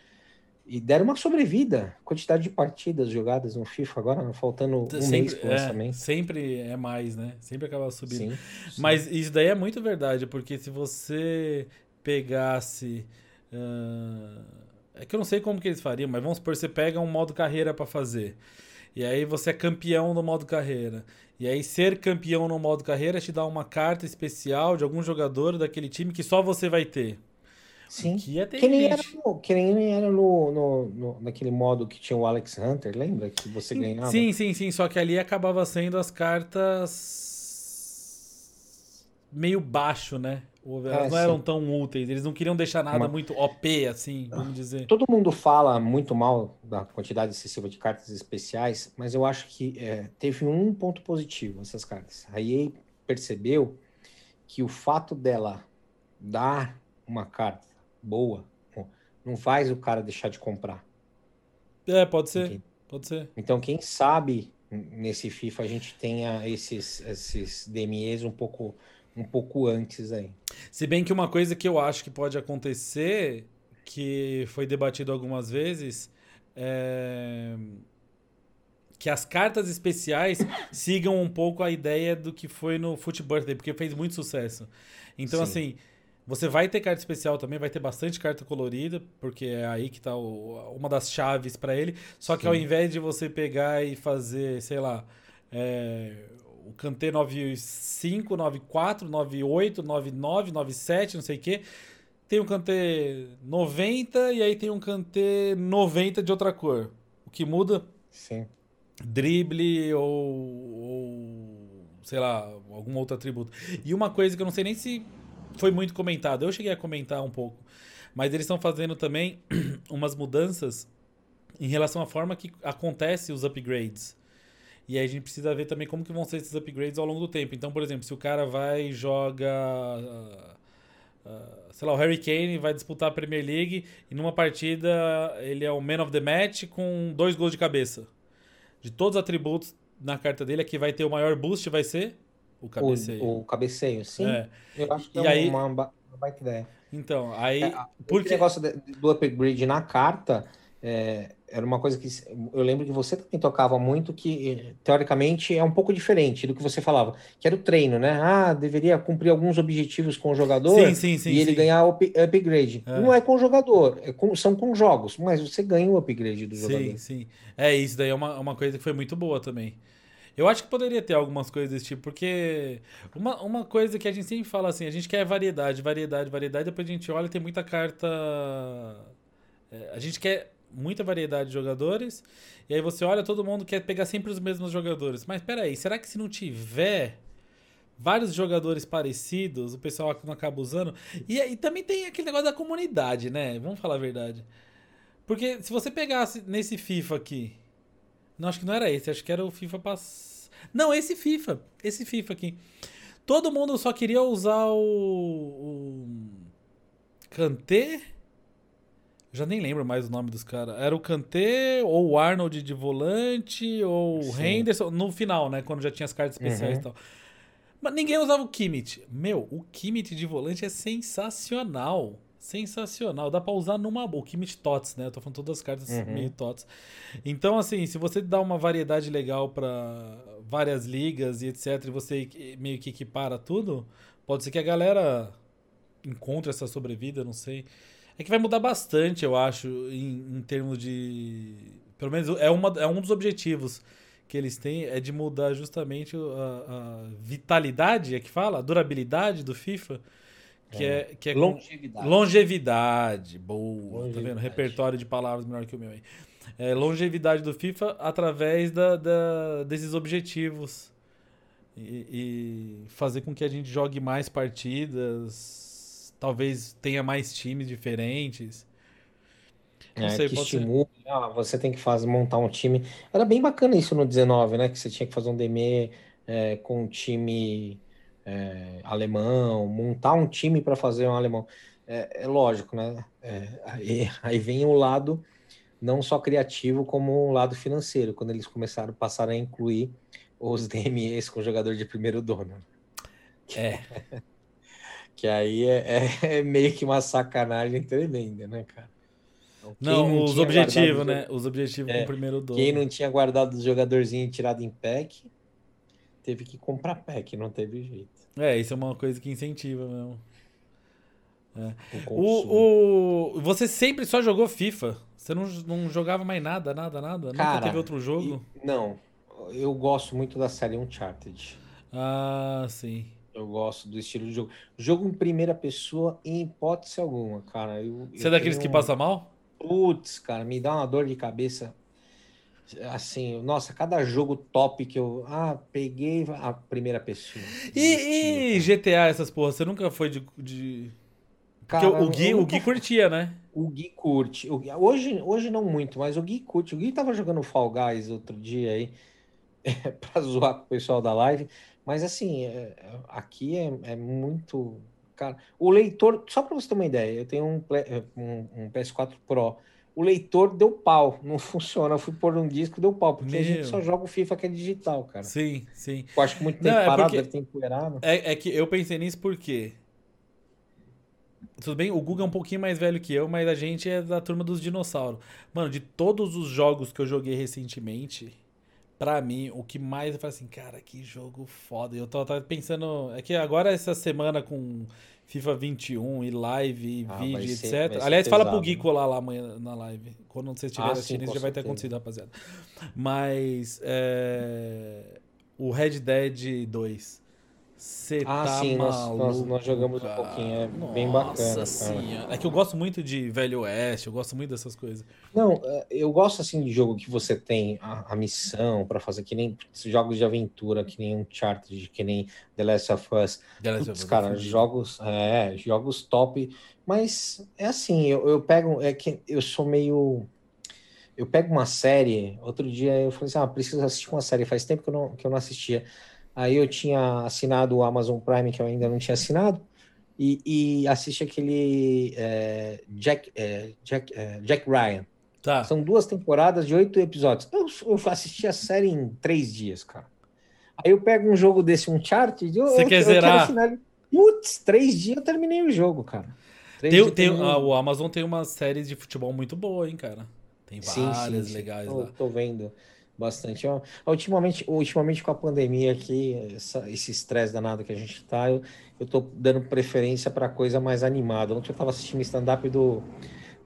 E deram uma sobrevida, quantidade de partidas jogadas no FIFA agora, faltando um mês sempre, para o é, lançamento. sempre é mais, né? Sempre acaba subindo. Sim, sim. Mas isso daí é muito verdade, porque se você pegasse. ah, é que eu não sei como que eles fariam, mas vamos supor, você pega um modo carreira pra fazer. E aí você é campeão no modo carreira. E aí ser campeão no modo carreira te dá uma carta especial de algum jogador daquele time que só você vai ter. Sim. Que ia ter Que nem era, no, que nem era no, no, no- naquele modo que tinha o Alex Hunter, lembra? Que você ganhava? Sim, sim, sim. Só que ali acabava sendo as cartas meio baixo, né? Elas É, não sim. eram tão úteis. Eles não queriam deixar nada Uma- muito OP, assim, vamos dizer. Todo mundo fala muito mal da quantidade excessiva de cartas especiais, mas eu acho que é, teve um ponto positivo essas cartas. A EA percebeu que o fato dela dar uma carta boa não faz o cara deixar de comprar. É, pode ser. Pode ser. Então, quem sabe nesse FIFA a gente tenha esses, esses DMEs um pouco, um pouco antes aí. Se bem que uma coisa que eu acho que pode acontecer, que foi debatido algumas vezes, é que as cartas especiais *coughs* sigam um pouco a ideia do que foi no Foot Birthday, porque fez muito sucesso. Então, Sim. assim, você vai ter carta especial também, vai ter bastante carta colorida, porque é aí que tá o- uma das chaves pra ele. Só que ao Sim. invés de você pegar e fazer, sei lá, é, o Kanté 95, 94, 98, 99, 97, não sei o quê. Tem um Kanté 90 e aí tem um Kanté 90 de outra cor. O que muda, Sim. drible ou, ou, sei lá, algum outro atributo. E uma coisa que eu não sei nem se foi muito comentado, eu cheguei a comentar um pouco, mas eles estão fazendo também *clears throat* umas mudanças em relação à forma que acontece os upgrades. E aí a gente precisa ver também como que vão ser esses upgrades ao longo do tempo. Então, por exemplo, se o cara vai e joga. ah, ah, sei lá, o Harry Kane vai disputar a Premier League e numa partida ele é o man of the match com dois gols de cabeça. De todos os atributos na carta dele, aqui vai ter o maior boost, vai ser o cabeceio. O, o cabeceio, sim. É. Eu acho que E é aí- uma, uma baita ideia. Então, aí. É, a- porque- Esse negócio do upgrade na carta é, era uma coisa que eu lembro que você também tocava muito, que teoricamente é um pouco diferente do que você falava, que era o treino, né? Ah, deveria cumprir alguns objetivos com o jogador Sim, sim, sim. e ele ganhar up- upgrade. É. Não é com o jogador, é com- são com jogos, mas você ganha o upgrade do jogador. Sim, sim. É, isso daí é uma, uma coisa que foi muito boa também. Eu acho que poderia ter algumas coisas desse tipo, porque uma, uma coisa que a gente sempre fala assim, a gente quer variedade, variedade, variedade, depois a gente olha e tem muita carta. é, a gente quer muita variedade de jogadores, e aí você olha, todo mundo quer pegar sempre os mesmos jogadores. Mas peraí, será que se não tiver vários jogadores parecidos, o pessoal não acaba usando? E, e também tem aquele negócio da comunidade, né? Vamos falar a verdade. Porque se você pegasse nesse FIFA aqui. Não, acho que não era esse, acho que era o FIFA pass... Não, esse FIFA. Esse FIFA aqui. Todo mundo só queria usar o. o Kanté. Já nem lembro mais o nome dos caras. Era o Kanté, ou o Arnold de volante, ou o. Henderson. No final, né? Quando já tinha as cartas especiais Uhum. e tal. Mas ninguém usava o Kimmich. Meu, o Kimmich de volante é sensacional. sensacional. Dá pra usar numa boa. O Kimit Tots, né? Eu tô falando todas as cartas uhum. meio Tots. Então, assim, se você dá uma variedade legal para várias ligas e etc, e você meio que equipara tudo, pode ser que a galera encontre essa sobrevida, não sei. É que vai mudar bastante, eu acho, em, em termos de. Pelo menos é, uma, é um dos objetivos que eles têm é de mudar justamente a, a vitalidade, é que fala? A durabilidade do FIFA. Que é, é que é longevidade. Longevidade. Boa. Longevidade. Tá vendo? Repertório de palavras melhor que o meu aí. É, longevidade do FIFA através da, da desses objetivos. E, e, fazer com que a gente jogue mais partidas. Talvez tenha mais times diferentes. Não é, sei, que estimule. Ah, você tem que fazer, montar um time. Era bem bacana isso no 19, né? Que você tinha que fazer um DME é, com um time é, alemão, montar um time para fazer um alemão. É, é lógico, né? É, aí, aí, vem o lado não só criativo, como o lado financeiro, quando eles começaram a passar a incluir os DMEs com jogador de primeiro dono. É. *laughs* que aí é, *laughs* é, é meio que uma sacanagem tremenda, né, cara? Então, não, não, os objetivos, né? Os objetivos é, com o primeiro dono. Quem não tinha guardado os jogadorzinhos tirado em pack, teve que comprar pack, não teve jeito. É, isso é uma coisa que incentiva mesmo. É. O, o, você sempre só jogou FIFA? Você não, não jogava mais nada, nada, nada? Cara, Nunca teve outro jogo? E, não. Eu gosto muito da série Uncharted. Ah, sim. Eu gosto do estilo de jogo. Jogo em primeira pessoa, em hipótese alguma, cara. Eu, você eu é daqueles tenho... que passa mal? Putz, cara, me dá uma dor de cabeça. Assim, nossa, cada jogo top que eu. Ah, peguei a primeira pessoa. E, e GTA, essas porras, você nunca foi de. de... Porque cara, o, Gui, o Gui curtia, né? O Gui curte. O Gui, hoje, hoje não muito, mas o Gui curte. O Gui tava jogando Fall Guys outro dia aí, *laughs* pra zoar com o pessoal da live. Mas assim, é, aqui é, é muito Cara, o leitor, só para você ter uma ideia, eu tenho um, um, um, PS4 Pro. O leitor deu pau, *laughs* não funciona. Eu fui pôr um disco, deu pau, porque Meu. a gente só joga o FIFA que é digital, cara. Sim, sim. Eu acho que muito tempo não, é parado, deve ter empoeirado. É, é que eu pensei nisso porque. Tudo bem, o Google é um pouquinho mais velho que eu, mas a gente é da turma dos dinossauros. Mano, de todos os jogos que eu joguei recentemente, Pra mim, o que mais eu falo assim, cara, que jogo foda. Eu tava, pensando. É que agora essa semana com FIFA 21 e live e ah, vídeo, ser, etc. Aliás, fala pro Gui colar lá amanhã na live. Quando você estiver ah, assistindo, isso já vai ter acontecido, rapaziada. Mas. É, o Red Dead 2. Você ah, tá sim, maluco, nós, nós, jogamos um pouquinho, é Nossa bem bacana. É que eu gosto muito de Velho Oeste, eu gosto muito dessas coisas. Não, é, eu gosto assim de jogo que você tem a, a missão para fazer, que nem jogos de aventura, que nem Uncharted, que nem The Last of Us. The Last Puts, of Us. Cara, jogos, é, jogos top, mas é assim, eu, eu pego, é que eu sou meio eu pego uma série, outro dia eu falei assim, ah, preciso assistir uma série, faz tempo que eu não, que eu não assistia. Aí eu tinha assinado o Amazon Prime, que eu ainda não tinha assinado, e, e assisti aquele é, Jack, é, Jack, é, Jack Ryan. Tá. São duas temporadas de oito episódios. Eu, eu assisti a série em três dias, cara. Aí eu pego um jogo desse, um chart, eu, Você eu, quer eu zerar? Putz, três dias eu terminei o jogo, cara. Tem, tem, ah, o Amazon tem umas séries de futebol muito boa, hein, cara. Tem várias sim, sim, legais sim. lá. Tô vendo bastante. Eu, ultimamente, ultimamente com a pandemia aqui, essa, esse estresse danado que a gente tá, eu, eu tô dando preferência para coisa mais animada. Ontem eu tava assistindo stand-up do,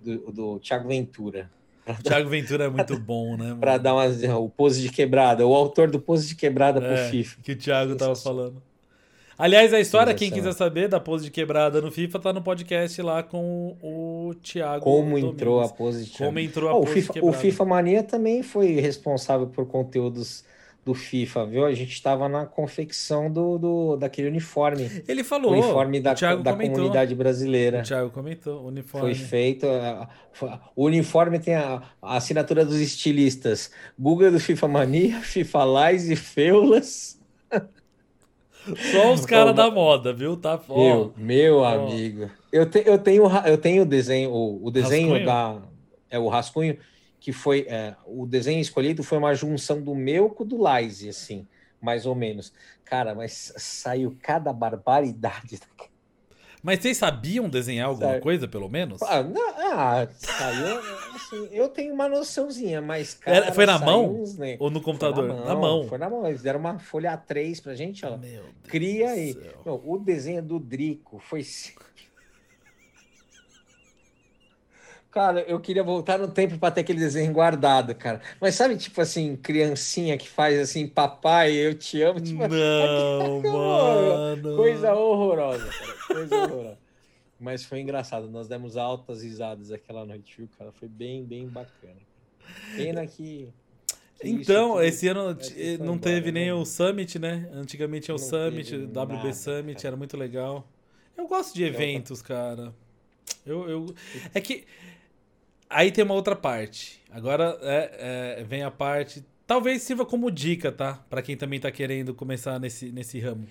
do, do Thiago Ventura. O Thiago Ventura é *laughs* muito bom, né? para dar umas, o pose de quebrada, o autor do pose de quebrada é, pro FIFA. Que o Thiago tava falando. Aliás, a história, quem quiser saber da pose de quebrada no FIFA, tá no podcast lá com o Thiago. Como Domingues. entrou a pose de Como entrou a oh, pose o FIFA, O FIFA Mania também foi responsável por conteúdos do FIFA, viu? A gente estava na confecção do, do daquele uniforme. Ele falou. Uniforme da, da comunidade brasileira. O Thiago comentou. Uniforme. Foi feito. O uniforme tem a, a assinatura dos estilistas. Google do FIFA Mania, *laughs* FIFA Lies e Feulas. *laughs* Só os caras da moda, viu? Tá Meu, meu amigo. Eu, te, eu tenho eu tenho o desenho, o, o desenho rascunho? da é o rascunho que foi é, o desenho escolhido foi uma junção do meu com o do Laise, assim, mais ou menos. Cara, mas saiu cada barbaridade. *laughs* Mas vocês sabiam desenhar alguma coisa, pelo menos? Ah, não, ah, saiu. Assim, eu tenho uma noçãozinha, mas. Era- Cara, foi na mão? uns ne- Ou no computador? Na mão. Foi na mão. Eles deram uma folha A3 pra gente, ó. Meu Deus Cria aí. Não, o desenho do Drico foi. Cara, eu queria voltar no tempo para ter aquele desenho guardado, cara. Mas sabe, tipo assim, criancinha que faz assim, papai, eu te amo. Tipo, *laughs* Não, *laughs* mano. Coisa horrorosa, cara. Coisa horrorosa. Mas foi engraçado. Nós demos altas risadas aquela noite, viu, cara? Foi bem, bem bacana. Pena que. que Então, tudo- esse ano ser não embora, teve nem né? o Summit, né? Antigamente tinha o Não Summit, WB nada, Summit, cara. era muito legal. Eu gosto de É eventos, cara. Eu, eu... É que. Aí tem uma outra parte. Agora é, é, vem a parte. Talvez sirva como dica, tá? Pra quem também tá querendo começar nesse, nesse ramo.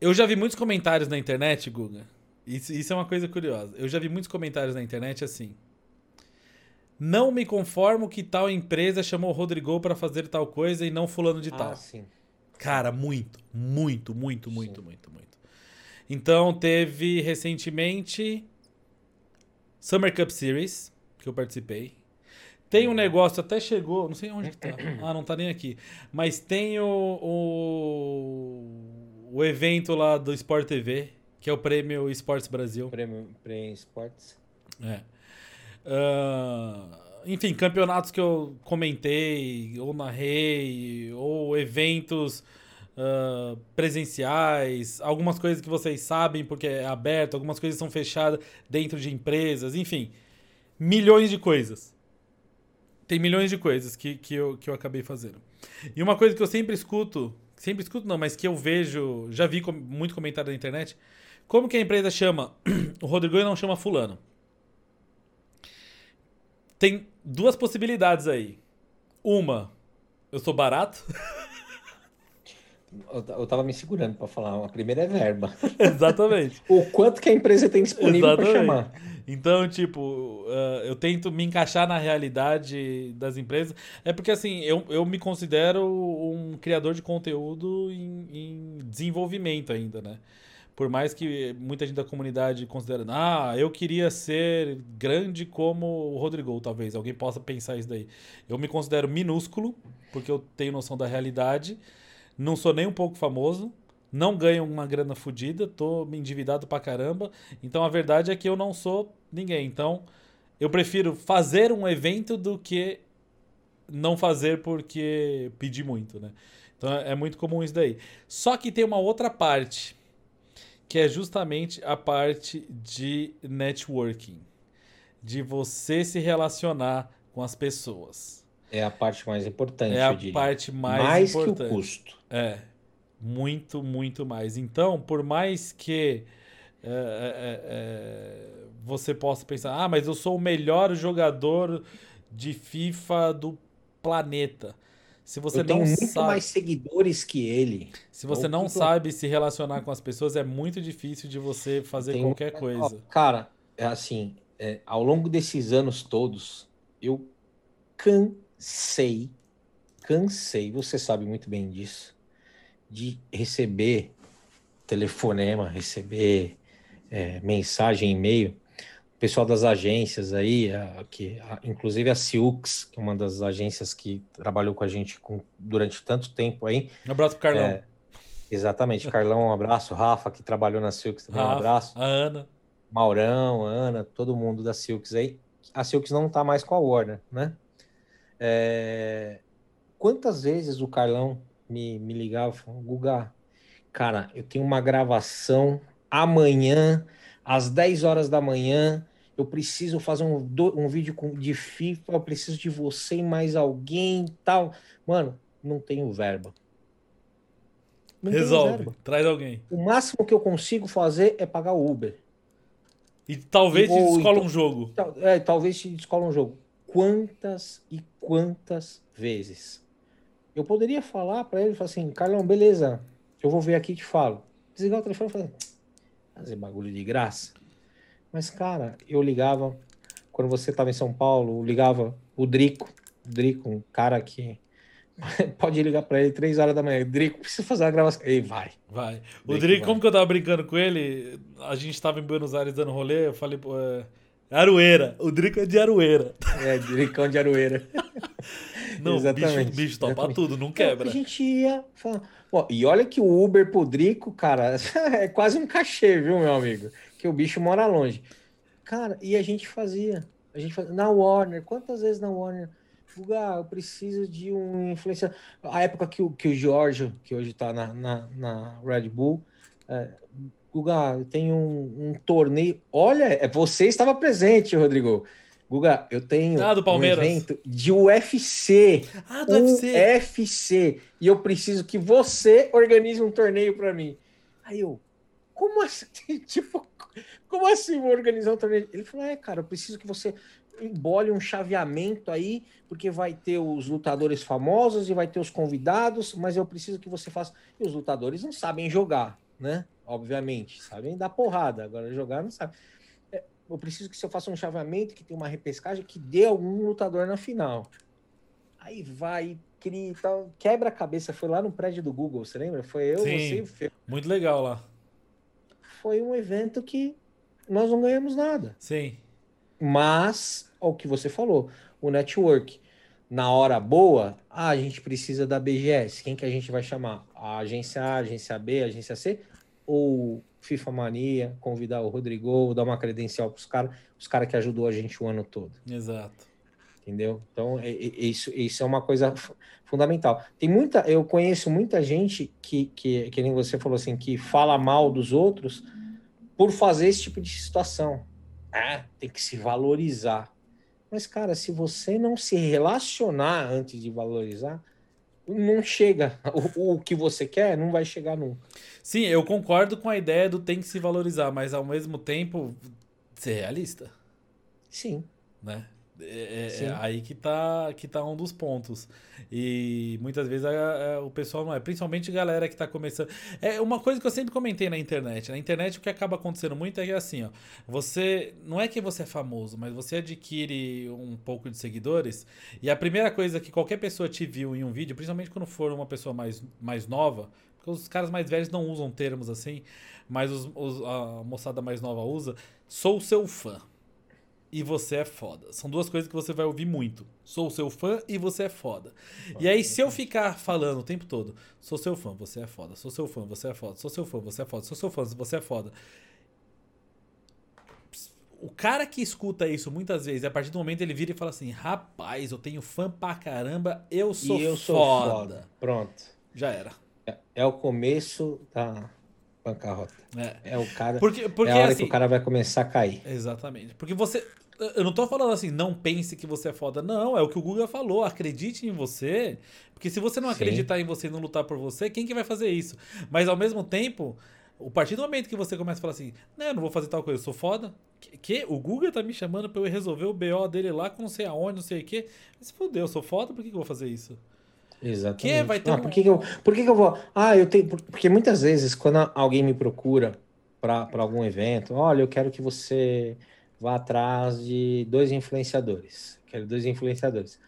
Eu já vi muitos comentários na internet, Guga. Isso, isso é uma coisa curiosa. Eu já vi muitos comentários na internet assim. Não me conformo que tal empresa chamou o Rodrigo para fazer tal coisa e não fulano de tal. Ah, sim. Cara, muito, muito, muito, muito, Sim. muito, muito. Então teve recentemente Summer Cup Series, que eu participei. Tem um negócio, até chegou, não sei onde que tá. *clears throat* Ah, não tá nem aqui. Mas tem o, o, o evento lá do Sport TV, que é o Prêmio Esportes Brasil. Prêmio, prêmio Esportes. É. Ah, enfim, campeonatos que eu comentei, ou narrei, ou eventos ah, presenciais, algumas coisas que vocês sabem porque é aberto, algumas coisas são fechadas dentro de empresas, enfim, milhões de coisas. Tem milhões de coisas que, que, eu, que eu acabei fazendo. E uma coisa que eu sempre escuto, sempre escuto não, mas que eu vejo, já vi com- muito comentário na internet, como que a empresa chama *clears throat* o Rodrigo e não chama fulano? Tem duas possibilidades aí. Uma, eu sou barato. *laughs* Eu, eu tava me segurando para falar. A primeira é verba. *laughs* Exatamente. O quanto que a empresa tem disponível para chamar. Então, tipo, ah, eu tento me encaixar na realidade das empresas. É porque, assim, eu, eu me considero um criador de conteúdo em, em desenvolvimento ainda, né? Por mais que muita gente da comunidade considere, ah, eu queria ser grande como o Rodrigo, talvez. Alguém possa pensar isso daí. Eu me considero minúsculo, porque eu tenho noção da realidade. Não sou nem um pouco famoso. Não ganho uma grana fodida, tô me endividado pra caramba. Então a verdade é que eu não sou ninguém. Então eu prefiro fazer um evento do que não fazer porque pedi muito, né? Então é muito comum isso daí. Só que tem uma outra parte, que é justamente a parte de networking, de você se relacionar com as pessoas. É a parte mais importante, É a parte mais, mais que importante. o custo. É, muito, muito mais. Então, por mais que é, é, é, você possa pensar, ah, mas eu sou o melhor jogador de FIFA do planeta. Se você eu tenho não muito sabe, mais seguidores que ele. se você o não que que eu- sabe se relacionar com as pessoas, é muito difícil de você fazer Tem qualquer coisa. Cara, é assim, é, ao longo desses anos todos, eu cansei, cansei, você sabe muito bem disso, de receber telefonema, receber é, mensagem, e-mail. O pessoal das agências aí, a- que, a- inclusive a Silks, que é uma das agências que trabalhou com a gente com- durante tanto tempo aí, Um abraço pro Carlão, É, Exatamente. Carlão, um abraço. Rafa, que trabalhou na Silks também, um Rafa, abraço. a Ana. Maurão, Ana, todo mundo da Silks aí. A Silks não tá mais com a Warner, né? É, Quantas vezes o Carlão me, me ligava e falava, Guga, cara, eu tenho uma gravação amanhã, às 10 horas da manhã, eu preciso fazer um, um vídeo com- de FIFA, eu preciso de você e mais alguém e tal. Mano, não tenho verba. Não Resolve, verba. traz alguém. O máximo que eu consigo fazer é pagar o Uber. E talvez te Ou descola então- um jogo. É, talvez te descola um jogo. Quantas e quantas vezes? Eu poderia falar para ele, falar assim, Carlão, beleza, eu vou ver aqui e te falo. Desligar o telefone e falar, fazer bagulho de graça. Mas, cara, eu ligava, quando você estava em São Paulo, eu ligava o Drico, o Drico, um cara que *laughs* pode ligar para ele três horas da manhã. Drico, preciso fazer uma gravação. Ele vai. Vai. O Drico, como que eu tava brincando com ele, a gente tava em Buenos Aires dando rolê, eu falei, é... Arueira. O Drico é de Arueira. É, Dricão de Arueira. *laughs* Não, Exatamente. bicho, bicho topa tudo, não quebra. a gente ia falar. e olha que o Uber pro Drico, cara, *laughs* é quase um cachê, viu, meu amigo? Que o bicho mora longe. Cara, e a gente fazia. A gente fazia. Na Warner, quantas vezes na Warner? Guga, eu preciso de um influenciador. A época que o, que o Jorge, que hoje tá na, na, na Red Bull, é, Guga, tem um, um, torneio. Olha, é, você estava presente, Rodrigo. Guga, eu tenho ah, um evento de UFC. Ah, do UFC. UFC. E eu preciso que você organize um torneio para mim. Aí eu, como assim? *laughs* tipo, como assim vou organizar um torneio? Ele falou: é, cara, eu preciso que você embole um chaveamento aí, porque vai ter os lutadores famosos e vai ter os convidados, mas eu preciso que você faça. E os lutadores não sabem jogar, né? Obviamente, sabem dar porrada, agora jogar não sabe. É, eu preciso que você faça um chaveamento, que tem uma repescagem, que dê algum lutador na final. Aí vai, cria tal, quebra a cabeça. Foi lá no prédio do Google, você lembra? Foi eu, Sim, você Muito legal lá. Foi um evento que nós não ganhamos nada. Sim. Mas, o que você falou, o network. Na hora boa, ah, a gente precisa da BGS. Quem que a gente vai chamar? A agência A, a agência B, a agência C ou FIFA Mania, convidar o Rodrigo, dar uma credencial para os caras, os caras que ajudou a gente o ano todo. Exato. Entendeu? Então, é, é, isso, isso é uma coisa fundamental. Tem muita, eu conheço muita gente que, que, que nem você falou assim, que fala mal dos outros por fazer esse tipo de situação. Ah, tem que se valorizar. Mas, cara, se você não se relacionar antes de valorizar, não chega. O, o, que você quer não vai chegar nunca. Sim, eu concordo com a ideia do tem que se valorizar, mas ao mesmo tempo ser realista. Sim. Né? É, é, é, aí que tá, que tá um dos pontos. E muitas vezes a, a, o pessoal não é, principalmente galera que tá começando. É uma coisa que eu sempre comentei na internet. Na internet o que acaba acontecendo muito é que assim, ó, você não é que você é famoso, mas você adquire um pouco de seguidores e a primeira coisa que qualquer pessoa te viu em um vídeo, principalmente quando for uma pessoa mais, mais nova, porque os caras mais velhos não usam termos assim, mas os, os, a moçada mais nova usa, sou seu fã e você é foda. São duas coisas que você vai ouvir muito. Sou seu fã e você é foda. E aí, se eu ficar falando o tempo todo, sou seu fã, você é foda, sou seu fã, você é foda, sou seu fã, você é foda, sou seu fã, você é foda. O cara que escuta isso muitas vezes, a partir do momento ele vira e fala assim: rapaz, eu tenho fã pra caramba, eu sou, eu sou foda. foda. Pronto. Já era. É, é o começo da bancarrota. É. é o cara. Porque, porque, é a hora assim, que o cara vai começar a cair. Exatamente. Porque você. Eu não tô falando assim, não pense que você é foda. Não, é o que o Google falou. Acredite em você. Porque se você não Sim. acreditar em você e não lutar por você, quem que vai fazer isso? Mas ao mesmo tempo, a partir do momento que você começa a falar assim, não, eu não vou fazer tal coisa, eu sou foda. Que, que? O Google tá me chamando pra eu resolver o BO dele lá com não sei aonde, não sei o quê. Mas fodeu, eu sou foda, por que, que eu vou fazer isso? Exatamente. Que vai ter ah, por que, que, eu, por que, que eu vou. Ah, eu tenho. Porque muitas vezes, quando alguém me procura para algum evento, olha, eu quero que você vá atrás de dois influenciadores. Quero dois influenciadores.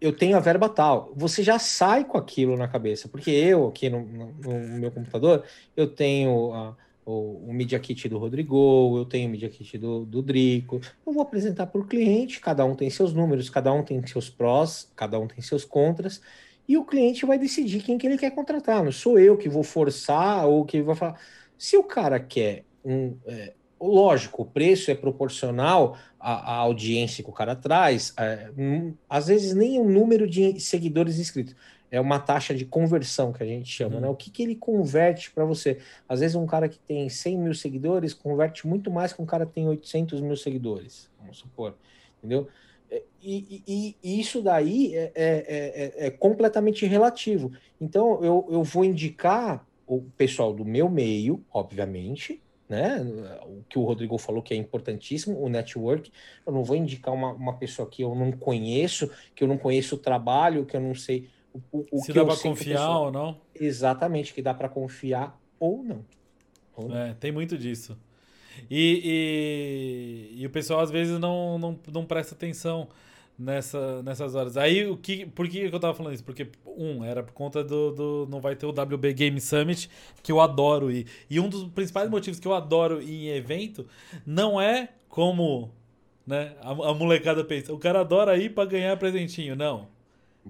Eu tenho a verba tal. Você já sai com aquilo na cabeça, porque eu, aqui no, no, meu computador, eu tenho a, o, o Media Kit do Rodrigo, eu tenho o Media Kit do, do Drico. Eu vou apresentar para o cliente, cada um tem seus números, cada um tem seus prós, cada um tem seus contras, e o cliente vai decidir quem que ele quer contratar. Não sou eu que vou forçar ou que vai falar. Se o cara quer um. É, lógico, o preço é proporcional à, à, audiência que o cara traz, é, hum, às vezes nem o número de seguidores inscritos é uma taxa de conversão que a gente chama, né? uhum. né? O que, que ele converte para você? Às vezes um cara que tem 100 mil seguidores converte muito mais que um cara que tem 800 mil seguidores, vamos supor, entendeu? É, e, e, e isso daí é, é, é, é, completamente relativo. Então eu, eu vou indicar o pessoal do meu meio, obviamente, né? O que o Rodrigo falou que é importantíssimo, o network. Eu não vou indicar uma, uma pessoa que eu não conheço, que eu não conheço o trabalho, que eu não sei o, o Se dá para confiar pessoa... ou não? Exatamente, que dá para confiar ou não. ou não. É, tem muito disso. E, e, e, o pessoal às vezes não, não, não presta atenção nessa, nessas horas. Aí, o que, por que eu tava falando isso? Porque, um, era por conta do, do. Não vai ter o WB Game Summit, que eu adoro ir. E um dos principais motivos que eu adoro ir em evento não é como né, a, a molecada pensa. O cara adora ir pra ganhar presentinho. Não.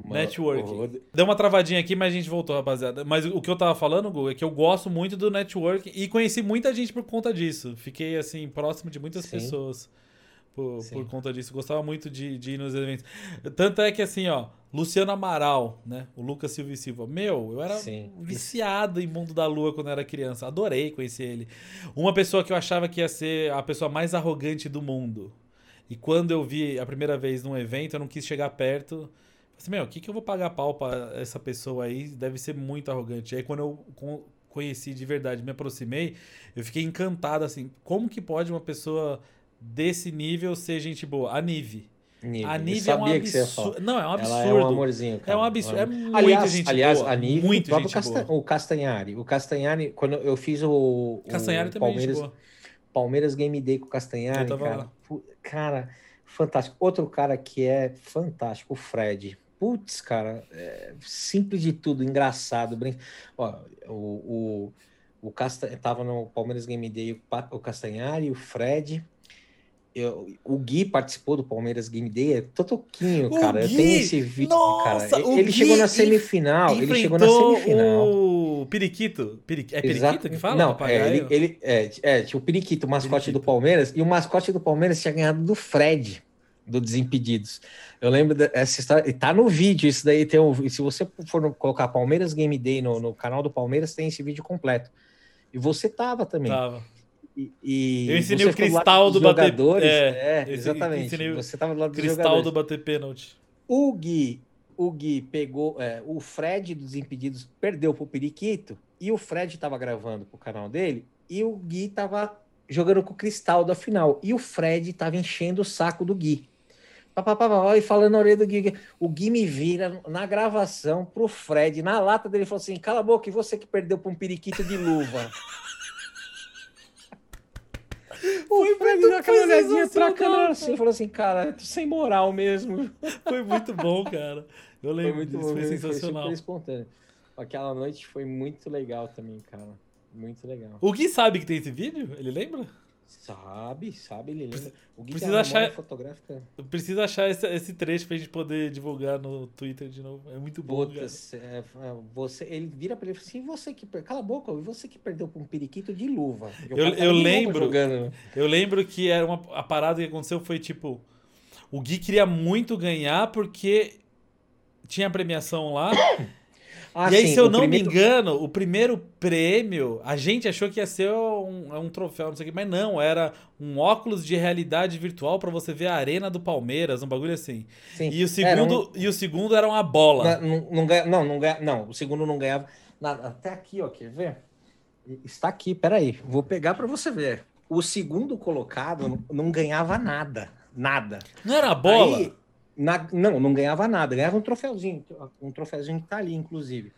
Network. Deu uma travadinha aqui, mas a gente voltou, rapaziada. Mas o que eu tava falando, Gu, é que eu gosto muito do network e conheci muita gente por conta disso. Fiquei, assim, próximo de muitas Sim. pessoas por, por conta disso. Gostava muito de, de ir nos eventos. Tanto é que, assim, ó, Luciano Amaral, né? O Lucas Silva e Silva. Meu, eu era Sim. viciado em Mundo da Lua quando eu era criança. Adorei conhecer ele. Uma pessoa que eu achava que ia ser a pessoa mais arrogante do mundo. E quando eu vi a primeira vez num evento, eu não quis chegar perto Assim, meu, o que, que eu vou pagar pau pra essa pessoa aí? Deve ser muito arrogante. Aí quando eu conheci de verdade, me aproximei, eu fiquei encantado, assim, como que pode uma pessoa desse nível ser gente boa? A Nive. Nive. A Nive é um absurdo. Não, é um absurdo. Ela é um amorzinho, cara. É um absurdo. É muito aliás, gente aliás, boa. a Nive, muito o, gente boa. o Castanhari. O Castanhari, quando eu fiz o, Castanhari o também é Palmeiras, boa. Palmeiras Game Day com o Castanhari, cara, cara, fantástico. Outro cara que é fantástico, o Fred. Putz, cara, é simples de tudo, engraçado. Brin... Ó, o, o, o Casta... tava no Palmeiras Game Day o Castanhari, o Fred. Eu, o Gui participou do Palmeiras Game Day, é totoquinho, cara. Gui, eu tenho esse vídeo, nossa, cara. Ele Gui chegou na semifinal. Ele chegou na semifinal. O Periquito. Periqui... É Periquito Exato. que fala? Não, é, ele, ele, é, é, tinha o Periquito, o mascote Periquito. do Palmeiras, e o mascote do Palmeiras tinha ganhado do Fred do Desimpedidos. Eu lembro dessa história, e tá no vídeo, isso daí tem um, se você for colocar Palmeiras Game Day no, no canal do Palmeiras, tem esse vídeo completo. E você tava também. Tava. E, e eu ensinei o cristal do, do bater é, é exatamente. Você tava do lado do cristal do bater pênalti. O Gui, o Gui pegou, é, o Fred dos Impedidos perdeu pro Periquito e o Fred tava gravando pro canal dele e o Gui tava jogando com o cristal da final e o Fred tava enchendo o saco do Gui e falando na orelha do Gui. O Gui me vira na gravação pro Fred, na lata dele, falou assim: cala a boca, e você que perdeu pra um periquito de luva. *laughs* o Fred deu aquela olhadinha pra câmera assim, falou assim, cara, tô sem moral mesmo. *laughs* Foi muito bom, cara. Eu lembro foi muito disso, bom, foi sensacional. Foi espontâneo. Aquela noite foi muito legal também, cara. Muito legal. O Gui sabe que tem esse vídeo? Ele lembra? Sabe, sabe, ele lembra. O Gui precisa achar fotográfica. Precisa achar esse, esse trecho pra gente poder divulgar no Twitter de novo. É muito bom. É, é, você, ele vira pra ele e fala assim: você que cala a boca, e você que perdeu pra um periquito de luva. Eu, eu lembro. Eu lembro que era uma a parada que aconteceu foi tipo. O Gui queria muito ganhar porque tinha premiação lá. Ah, e aí, sim, se eu não primeiro... me engano, o primeiro prêmio, a gente achou que ia ser um, um troféu, não sei o que, mas não, era um óculos de realidade virtual para você ver a arena do Palmeiras, um bagulho assim. Sim. E o segundo, um... e o segundo era uma bola. Não, não, não, não, ganha, não, o segundo não ganhava nada. Até aqui, ó, quer ver? Está aqui, peraí, vou pegar para você ver. O segundo colocado não ganhava nada, nada. Não era a bola? Aí, na, não, não ganhava nada, ganhava um troféuzinho, um troféuzinho que tá ali, inclusive.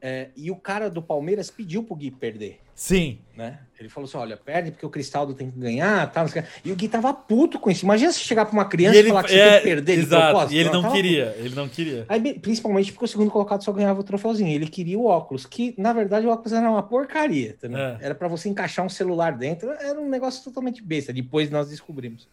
É, e o cara do Palmeiras pediu pro Gui perder. Sim. Né? Ele falou assim: olha, perde porque o Cristaldo tem que ganhar. Tá, e o Gui tava puto com isso. Imagina se chegar pra uma criança e, ele, e falar que você é, tem que perder exato, E ele não queria, puto. ele não queria. Aí, principalmente porque o segundo colocado só ganhava o troféuzinho. Ele queria o óculos, que na verdade o óculos era uma porcaria. Tá, né? é. Era para você encaixar um celular dentro. Era um negócio totalmente besta. Depois nós descobrimos.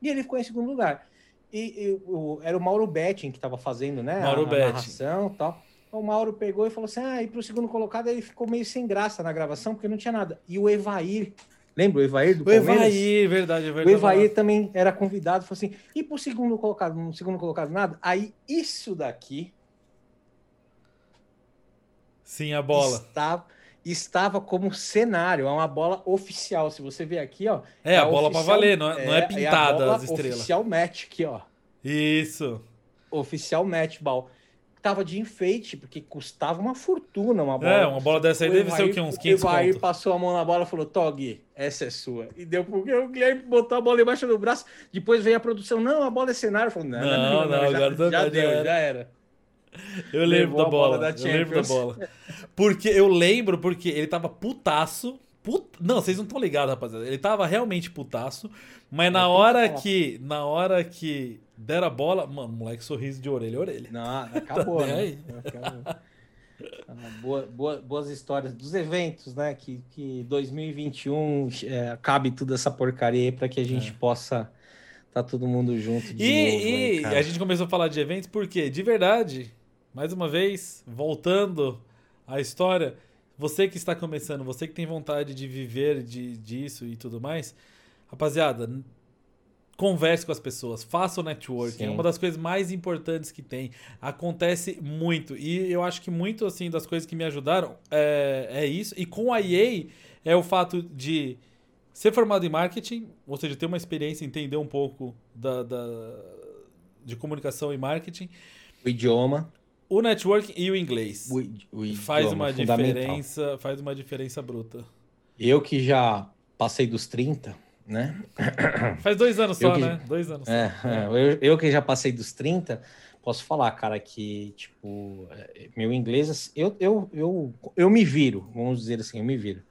E ele ficou em segundo lugar. E, e o, era o Mauro Betting que estava fazendo, né? Mauro a, a narração e tal. O Mauro pegou e falou assim: ah, e pro segundo colocado ele ficou meio sem graça na gravação, porque não tinha nada. E o Evair, lembra o Evair do o Palmeiras? O Evair, verdade, verdade. O Evair também era convidado, falou assim: e pro segundo colocado, no segundo colocado nada? Aí isso daqui. Sim, a bola. Estava estava como cenário, é uma bola oficial. Se você ver aqui, ó. É, é a bola para valer, não é, não é, é pintada é as estrelas. Oficial match aqui, ó. Isso. Oficial match ball. Tava de enfeite, porque custava uma fortuna uma bola. É, uma bola dessa aí o deve Evair, ser o quê? Uns 500 O Evair passou a mão na bola e falou, Tog, essa é sua. E deu porque o Guilherme botou a bola embaixo do braço. Depois veio a produção, não, a bola é cenário. Falou, não, não, não, não, não já, já, já, deu, já era. Já era. *laughs* Eu lembro da bola, bola da eu lembro da bola. Porque eu lembro porque ele tava putaço Puta... Não, vocês não estão ligados, rapaziada. Ele tava realmente putaço, mas na hora que. Na hora que deram a bola, mano, moleque sorriso de orelha a orelha. Não, *laughs* acabou, Tá né? aí. Acabou. Ah, boa- boa- boas histórias dos eventos, né? Que, que 2021 é, acabe tudo essa porcaria aí para que a gente possa tá todo mundo junto de É. E, novo. aí, e cara. a gente começou a falar de eventos porque, de verdade, mais uma vez, voltando à história, você que está começando, você que tem vontade de viver de, disso e tudo mais, rapaziada, converse com as pessoas, faça o networking, é Sim. uma das coisas mais importantes que tem. Acontece muito. E eu acho que muito assim das coisas que me ajudaram é, é isso. E com a EA é o fato de ser formado em marketing, ou seja, ter uma experiência, entender um pouco da, da- de comunicação e marketing, O idioma, o networking e o inglês. o, o faz uma diferença, faz uma diferença bruta. Eu que já passei dos 30, né? Faz dois anos Eu só, que- né? Dois anos. só. É, é, eu, eu que já passei dos 30, posso falar, cara, que, tipo, é, meu inglês, assim, eu, eu, eu, eu me viro, vamos dizer assim, eu me viro.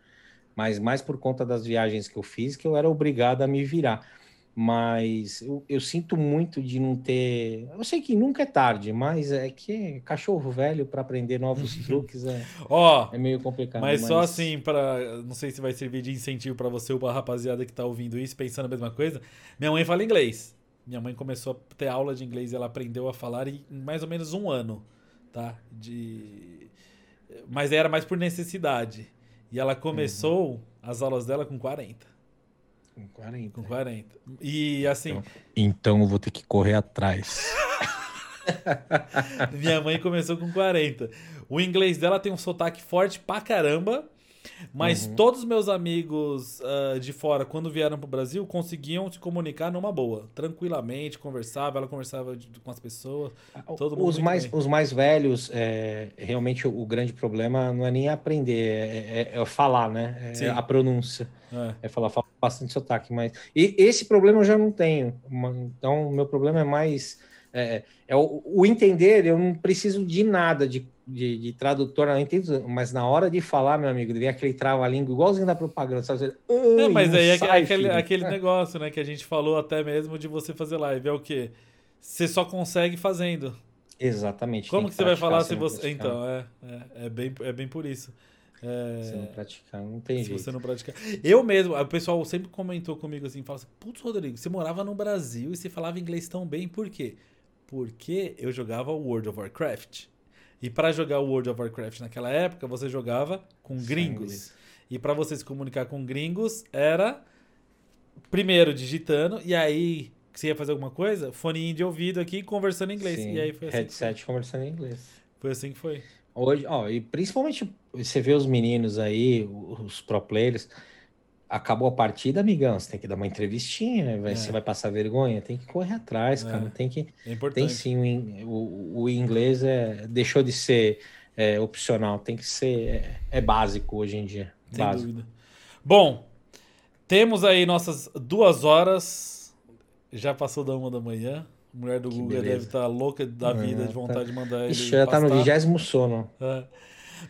Mas mais por conta das viagens que eu fiz, que eu era obrigado a me virar. Mas eu, eu sinto muito de não ter. Eu sei que nunca é tarde, mas é que cachorro velho para aprender novos *laughs* truques é, Ó, é meio complicado. mas só assim, para Não sei se vai servir de incentivo pra você ou pra rapaziada que tá ouvindo isso, pensando a mesma coisa. Minha mãe fala inglês. Minha mãe começou a ter aula de inglês e ela aprendeu a falar em mais ou menos um ano, tá? De... Mas era mais por necessidade. E ela começou as aulas dela com 40. Com 40. Com 40. E assim, Então eu vou ter que correr atrás. *laughs* minha mãe começou com 40. O inglês dela tem um sotaque forte pra caramba. Mas Uhum. todos os meus amigos ah, de fora, quando vieram pro Brasil, conseguiam se comunicar numa boa. Tranquilamente, conversava, ela conversava de- com as pessoas. Mundo os, mais, bem. os mais velhos, é, realmente o, o grande problema não é nem aprender, é, é- é falar, né? É a pronúncia. É. É falar, fala bastante sotaque. Mas... E esse problema eu já não tenho. Então, o meu problema é mais. É, é o, o entender, eu não preciso de nada de, de, de tradutor, eu entendo, mas na hora de falar, meu amigo, vem aquele trava-língua, igualzinho da propaganda, sabe? Você, É, "Ai, mas não aí é sai, aquele, filho." aquele negócio, né, que a gente falou até mesmo de você fazer live. É o quê? Você só consegue fazendo. Exatamente. Como tem que você vai falar se se não você. praticar. Então, é, é, é, bem, é bem por isso. É, Se não praticar, não tem se jeito. você não praticar. Eu mesmo, o pessoal sempre comentou comigo assim, fala assim, putz, Rodrigo, você morava no Brasil e você falava inglês tão bem, por quê? Porque eu jogava World of Warcraft. E para jogar o World of Warcraft naquela época, você jogava com gringos. inglês. E para você se comunicar com gringos, era primeiro digitando, e aí você ia fazer alguma coisa, foninho de ouvido aqui conversando em inglês. Sim, E aí foi assim, headset conversando em inglês. foi assim que foi. Hoje, ó, e principalmente você vê os meninos aí, os pro players, acabou a partida, amigão, você tem que dar uma entrevistinha, vai- É. você vai passar vergonha, tem que correr atrás, É. cara, tem que, É tem sim, o, o, inglês é, deixou de ser é, opcional, tem que ser, é, é básico hoje em dia, Sem básico. dúvida. Bom, temos aí nossas duas horas. Já passou da uma da manhã. A mulher do Que Google beleza. deve estar louca da vida, É, de vontade de mandar ele. Ixi, já tá no vigésimo sono. É.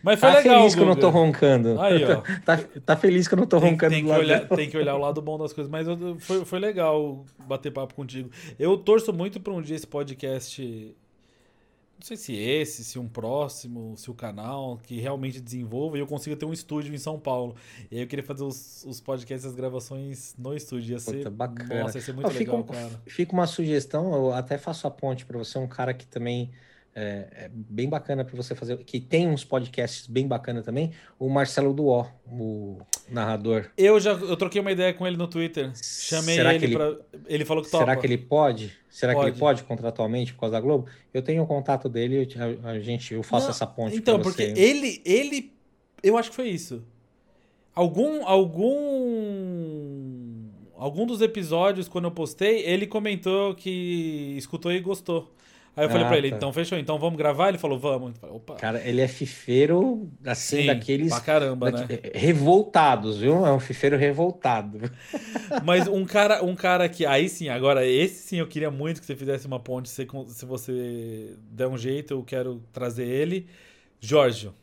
Mas foi Tá legal. feliz que eu não tô roncando. Aí, ó. *laughs* Tá, tá feliz que eu não tô Tem, roncando tem que olhar, tem que olhar o lado bom das coisas. Mas eu- foi, foi legal bater papo contigo. Eu torço muito para um dia esse podcast. Não sei se esse, se um próximo, se o canal que realmente desenvolva e eu consiga ter um estúdio em São Paulo. E aí eu queria fazer os, os podcasts, as gravações no estúdio. Ia ser. Puta, bacana. Nossa, ia ser muito fica, legal, um- cara. fica uma sugestão, eu até faço a ponte para você, um cara que também é, é bem bacana para você fazer, que tem uns podcasts bem bacana também, o Marcelo Duó, o narrador. Eu já eu troquei uma ideia com ele no Twitter. Chamei Será ele, que ele- pra. Ele falou que topa. Será que ele pode? Será que Pode. ele pode contratualmente por causa da Globo? Eu tenho o contato dele, eu a, gente, eu faço Não, essa ponte Então, porque você. ele, ele. Eu acho que foi isso. Algum. Algum. Algum dos episódios, quando eu postei, ele comentou que escutou e gostou. Aí eu falei Ah, pra ele, tá. então fechou, então vamos gravar? Ele falou, vamos. Falei, Opa. Cara, ele é fifeiro, assim, Sim, daqueles Pra caramba, né? daqui- revoltados, viu? É um fifeiro revoltado. *laughs* Mas um cara, um cara que. Aí sim, agora, esse sim eu queria muito que você fizesse uma ponte. Se, se você der um jeito, eu quero trazer ele. Giorgio.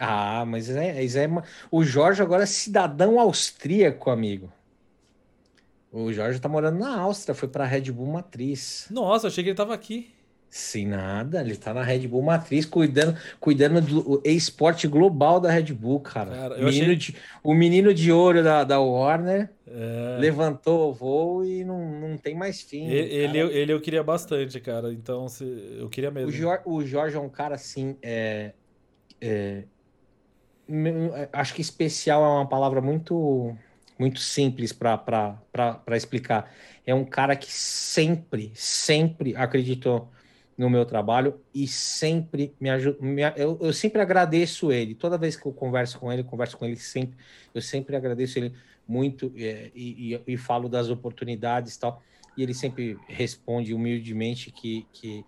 Ah, mas é, é, é, o Jorge agora é cidadão austríaco, amigo. O Jorge tá morando na Áustria, foi pra Red Bull Matriz. Nossa, achei que ele tava aqui. Sim, nada. Ele tá na Red Bull Matriz, cuidando, cuidando do esporte global da Red Bull, cara. cara menino achei... de, o menino de ouro da, da Warner é... levantou o voo e não, não tem mais fim. Ele, ele, eu, ele eu queria bastante, cara. Então, se, eu queria mesmo. O Jorge, o Jorge é um cara assim. É, é, acho que especial é uma palavra muito muito simples para explicar. É um cara que sempre, sempre acreditou no meu trabalho e sempre me ajuda. Eu, eu, sempre agradeço ele. Toda vez que eu converso com ele, converso com ele sempre. Eu sempre agradeço ele muito é, e, e, e, falo das oportunidades e tal. E ele sempre responde humildemente que, que,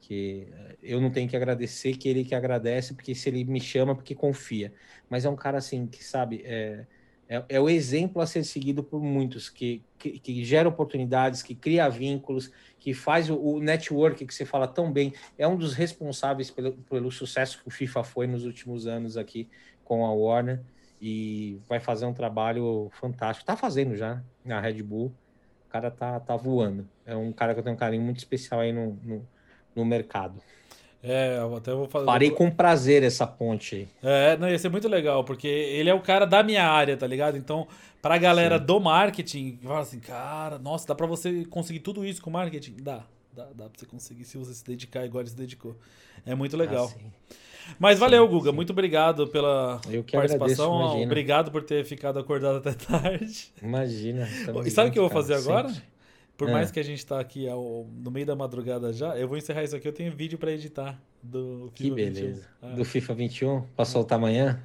que eu não tenho que agradecer, que ele que agradece, porque se ele me chama, porque confia. Mas é um cara assim que sabe. É, é, é, o exemplo a ser seguido por muitos, que, que, que, gera oportunidades, que cria vínculos, que faz o, o, network que você fala tão bem. É um dos responsáveis pelo, pelo sucesso que o FIFA foi nos últimos anos aqui com a Warner e vai fazer um trabalho fantástico. Tá fazendo já na Red Bull. O cara tá, tá voando. É um cara que eu tenho um carinho muito especial aí no, no, no mercado. É, eu até vou fazer. Parei com prazer essa ponte aí. É, não, ia ser muito legal, porque ele é o cara da minha área, tá ligado? Então, pra galera Sim. do marketing, fala assim, cara, nossa, dá pra você conseguir tudo isso com marketing? Dá, dá, dá pra você conseguir se você se dedicar igual ele se dedicou. É muito legal. Ah, Mas valeu, Guga. Sim. Muito obrigado pela participação. Agradeço, obrigado por ter ficado acordado até *laughs* tarde. Imagina. E sabe o que eu vou fazer agora? Sempre. Por é. mais que a gente tá aqui ao, no meio da madrugada já, eu vou encerrar isso aqui. Eu tenho vídeo para editar do FIFA Que beleza. Ah. Do FIFA 21 para soltar amanhã.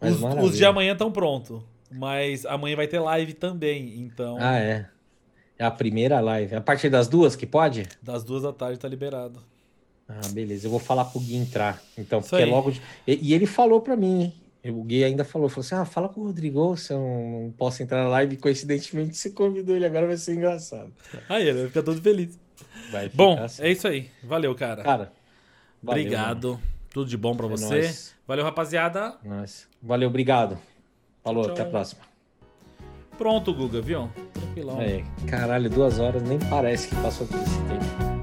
Os, os, de amanhã estão prontos. Mas amanhã vai ter live também, então. Ah, é. É a primeira live. A partir das duas que pode? Das duas da tarde tá liberado. Ah, beleza. Eu vou falar pro Gui entrar. Então, Isso porque é aí. logo. De... E, e, ele falou para mim, o Gui ainda falou, falou assim: ah, fala com o Rodrigo se eu não posso entrar na live. Coincidentemente, você convidou ele, agora vai ser engraçado. Aí ele vai ficar todo feliz. Bom, assim. é isso aí. Valeu, cara. Cara, valeu, Obrigado. Mano. Tudo de bom para é você. Nóis. Valeu, rapaziada. Nós. Valeu, obrigado. Falou, Tchau. até a próxima. Pronto, Guga, viu? Tranquilão. É, caralho, duas horas nem parece que passou todo esse tempo.